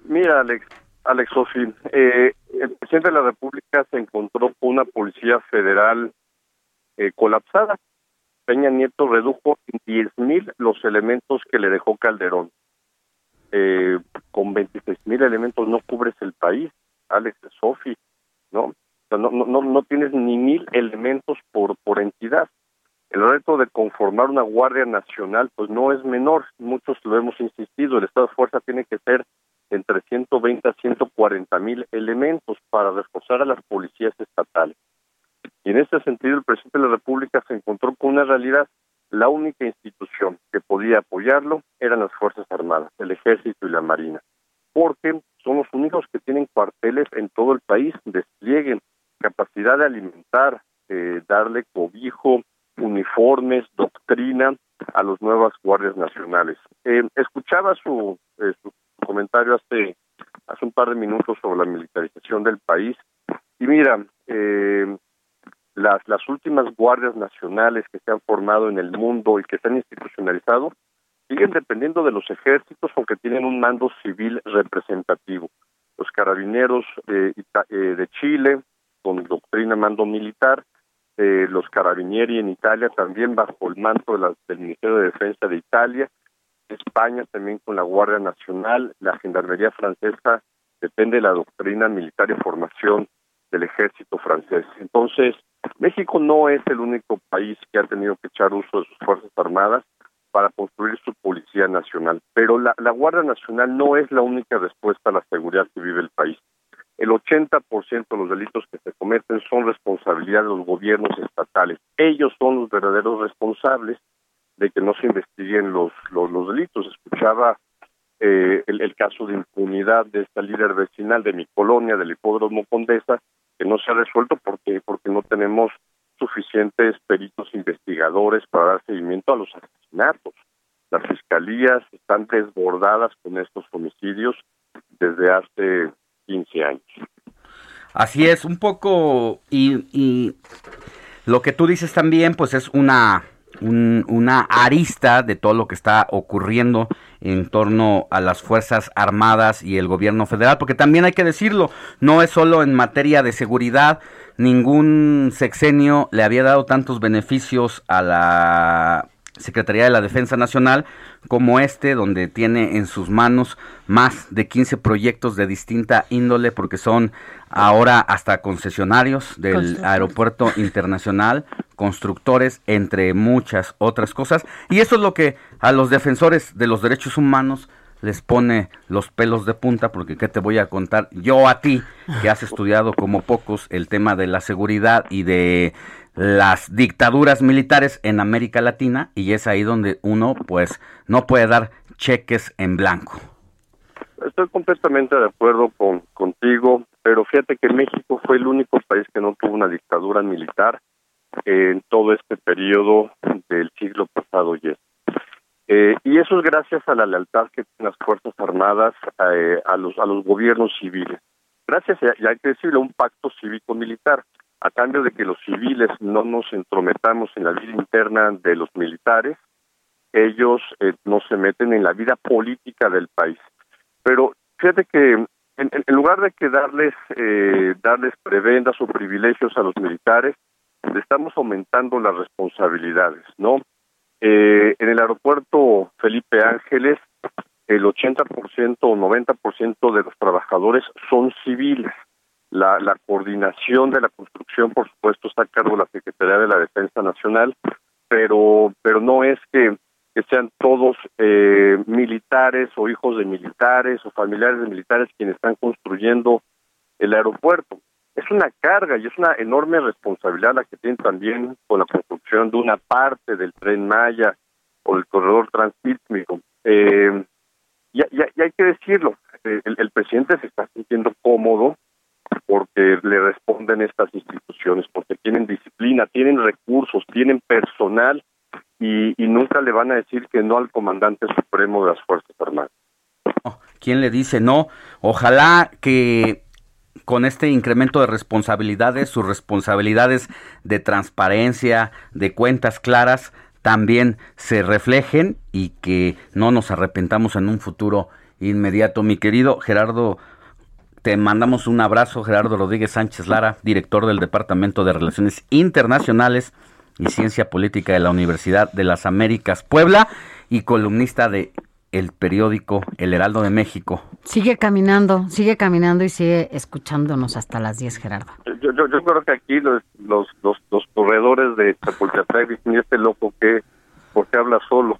Mira, Alex, Alex Sofi, eh, el presidente de la República se encontró con una policía federal eh, colapsada. Peña Nieto redujo en 10 mil los elementos que le dejó Calderón eh, con 26 mil elementos no cubres el país, Alex Sofi, ¿no? no, no, no tienes ni mil elementos por, por entidad. El reto de conformar una Guardia Nacional, pues no es menor, muchos lo hemos insistido, el Estado de Fuerza tiene que ser entre 120 a 140 mil elementos para reforzar a las policías estatales. Y en este sentido, el presidente de la República se encontró con una realidad la única institución que podía apoyarlo eran las Fuerzas Armadas, el Ejército y la Marina, porque son los únicos que tienen cuarteles en todo el país, desplieguen capacidad de alimentar, eh, darle cobijo, uniformes, doctrina a los nuevas guardias nacionales. Eh, escuchaba su, eh, su comentario hace hace un par de minutos sobre la militarización del país y mira, eh, las, las últimas guardias nacionales que se han formado en el mundo y que se han institucionalizado siguen dependiendo de los ejércitos, aunque tienen un mando civil representativo. Los carabineros eh, de Chile, con doctrina mando militar, eh, los carabinieri en Italia también bajo el manto de la, del Ministerio de Defensa de Italia, España también con la Guardia Nacional, la Gendarmería Francesa depende de la doctrina militar y formación del ejército francés. Entonces, México no es el único país que ha tenido que echar uso de sus Fuerzas Armadas para construir su Policía Nacional, pero la, la Guardia Nacional no es la única respuesta a la seguridad que vive el país. El 80% de los delitos que se cometen son responsabilidad de los gobiernos estatales. Ellos son los verdaderos responsables de que no se investiguen los, los, delitos. Escuchaba eh, el, el, caso de impunidad de esta líder vecinal de mi colonia, del hipódromo Condesa, que no se ha resuelto porque porque no tenemos suficientes peritos investigadores para dar seguimiento a los asesinatos. Las fiscalías están desbordadas con estos homicidios desde hace 15 años. Así es, un poco, y, y lo que tú dices también, pues es una una arista de todo lo que está ocurriendo en torno a las Fuerzas Armadas y el gobierno federal, porque también hay que decirlo, no es solo en materia de seguridad, ningún sexenio le había dado tantos beneficios a la Secretaría de la Defensa Nacional como este, donde tiene en sus manos más de 15 proyectos de distinta índole, porque son ahora hasta concesionarios del aeropuerto internacional, constructores, entre muchas otras cosas. Y eso es lo que a los defensores de los derechos humanos les pone los pelos de punta, porque ¿qué te voy a contar yo a ti, que has estudiado como pocos el tema de la seguridad y de las dictaduras militares en América Latina y es ahí donde uno pues no puede dar cheques en blanco. Estoy completamente de acuerdo con contigo, pero fíjate que México fue el único país que no tuvo una dictadura militar en todo este periodo del siglo pasado y eh, y eso es gracias a la lealtad que tienen las Fuerzas Armadas eh, a, los, a los gobiernos civiles. Gracias, y hay que decirlo, un pacto cívico-militar a cambio de que los civiles no nos entrometamos en la vida interna de los militares, ellos eh, no se meten en la vida política del país. Pero fíjate que en, lugar de que darles eh, darles prebendas o privilegios a los militares, le estamos aumentando las responsabilidades, ¿no? Eh, en el aeropuerto Felipe Ángeles, el 80% o 90% de los trabajadores son civiles la, la coordinación de la construcción, por supuesto, está a cargo de la Secretaría de la Defensa Nacional, pero, pero no es que, que sean todos eh, militares o hijos de militares o familiares de militares quienes están construyendo el aeropuerto. Es una carga y es una enorme responsabilidad la que tienen también con la construcción de una parte del tren Maya o del corredor transísmico. Eh, y, y, hay que decirlo, el, el presidente se está sintiendo cómodo porque le responden estas instituciones, porque tienen disciplina, tienen recursos, tienen personal y, nunca le van a decir que no al comandante supremo de las Fuerzas Armadas. ¿Quién le dice no? Ojalá que con este incremento de responsabilidades, sus responsabilidades de transparencia, de cuentas claras, también se reflejen y que no nos arrepentamos en un futuro inmediato. Mi querido Gerardo te mandamos un abrazo, Gerardo Rodríguez Sánchez Lara, director del Departamento de Relaciones Internacionales y Ciencia Política de la Universidad de las Américas Puebla y columnista de el periódico El Heraldo de México. Sigue caminando, sigue caminando y sigue escuchándonos hasta las 10, Gerardo. Yo, yo, yo creo que aquí los, los, los, corredores de Chapultepec dicen, ¿y este loco que ¿Por qué habla solo?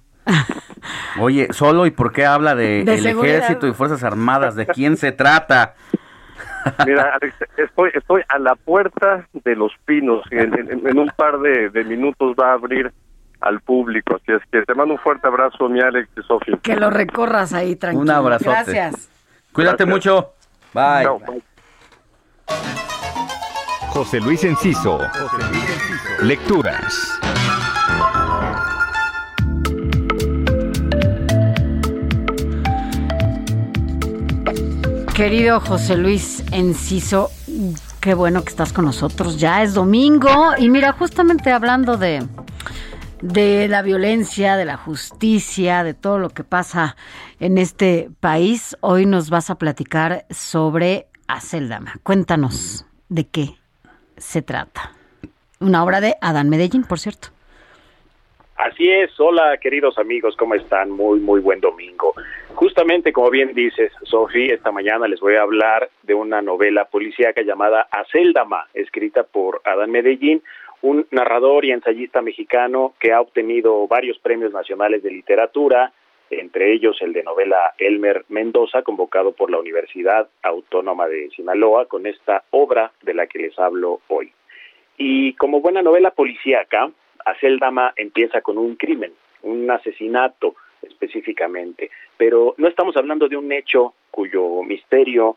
Oye, solo y por qué habla de, el ejército y fuerzas armadas, ¿de quién se trata? Mira, estoy estoy a la puerta de los pinos. En, un par de, minutos va a abrir al público. Así es que te mando un fuerte abrazo, mi Alex y Sofía. Que lo recorras ahí, tranquilo. Un abrazo. Gracias. Cuídate mucho. Bye. José Luis Enciso. Lecturas. Querido José Luis Enciso, qué bueno que estás con nosotros. Ya es domingo y mira, justamente hablando de, de la violencia, de la justicia, de todo lo que pasa en este país, hoy nos vas a platicar sobre Aceldama. Cuéntanos de qué se trata. Una obra de Adán Medellín, por cierto. Así es, hola queridos amigos, ¿cómo están? Muy, muy buen domingo. Justamente como bien dices, Sofi, esta mañana les voy a hablar de una novela policíaca llamada Aceldama, escrita por Adán Medellín, un narrador y ensayista mexicano que ha obtenido varios premios nacionales de literatura, entre ellos el de novela Elmer Mendoza, convocado por la Universidad Autónoma de Sinaloa, con esta obra de la que les hablo hoy. Y como buena novela policíaca, Aceldama empieza con un crimen, un asesinato específicamente. Pero no estamos hablando de un hecho cuyo misterio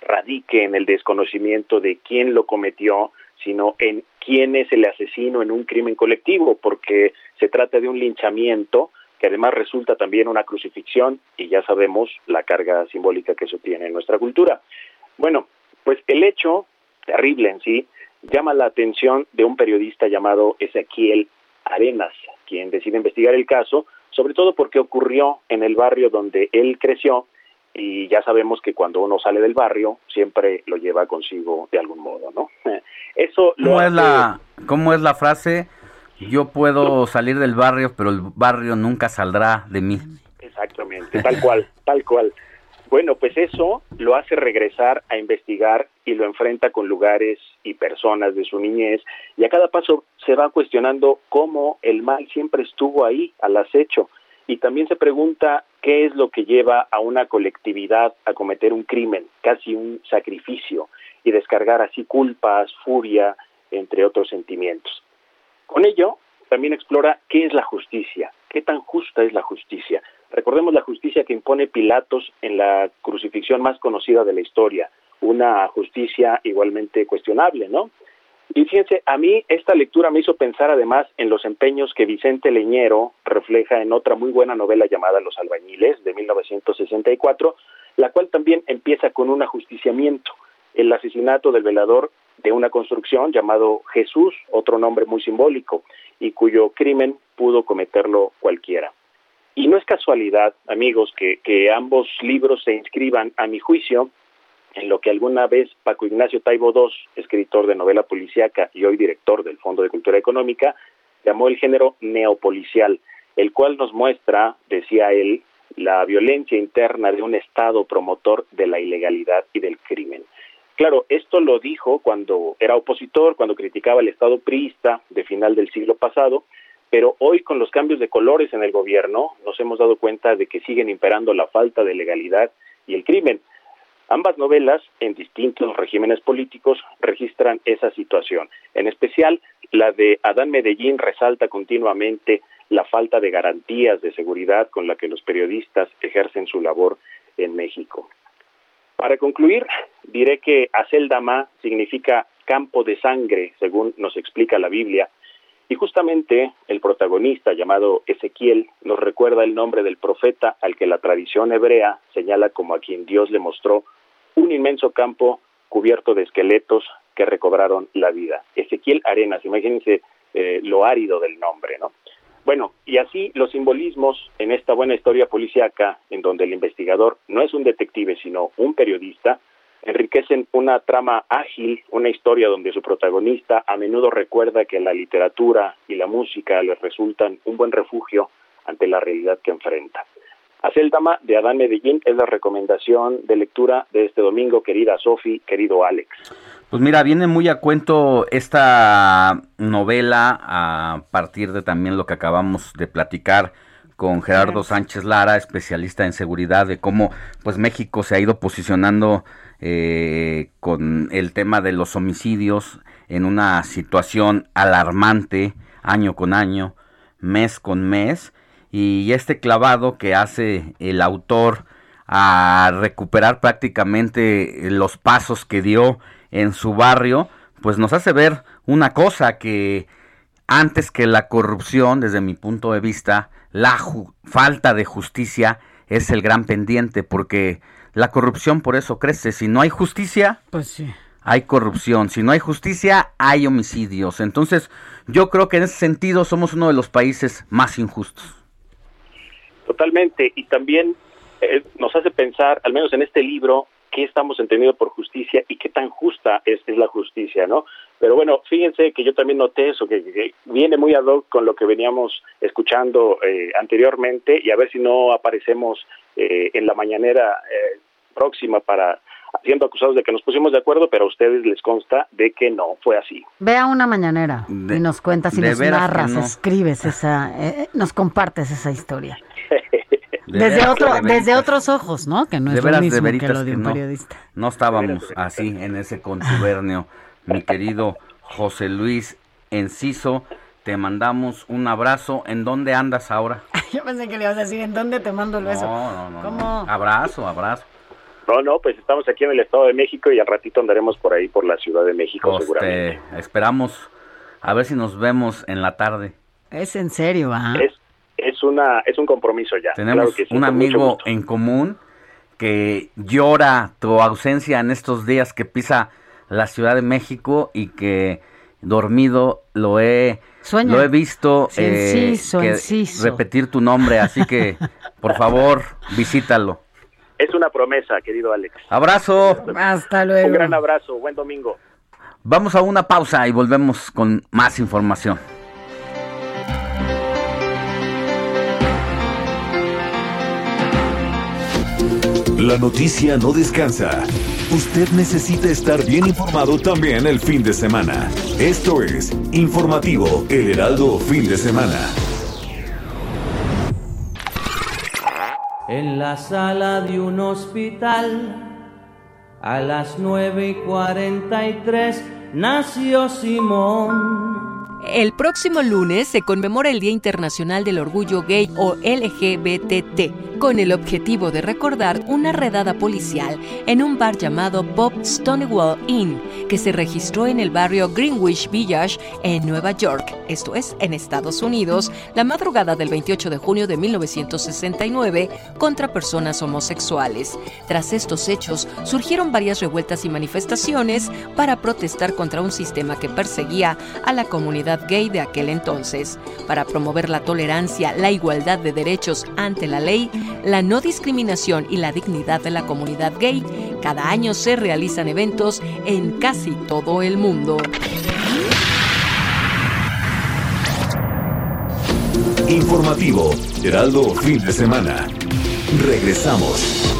radique en el desconocimiento de quién lo cometió, sino en quién es el asesino en un crimen colectivo, porque se trata de un linchamiento que además resulta también una crucifixión y ya sabemos la carga simbólica que eso tiene en nuestra cultura. Bueno, pues el hecho terrible en sí llama la atención de un periodista llamado Ezequiel Arenas, quien decide investigar el caso, sobre todo porque ocurrió en el barrio donde él creció y ya sabemos que cuando uno sale del barrio siempre lo lleva consigo de algún modo, ¿no? (laughs) Eso ¿Cómo, es la, ¿Cómo es la frase? Yo puedo salir del barrio, pero el barrio nunca saldrá de mí. Exactamente, tal cual, (laughs) tal cual. Bueno, pues eso lo hace regresar a investigar y lo enfrenta con lugares y personas de su niñez y a cada paso se va cuestionando cómo el mal siempre estuvo ahí al acecho y también se pregunta qué es lo que lleva a una colectividad a cometer un crimen, casi un sacrificio, y descargar así culpas, furia, entre otros sentimientos. Con ello, también explora qué es la justicia, qué tan justa es la justicia. Recordemos la justicia que impone Pilatos en la crucifixión más conocida de la historia, una justicia igualmente cuestionable, ¿no? Y fíjense, a mí esta lectura me hizo pensar además en los empeños que Vicente Leñero refleja en otra muy buena novela llamada Los albañiles de 1964, la cual también empieza con un ajusticiamiento, el asesinato del velador de una construcción llamado Jesús, otro nombre muy simbólico, y cuyo crimen pudo cometerlo cualquiera. Y no es casualidad, amigos, que, que ambos libros se inscriban, a mi juicio, en lo que alguna vez Paco Ignacio Taibo II, escritor de novela policíaca y hoy director del Fondo de Cultura Económica, llamó el género neopolicial, el cual nos muestra, decía él, la violencia interna de un Estado promotor de la ilegalidad y del crimen. Claro, esto lo dijo cuando era opositor, cuando criticaba el Estado priista de final del siglo pasado, pero hoy con los cambios de colores en el gobierno nos hemos dado cuenta de que siguen imperando la falta de legalidad y el crimen. Ambas novelas, en distintos regímenes políticos, registran esa situación. En especial, la de Adán Medellín resalta continuamente la falta de garantías de seguridad con la que los periodistas ejercen su labor en México. Para concluir, diré que Aceldama significa campo de sangre, según nos explica la Biblia, y justamente el protagonista llamado Ezequiel nos recuerda el nombre del profeta al que la tradición hebrea señala como a quien Dios le mostró un inmenso campo cubierto de esqueletos que recobraron la vida. Ezequiel Arenas, imagínense eh, lo árido del nombre, ¿no? Bueno, y así los simbolismos en esta buena historia policíaca, en donde el investigador no es un detective, sino un periodista, enriquecen una trama ágil, una historia donde su protagonista a menudo recuerda que la literatura y la música le resultan un buen refugio ante la realidad que enfrenta. Aceldama de Adán Medellín es la recomendación de lectura de este domingo, querida Sofi, querido Alex. Pues mira, viene muy a cuento esta novela a partir de también lo que acabamos de platicar con Gerardo Sánchez Lara, especialista en seguridad, de cómo pues México se ha ido posicionando eh, con el tema de los homicidios en una situación alarmante año con año, mes con mes y este clavado que hace el autor a recuperar prácticamente los pasos que dio en su barrio, pues nos hace ver una cosa que antes que la corrupción, desde mi punto de vista, la falta de justicia es el gran pendiente, porque la corrupción por eso crece. Si no hay justicia, pues sí. hay corrupción. Si no hay justicia, hay homicidios. Entonces, yo creo que en ese sentido somos uno de los países más injustos. Totalmente, y también eh, nos hace pensar, al menos en este libro, qué estamos entendiendo por justicia y qué tan justa es, es la justicia, ¿no? Pero bueno, fíjense que yo también noté eso, que, viene muy ad hoc con lo que veníamos escuchando eh, anteriormente y a ver si no aparecemos eh, en la mañanera próxima para siendo acusados de que nos pusimos de acuerdo, pero a ustedes les consta de que no fue así. Vea una mañanera y nos cuentas y nos narras, escribes esa, nos compartes esa historia desde otro, desde otros ojos, ¿no? Que no es lo mismo que lo de un periodista. No, estábamos así en ese contubernio, mi querido José Luis Enciso, te mandamos un abrazo. ¿En dónde andas ahora? (laughs) Yo pensé que le ibas a decir, ¿en dónde te mando el beso? No, no, no. ¿Cómo? Abrazo, abrazo. No, no, pues estamos aquí en el Estado de México y al ratito andaremos por ahí, por la Ciudad de México, Pues, seguramente. te esperamos a ver si nos vemos en la tarde. Es en serio, ¿ah? Es, es, una, es un compromiso ya. Tenemos claro que sí, un amigo en común que llora tu ausencia en estos días que pisa la Ciudad de México y que dormido lo he Sueña. lo he visto eh, inciso, que inciso. repetir tu nombre, así que por favor (laughs) visítalo. Es una promesa, querido Alex. Abrazo. Hasta luego. Un gran abrazo, buen domingo. Vamos a una pausa y volvemos con más información. La noticia no descansa. Usted necesita estar bien informado también el fin de semana. Esto es Informativo El Heraldo Fin de Semana. En la sala de un hospital, a las 9 y 43, nació Simón. El próximo lunes se conmemora el Día Internacional del Orgullo Gay o LGBTT, con el objetivo de recordar una redada policial en un bar llamado Bob Stonewall Inn, que se registró en el barrio Greenwich Village en Nueva York, esto es, en Estados Unidos, la madrugada del 28 de junio de 1969 contra personas homosexuales. Tras estos hechos, surgieron varias revueltas y manifestaciones para protestar contra un sistema que perseguía a la comunidad gay de aquel entonces. Para promover la tolerancia, la igualdad de derechos ante la ley, la no discriminación y la dignidad de la comunidad gay, cada año se realizan eventos en casi todo el mundo. Informativo Heraldo Fin de Semana. Regresamos.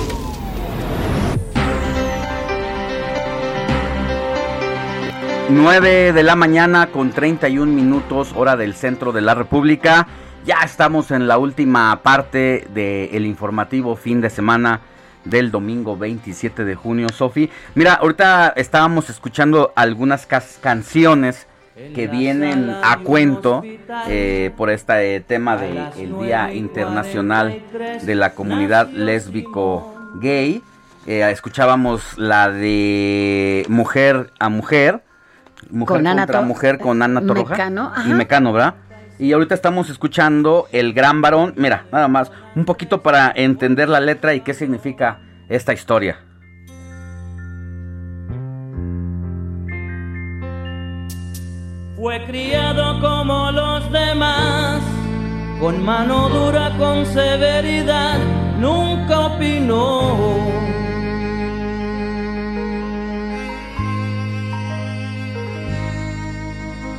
Nueve de la mañana con 31 minutos hora del centro de la República. Ya estamos en la última parte del informativo fin de semana del domingo 27 de junio, Sofi. Mira, ahorita estábamos escuchando algunas canciones que vienen a cuento eh, por este tema del Día Internacional de la Comunidad Lésbico Gay. Eh, escuchábamos la de Mujer a Mujer, Mujer Con Ana contra To- Mujer con Ana Torroja Mecano, ajá. y Mecano, ¿verdad? Y ahorita estamos escuchando El Gran Varón. Mira, nada más, un poquito para entender la letra y qué significa esta historia. Fue criado como los demás, con mano dura, con severidad, nunca opinó.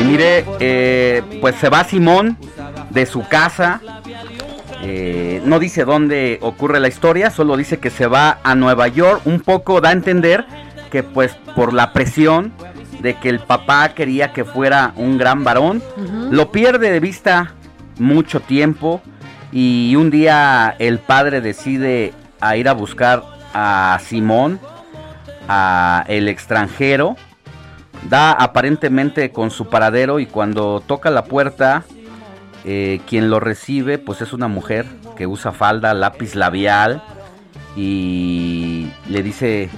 Y mire, eh, pues se va Simón de su casa. eh, no dice dónde ocurre la historia, solo dice que se va a Nueva York. Un poco da a entender que pues por la presión de que el papá quería que fuera un gran varón, lo pierde de vista mucho tiempo y un día el padre decide a ir a buscar a Simón, a el extranjero, da aparentemente con su paradero y cuando toca la puerta, eh, quien lo recibe pues es una mujer que usa falda, lápiz labial y le dice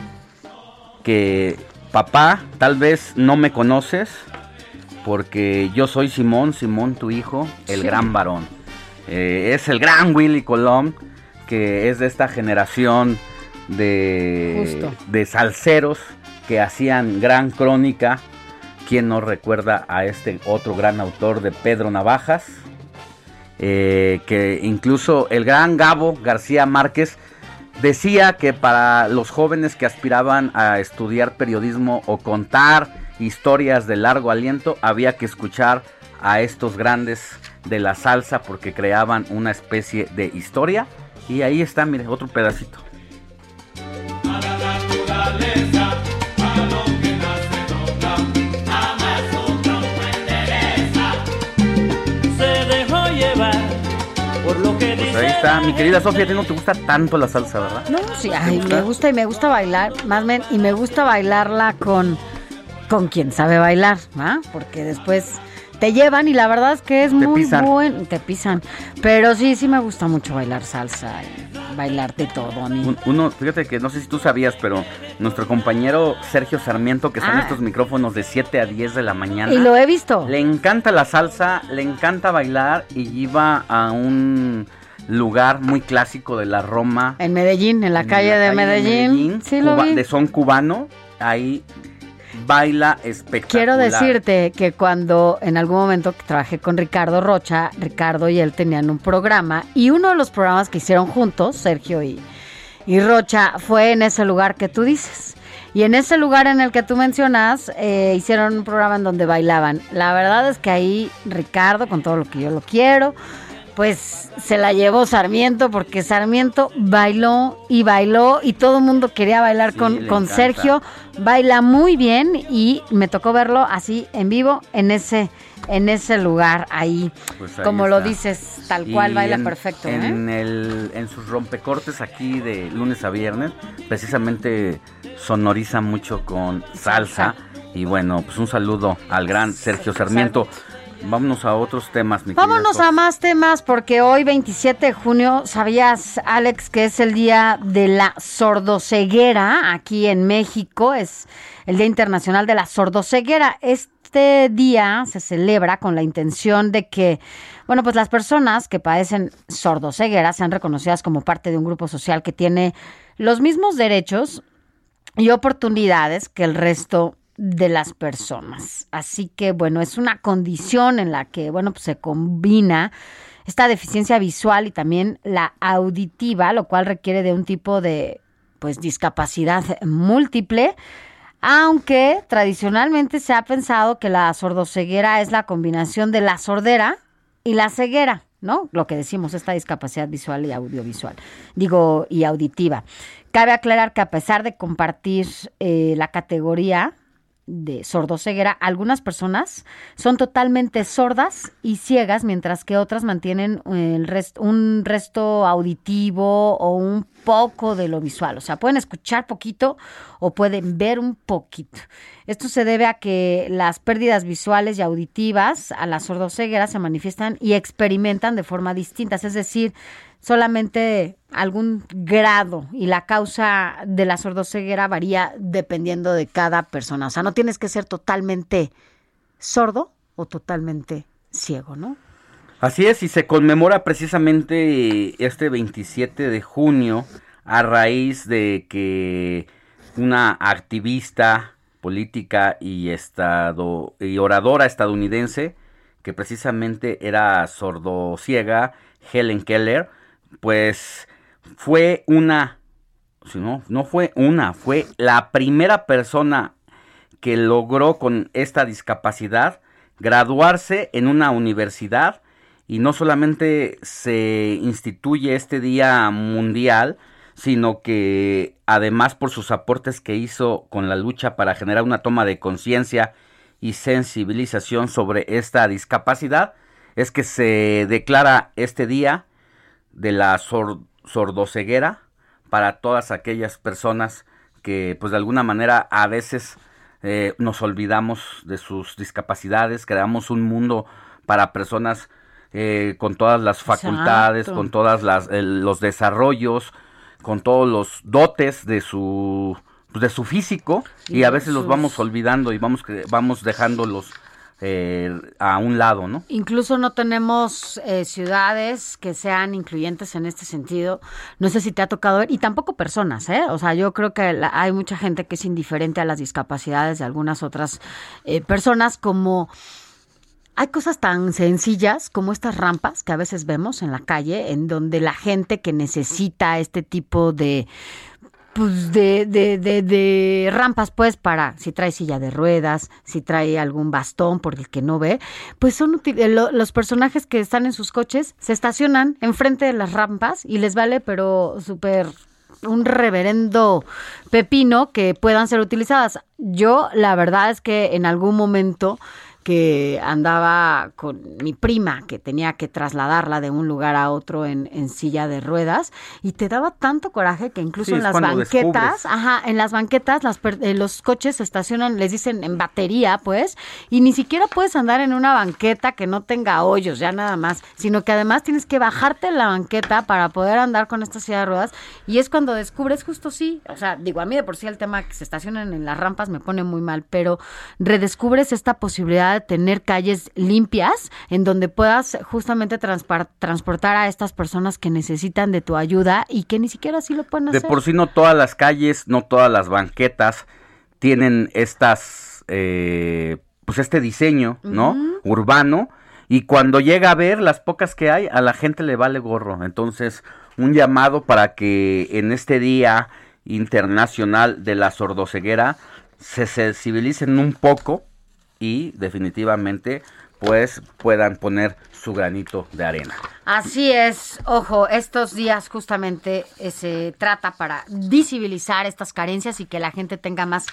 que papá, tal vez no me conoces porque yo soy Simón, Simón tu hijo, el Sí. gran varón. Eh, es el gran Willy Colón que es de esta generación de, Justo. de salseros que hacían gran crónica. ¿Quién no recuerda a este otro gran autor de Pedro Navajas? Eh, que incluso el gran Gabo García Márquez decía que para los jóvenes que aspiraban a estudiar periodismo o contar historias de largo aliento había que escuchar a estos grandes de la salsa porque creaban una especie de historia. Y ahí está, mire, otro pedacito. Está, mi querida Sofía, a ti no te gusta tanto la salsa, ¿verdad? No, sí, ay, me gusta y me gusta bailar, más bien, y me gusta bailarla con, con quien sabe bailar, ¿ah? Porque después te llevan y la verdad es que es muy pisan. bueno, te pisan. Pero sí, sí me gusta mucho bailar salsa y bailar de todo a mí. Uno, fíjate que no sé si tú sabías, pero nuestro compañero Sergio Sarmiento, que está en Ah. estos micrófonos de 7 a 10 de la mañana. Y lo he visto. Le encanta la salsa, le encanta bailar y iba a un lugar muy clásico de la Roma. En Medellín, en la en calle, la de, calle Medellín. Sí, lo cuba- vi. de son cubano. Ahí baila espectacular. Quiero decirte que cuando en algún momento trabajé con Ricardo Rocha, Ricardo y él tenían un programa y uno de los programas que hicieron juntos, Sergio y, y Rocha, fue en ese lugar que tú dices. Y en ese lugar en el que tú mencionas, eh, hicieron un programa en donde bailaban. La verdad es que ahí Ricardo, con todo lo que yo lo quiero, pues se la llevó Sarmiento porque Sarmiento bailó y bailó y todo el mundo quería bailar Sí, con, con. Sergio. Baila muy bien y me tocó verlo así en vivo en ese en ese lugar ahí. Pues ahí Como lo dices, tal cual Y baila en- perfecto. ¿eh? En, el, en sus rompecortes aquí de lunes a viernes, precisamente sonoriza mucho con salsa. Y bueno, pues un saludo al gran Sergio Sarmiento. Vámonos a otros temas, mi Vámonos a más temas porque hoy 27 de junio, ¿sabías Alex que es el día de la sordoceguera aquí en México? Es el Día Internacional de la Sordoceguera. Este día se celebra con la intención de que, bueno, pues las personas que padecen sordoceguera sean reconocidas como parte de un grupo social que tiene los mismos derechos y oportunidades que el resto de las personas. Así que bueno, es una condición en la que bueno, pues se combina esta deficiencia visual y también la auditiva, lo cual requiere de un tipo de pues discapacidad múltiple, aunque tradicionalmente se ha pensado que la sordoceguera es la combinación de la sordera y la ceguera, ¿no? Lo que decimos, esta discapacidad visual y audiovisual, digo, y auditiva. Cabe aclarar que a pesar de compartir eh, la categoría de sordoceguera, algunas personas son totalmente sordas y ciegas, mientras que otras mantienen eh, el un resto auditivo o un poco de lo visual. O sea, pueden escuchar poquito o pueden ver un poquito. Esto se debe a que las pérdidas visuales y auditivas a la sordoceguera se manifiestan y experimentan de forma distinta. Es decir, solamente algún grado y la causa de la sordoceguera varía dependiendo de cada persona. O sea, no tienes que ser totalmente sordo o totalmente ciego, ¿no? Así es, y se conmemora precisamente este 27 de junio a raíz de que una activista política y estado y oradora estadounidense que precisamente era sordociega, Helen Keller, pues fue una si no, no fue una, fue la primera persona que logró con esta discapacidad graduarse en una universidad y no solamente se instituye este día mundial, sino que además por sus aportes que hizo con la lucha para generar una toma de conciencia y sensibilización sobre esta discapacidad, es que se declara este día de la sor- sordoceguera para todas aquellas personas que pues de alguna manera a veces eh, nos olvidamos de sus discapacidades, creamos un mundo para personas eh, con todas las facultades, Exacto. con todas las eh, los desarrollos, con todos los dotes de su pues, de su físico Y y a veces los vamos olvidando y vamos vamos dejándolos eh, a un lado, ¿no? Incluso no tenemos eh, ciudades que sean incluyentes en este sentido. No sé si te ha tocado ver, y tampoco personas, ¿eh? O sea, yo creo que la- hay mucha gente que es indiferente a las discapacidades de algunas otras eh, personas, como hay cosas tan sencillas como estas rampas que a veces vemos en la calle, en donde la gente que necesita este tipo de pues de, de, de, de, rampas, pues, para si trae silla de ruedas, si trae algún bastón por el que no ve, pues son eh, los personajes que están en sus coches, se estacionan enfrente de las rampas y les vale, pero súper un reverendo pepino que puedan ser utilizadas. Yo, la verdad es que en algún momento que andaba con mi prima, que tenía que trasladarla de un lugar a otro en, en silla de ruedas, y te daba tanto coraje que incluso en las banquetas, ajá, en las banquetas las, eh, los coches se estacionan, les dicen en batería, pues, y ni siquiera puedes andar en una banqueta que no tenga hoyos, ya nada más, sino que además tienes que bajarte en la banqueta para poder andar con esta silla de ruedas, y es cuando descubres justo sí, o sea, digo, a mí de por sí el tema que se estacionan en las rampas me pone muy mal, pero redescubres esta posibilidad de tener calles limpias en donde puedas justamente transportar a estas personas que necesitan de tu ayuda y que ni siquiera así lo pueden hacer. De por sí no todas las calles, no todas las banquetas tienen estas, eh, pues este diseño, ¿no? Urbano. Y cuando llega a ver las pocas que hay, a la gente le vale gorro. Entonces, un llamado para que en este Día Internacional de la Sordoceguera se sensibilicen un poco y definitivamente pues puedan poner su granito de arena. Así es, ojo, estos días justamente eh, se trata para visibilizar estas carencias y que la gente tenga más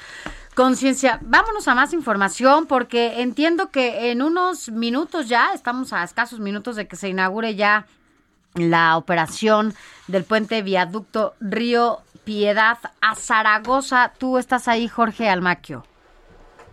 conciencia. Vámonos a más información porque entiendo que en unos minutos ya, estamos a escasos minutos de que se inaugure ya la operación del puente viaducto Río Piedad a Zaragoza. Tú estás ahí, Jorge Almaquio.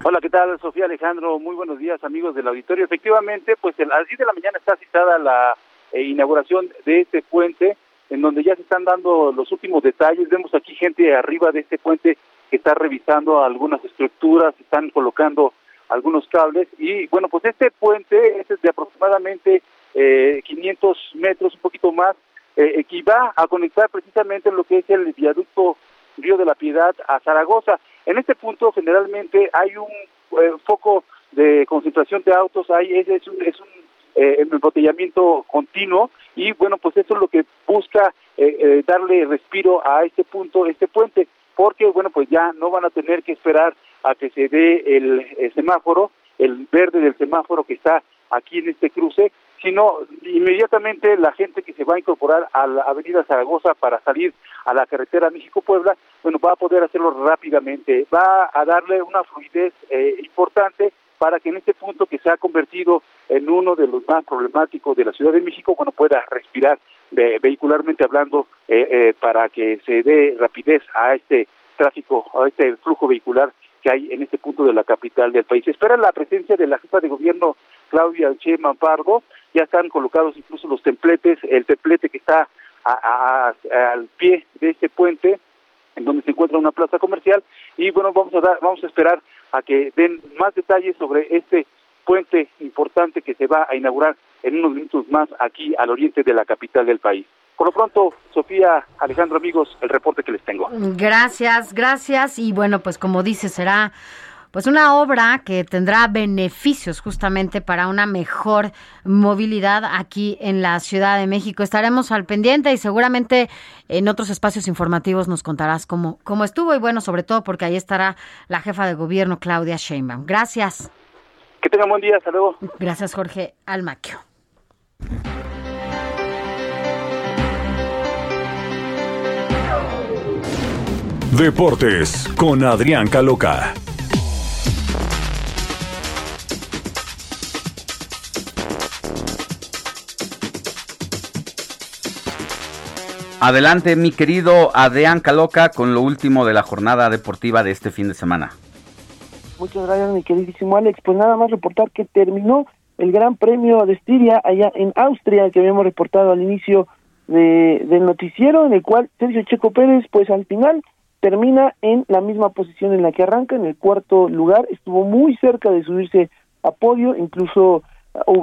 Hola, ¿qué tal? Sofía Alejandro, muy buenos días amigos del auditorio. Efectivamente, pues a las 10 de la mañana está citada la eh, inauguración de este puente, en donde ya se están dando los últimos detalles. Vemos aquí gente arriba de este puente que está revisando algunas estructuras, están colocando algunos cables y bueno, pues este puente es de aproximadamente eh, 500 metros, un poquito más, eh, que va a conectar precisamente lo que es el viaducto Río de la Piedad a Zaragoza. En este punto generalmente hay un eh, foco de concentración de autos, hay es, un, es un eh, embotellamiento continuo y bueno, pues eso es lo que busca eh, darle respiro a este punto, este puente, porque bueno, pues ya no van a tener que esperar a que se dé el semáforo, el verde del semáforo que está aquí en este cruce, sino inmediatamente la gente que se va a incorporar a la avenida Zaragoza para salir a la carretera México-Puebla, bueno, va a poder hacerlo rápidamente, va a darle una fluidez eh, importante para que en este punto que se ha convertido en uno de los más problemáticos de la Ciudad de México, bueno, pueda respirar vehicularmente hablando eh, eh, para que se dé rapidez a este tráfico, a este flujo vehicular que hay en este punto de la capital del país. Espera la presencia de la jefa de gobierno Claudia Che Pardo, ya están colocados incluso los templetes, el templete que está al pie de este puente, en donde se encuentra una plaza comercial, y bueno, vamos a dar, vamos a esperar a que den más detalles sobre este puente importante que se va a inaugurar en unos minutos más aquí al oriente de la capital del país. Por lo pronto, Sofía, Alejandro, amigos, el reporte que les tengo. Gracias, gracias. Y bueno, pues como dice, será pues una obra que tendrá beneficios justamente para una mejor movilidad aquí en la Ciudad de México. Estaremos al pendiente y seguramente en otros espacios informativos nos contarás cómo, cómo estuvo y bueno, sobre todo porque ahí estará la jefa de gobierno Claudia Sheinbaum. Gracias. Que tengan buen día, hasta luego. Gracias Jorge Almaquio. Deportes con Adrián Caloca. Adelante, mi querido Adrián Caloca, con lo último de la jornada deportiva de este fin de semana. Muchas gracias, mi queridísimo Alex. Pues nada más reportar que terminó el Gran Premio de Estiria allá en Austria, que habíamos reportado al inicio de, del noticiero, en el cual Sergio Checo Pérez, pues al final termina en la misma posición en la que arranca, en el cuarto lugar. Estuvo muy cerca de subirse a podio, incluso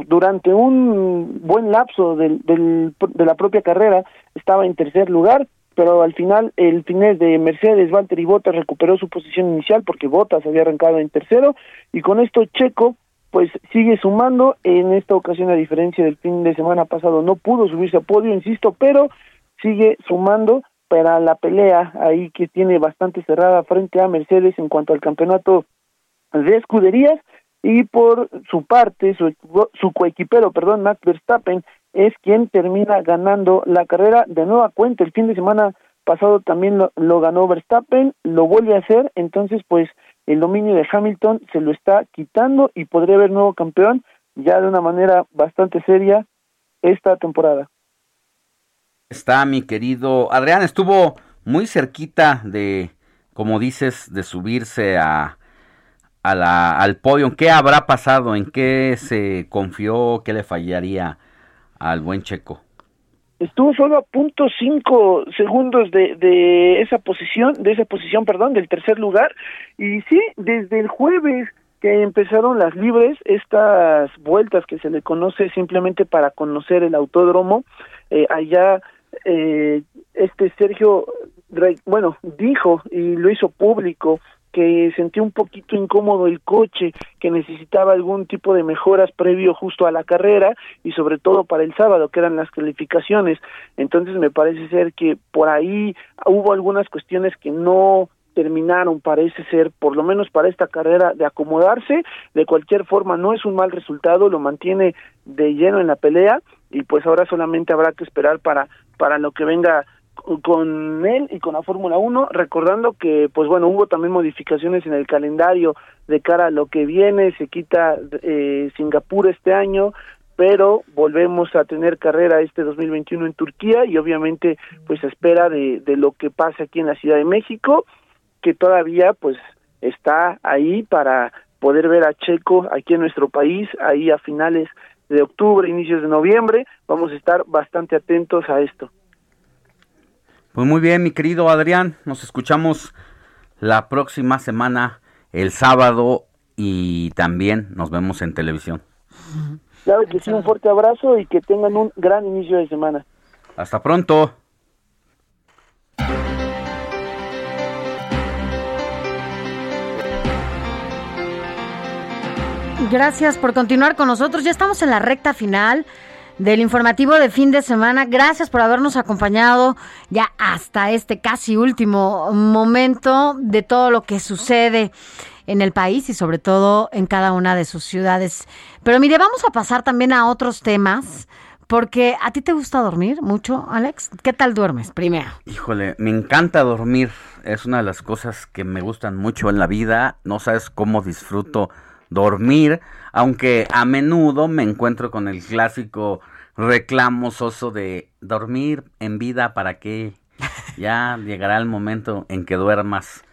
durante un buen lapso del, del, de la propia carrera estaba en tercer lugar, pero al final el finés de Mercedes, Valtteri Bottas recuperó su posición inicial porque Bottas había arrancado en tercero y con esto Checo pues sigue sumando, en esta ocasión a diferencia del fin de semana pasado no pudo subirse a podio, insisto, pero sigue sumando para la pelea ahí que tiene bastante cerrada frente a Mercedes en cuanto al campeonato de escuderías y por su parte su, su coequipero, perdón, Max Verstappen es quien termina ganando la carrera de nueva cuenta. El fin de semana pasado también lo, lo ganó Verstappen, lo vuelve a hacer, entonces pues el dominio de Hamilton se lo está quitando y podría haber nuevo campeón ya de una manera bastante seria esta temporada. Está mi querido Adrián, estuvo muy cerquita de, como dices, de subirse a, a la, al podio. ¿Qué habrá pasado? ¿En qué se confió? ¿Qué le fallaría al buen Checo? Estuvo solo a punto cinco segundos de, de esa posición, de esa posición, perdón, del tercer lugar. Y sí, desde el jueves que empezaron las libres, estas vueltas que se le conoce simplemente para conocer el autódromo, eh, allá eh, este Sergio, bueno, dijo y lo hizo público que sentía un poquito incómodo el coche, que necesitaba algún tipo de mejoras previo justo a la carrera y sobre todo para el sábado, que eran las calificaciones. Entonces me parece ser que por ahí hubo algunas cuestiones que no terminaron, parece ser, por lo menos para esta carrera, de acomodarse. De cualquier forma, no es un mal resultado, lo mantiene de lleno en la pelea y pues ahora solamente habrá que esperar para, para lo que venga con él y con la Fórmula 1, recordando que, pues bueno, hubo también modificaciones en el calendario de cara a lo que viene, se quita eh, Singapur este año, pero volvemos a tener carrera este 2021 en Turquía y obviamente pues se espera de, de lo que pase aquí en la Ciudad de México, que todavía pues está ahí para poder ver a Checo aquí en nuestro país, ahí a finales de octubre, inicios de noviembre, vamos a estar bastante atentos a esto. Pues muy bien, mi querido Adrián, nos escuchamos la próxima semana, el sábado, y también nos vemos en televisión. Claro que sí, un fuerte abrazo y que tengan un gran inicio de semana. Hasta pronto. Gracias por continuar con nosotros. Ya estamos en la recta final del informativo de fin de semana. Gracias por habernos acompañado ya hasta este casi último momento de todo lo que sucede en el país y sobre todo en cada una de sus ciudades. Pero mire, vamos a pasar también a otros temas. Porque a ti te gusta dormir mucho, Alex. ¿Qué tal duermes primero? Híjole, me encanta dormir. Es una de las cosas que me gustan mucho en la vida. No sabes cómo disfruto dormir, aunque a menudo me encuentro con el clásico reclamo soso de dormir en vida para qué. Ya llegará el momento en que duermas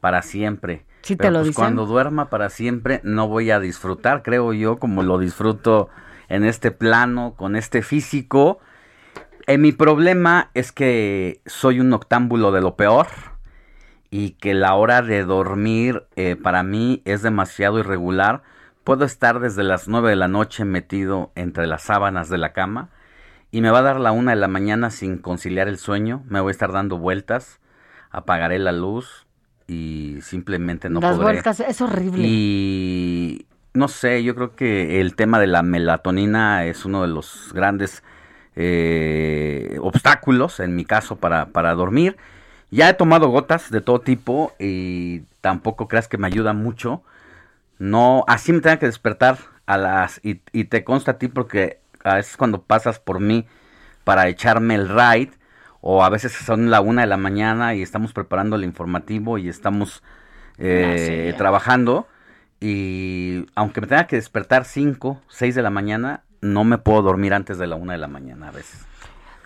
para siempre. Sí te lo pues dicen. cuando duerma para siempre no voy a disfrutar, creo yo, como lo disfruto en este plano, con este físico. Eh, mi problema es que soy un octámbulo de lo peor y que la hora de dormir eh, para mí es demasiado irregular. Puedo estar desde las 9 de la noche metido entre las sábanas de la cama y me va a dar la una de la mañana sin conciliar el sueño. Me voy a estar dando vueltas, apagaré la luz y simplemente no Las podré. vueltas, es horrible. Y no sé, yo creo que el tema de la melatonina es uno de los grandes eh, obstáculos, en mi caso, para, para dormir. Ya he tomado gotas de todo tipo y tampoco creas que me ayuda mucho. No, así me tengo que despertar a las... Y, y te consta a ti porque a veces cuando pasas por mí para echarme el ride, o a veces son la una de la mañana y estamos preparando el informativo y estamos eh, trabajando, y aunque me tenga que despertar 5, 6 de la mañana, no me puedo dormir antes de la una de la mañana a veces.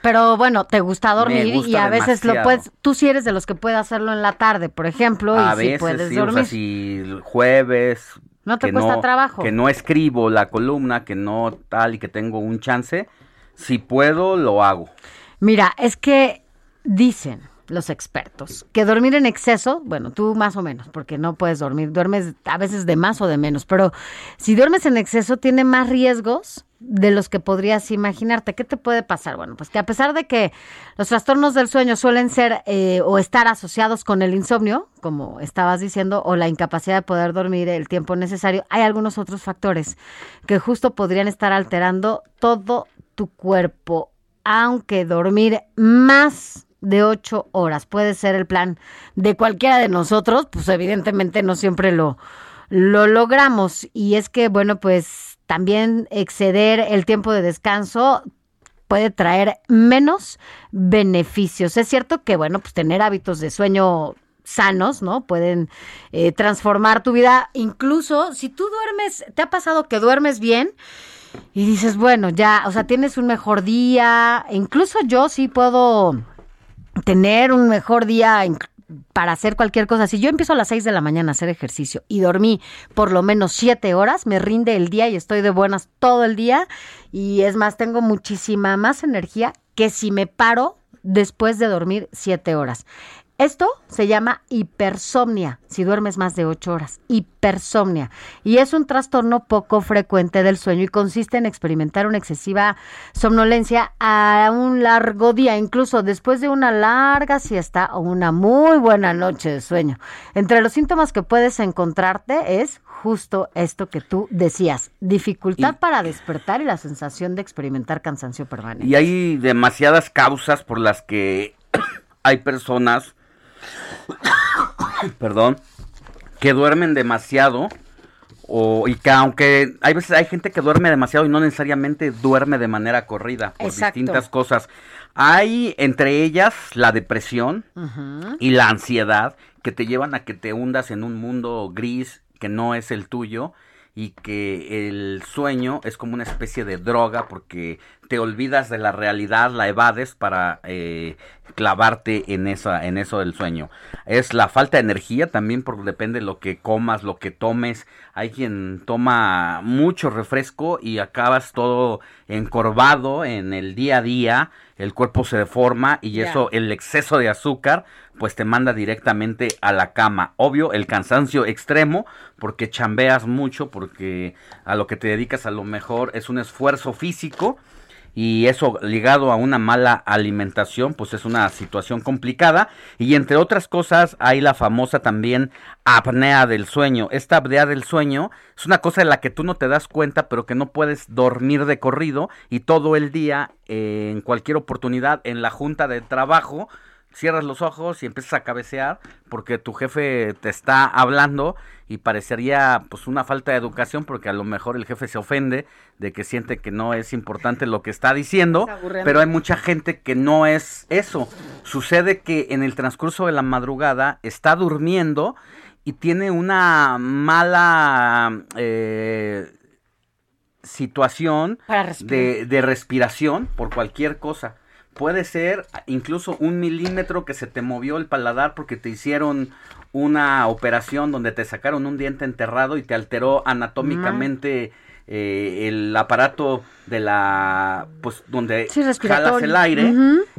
Pero bueno, te gusta dormir gusta y a veces lo puedes, tú sí eres de los que puede hacerlo en la tarde, por ejemplo, a y veces puedes sí, o dormir. sea, si jueves... No te cuesta trabajo. Que no escribo la columna, que no tal y que tengo un chance, si puedo, lo hago. Mira, es que dicen los expertos que dormir en exceso, bueno, tú más o menos, porque no puedes dormir, duermes a veces de más o de menos, pero si duermes en exceso tiene más riesgos de los que podrías imaginarte. ¿Qué te puede pasar? Bueno, pues que a pesar de que los trastornos del sueño suelen ser eh, o estar asociados con el insomnio, como estabas diciendo, o la incapacidad de poder dormir el tiempo necesario, hay algunos otros factores que justo podrían estar alterando todo tu cuerpo, aunque dormir más de ocho horas. Puede ser el plan de cualquiera de nosotros, pues evidentemente no siempre lo, lo logramos. Y es que, bueno, pues también exceder el tiempo de descanso puede traer menos beneficios. Es cierto que, bueno, pues tener hábitos de sueño sanos, ¿no? Pueden eh, transformar tu vida. Incluso si tú duermes, ¿te ha pasado que duermes bien? Y dices, bueno, ya, o sea, tienes un mejor día. Incluso yo sí puedo tener un mejor día para hacer cualquier cosa. Si yo empiezo a las 6 de la mañana a hacer ejercicio y dormí por lo menos 7 horas, me rinde el día y estoy de buenas todo el día. Y es más, tengo muchísima más energía que si me paro después de dormir 7 horas. Esto se llama hipersomnia, si duermes más de ocho horas. Hipersomnia. Y es un trastorno poco frecuente del sueño y consiste en experimentar una excesiva somnolencia a un largo día, incluso después de una larga siesta o una muy buena noche de sueño. Entre los síntomas que puedes encontrarte es justo esto que tú decías, dificultad para despertar y la sensación de experimentar cansancio permanente. Y hay demasiadas causas por las que (coughs) hay personas (coughs) perdón, que duermen demasiado o, y que aunque hay veces hay gente que duerme demasiado y no necesariamente duerme de manera corrida por distintas cosas. Hay entre ellas la depresión y la ansiedad que te llevan a que te hundas en un mundo gris que no es el tuyo y que el sueño es como una especie de droga porque te olvidas de la realidad, la evades para eh, clavarte en esa, en eso del sueño. Es la falta de energía también, porque depende de lo que comas, lo que tomes. Hay quien toma mucho refresco y acabas todo encorvado en el día a día, el cuerpo se deforma y eso, el exceso de azúcar, pues te manda directamente a la cama. Obvio, el cansancio extremo, porque chambeas mucho, porque a lo que te dedicas a lo mejor es un esfuerzo físico y eso ligado a una mala alimentación, pues es una situación complicada. Y entre otras cosas hay la famosa también apnea del sueño. Esta apnea del sueño es una cosa de la que tú no te das cuenta, pero que no puedes dormir de corrido y todo el día, en cualquier oportunidad, en la junta de trabajo, cierras los ojos y empiezas a cabecear porque tu jefe te está hablando y parecería pues una falta de educación porque a lo mejor el jefe se ofende de que siente que no es importante lo que está diciendo, pero hay mucha gente que no es eso. Sucede que en el transcurso de la madrugada está durmiendo y tiene una mala eh, situación de, de respiración por cualquier cosa puede ser incluso un milímetro que se te movió el paladar porque te hicieron una operación donde te sacaron un diente enterrado y te alteró anatómicamente eh, el aparato de la pues donde jalas el aire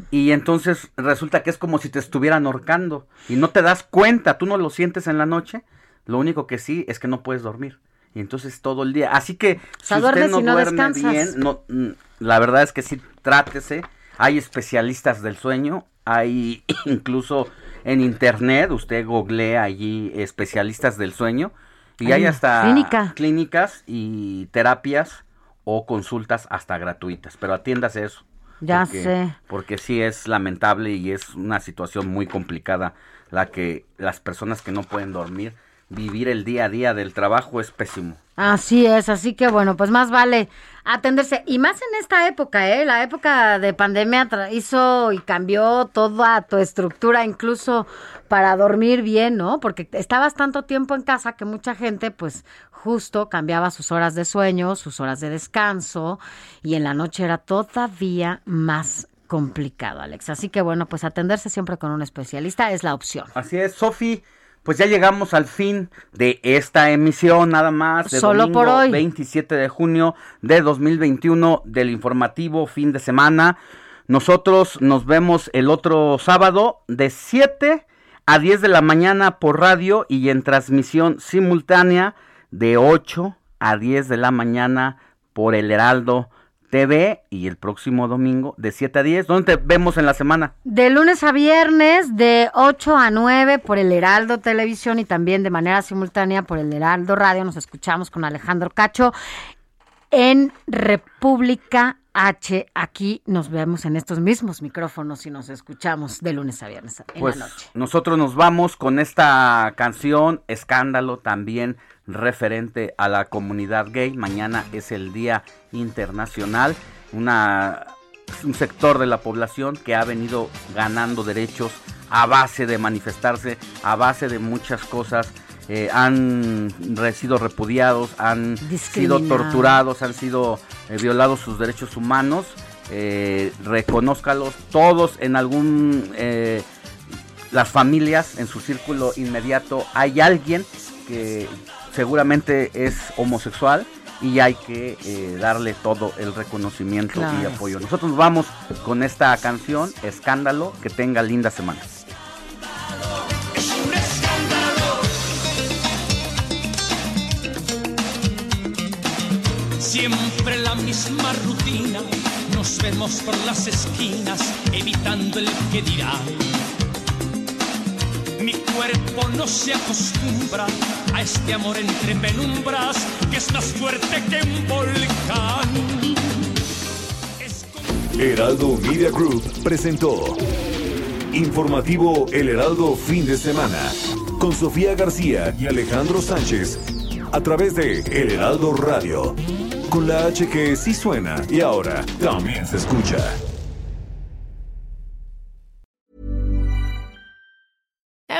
y entonces resulta que es como si te estuvieran ahorcando y no te das cuenta, tú no lo sientes en la noche, lo único que sí es que no puedes dormir. Y entonces todo el día. Así que si usted no, duerme bien, no, mm, la verdad es que sí, trátese hay especialistas del sueño, hay (clears throat) incluso en internet, usted googlea allí especialistas del sueño y hay, hasta clínicas y terapias o consultas hasta gratuitas, pero atiéndase eso. Ya sé. Porque sí es lamentable y es una situación muy complicada la que las personas que no pueden dormir, vivir el día a día del trabajo es pésimo. Así es, así que bueno, pues más vale atenderse. Y más en esta época, ¿eh? La época de pandemia hizo y cambió toda tu estructura, incluso para dormir bien, ¿no? Porque estabas tanto tiempo en casa que mucha gente, pues justo cambiaba sus horas de sueño, sus horas de descanso, y en la noche era todavía más complicado, Alex. Así que bueno, pues atenderse siempre con un especialista es la opción. Así es, Sofi pues ya llegamos al fin de esta emisión nada más de Solo domingo por hoy. 27 de junio de 2021 del informativo fin de semana. Nosotros nos vemos el otro sábado de 7 a 10 de la mañana por radio y en transmisión simultánea de 8 a 10 de la mañana por el Heraldo TV y el próximo domingo de 7 a 10. ¿Dónde te vemos en la semana? De lunes a viernes de 8 a 9 por el Heraldo Televisión y también de manera simultánea por el Heraldo Radio. Nos escuchamos con Alejandro Cacho en República H. Aquí nos vemos en estos mismos micrófonos y nos escuchamos de lunes a viernes en Pues la noche. nosotros nos vamos con esta canción, Escándalo, también referente a la comunidad gay. Mañana es el Día Internacional. Una, un sector de la población que ha venido ganando derechos a base de manifestarse, a base de muchas cosas. eh, han sido repudiados, han sido torturados, han sido eh, violados sus derechos humanos. Eh, reconózcalos todos en algún eh, las familias en su círculo inmediato hay alguien que seguramente es homosexual y hay que eh, darle todo el reconocimiento y apoyo. Nosotros nos vamos con esta canción, Escándalo, que tenga linda semana. Siempre la misma rutina, nos vemos por las esquinas, evitando el que dirá. Mi cuerpo no se acostumbra a este amor entre penumbras que es más fuerte que un volcán. Heraldo Media Group presentó Informativo El Heraldo Fin de Semana con Sofía García y Alejandro Sánchez a través de El Heraldo Radio con la H que sí suena y ahora también se escucha.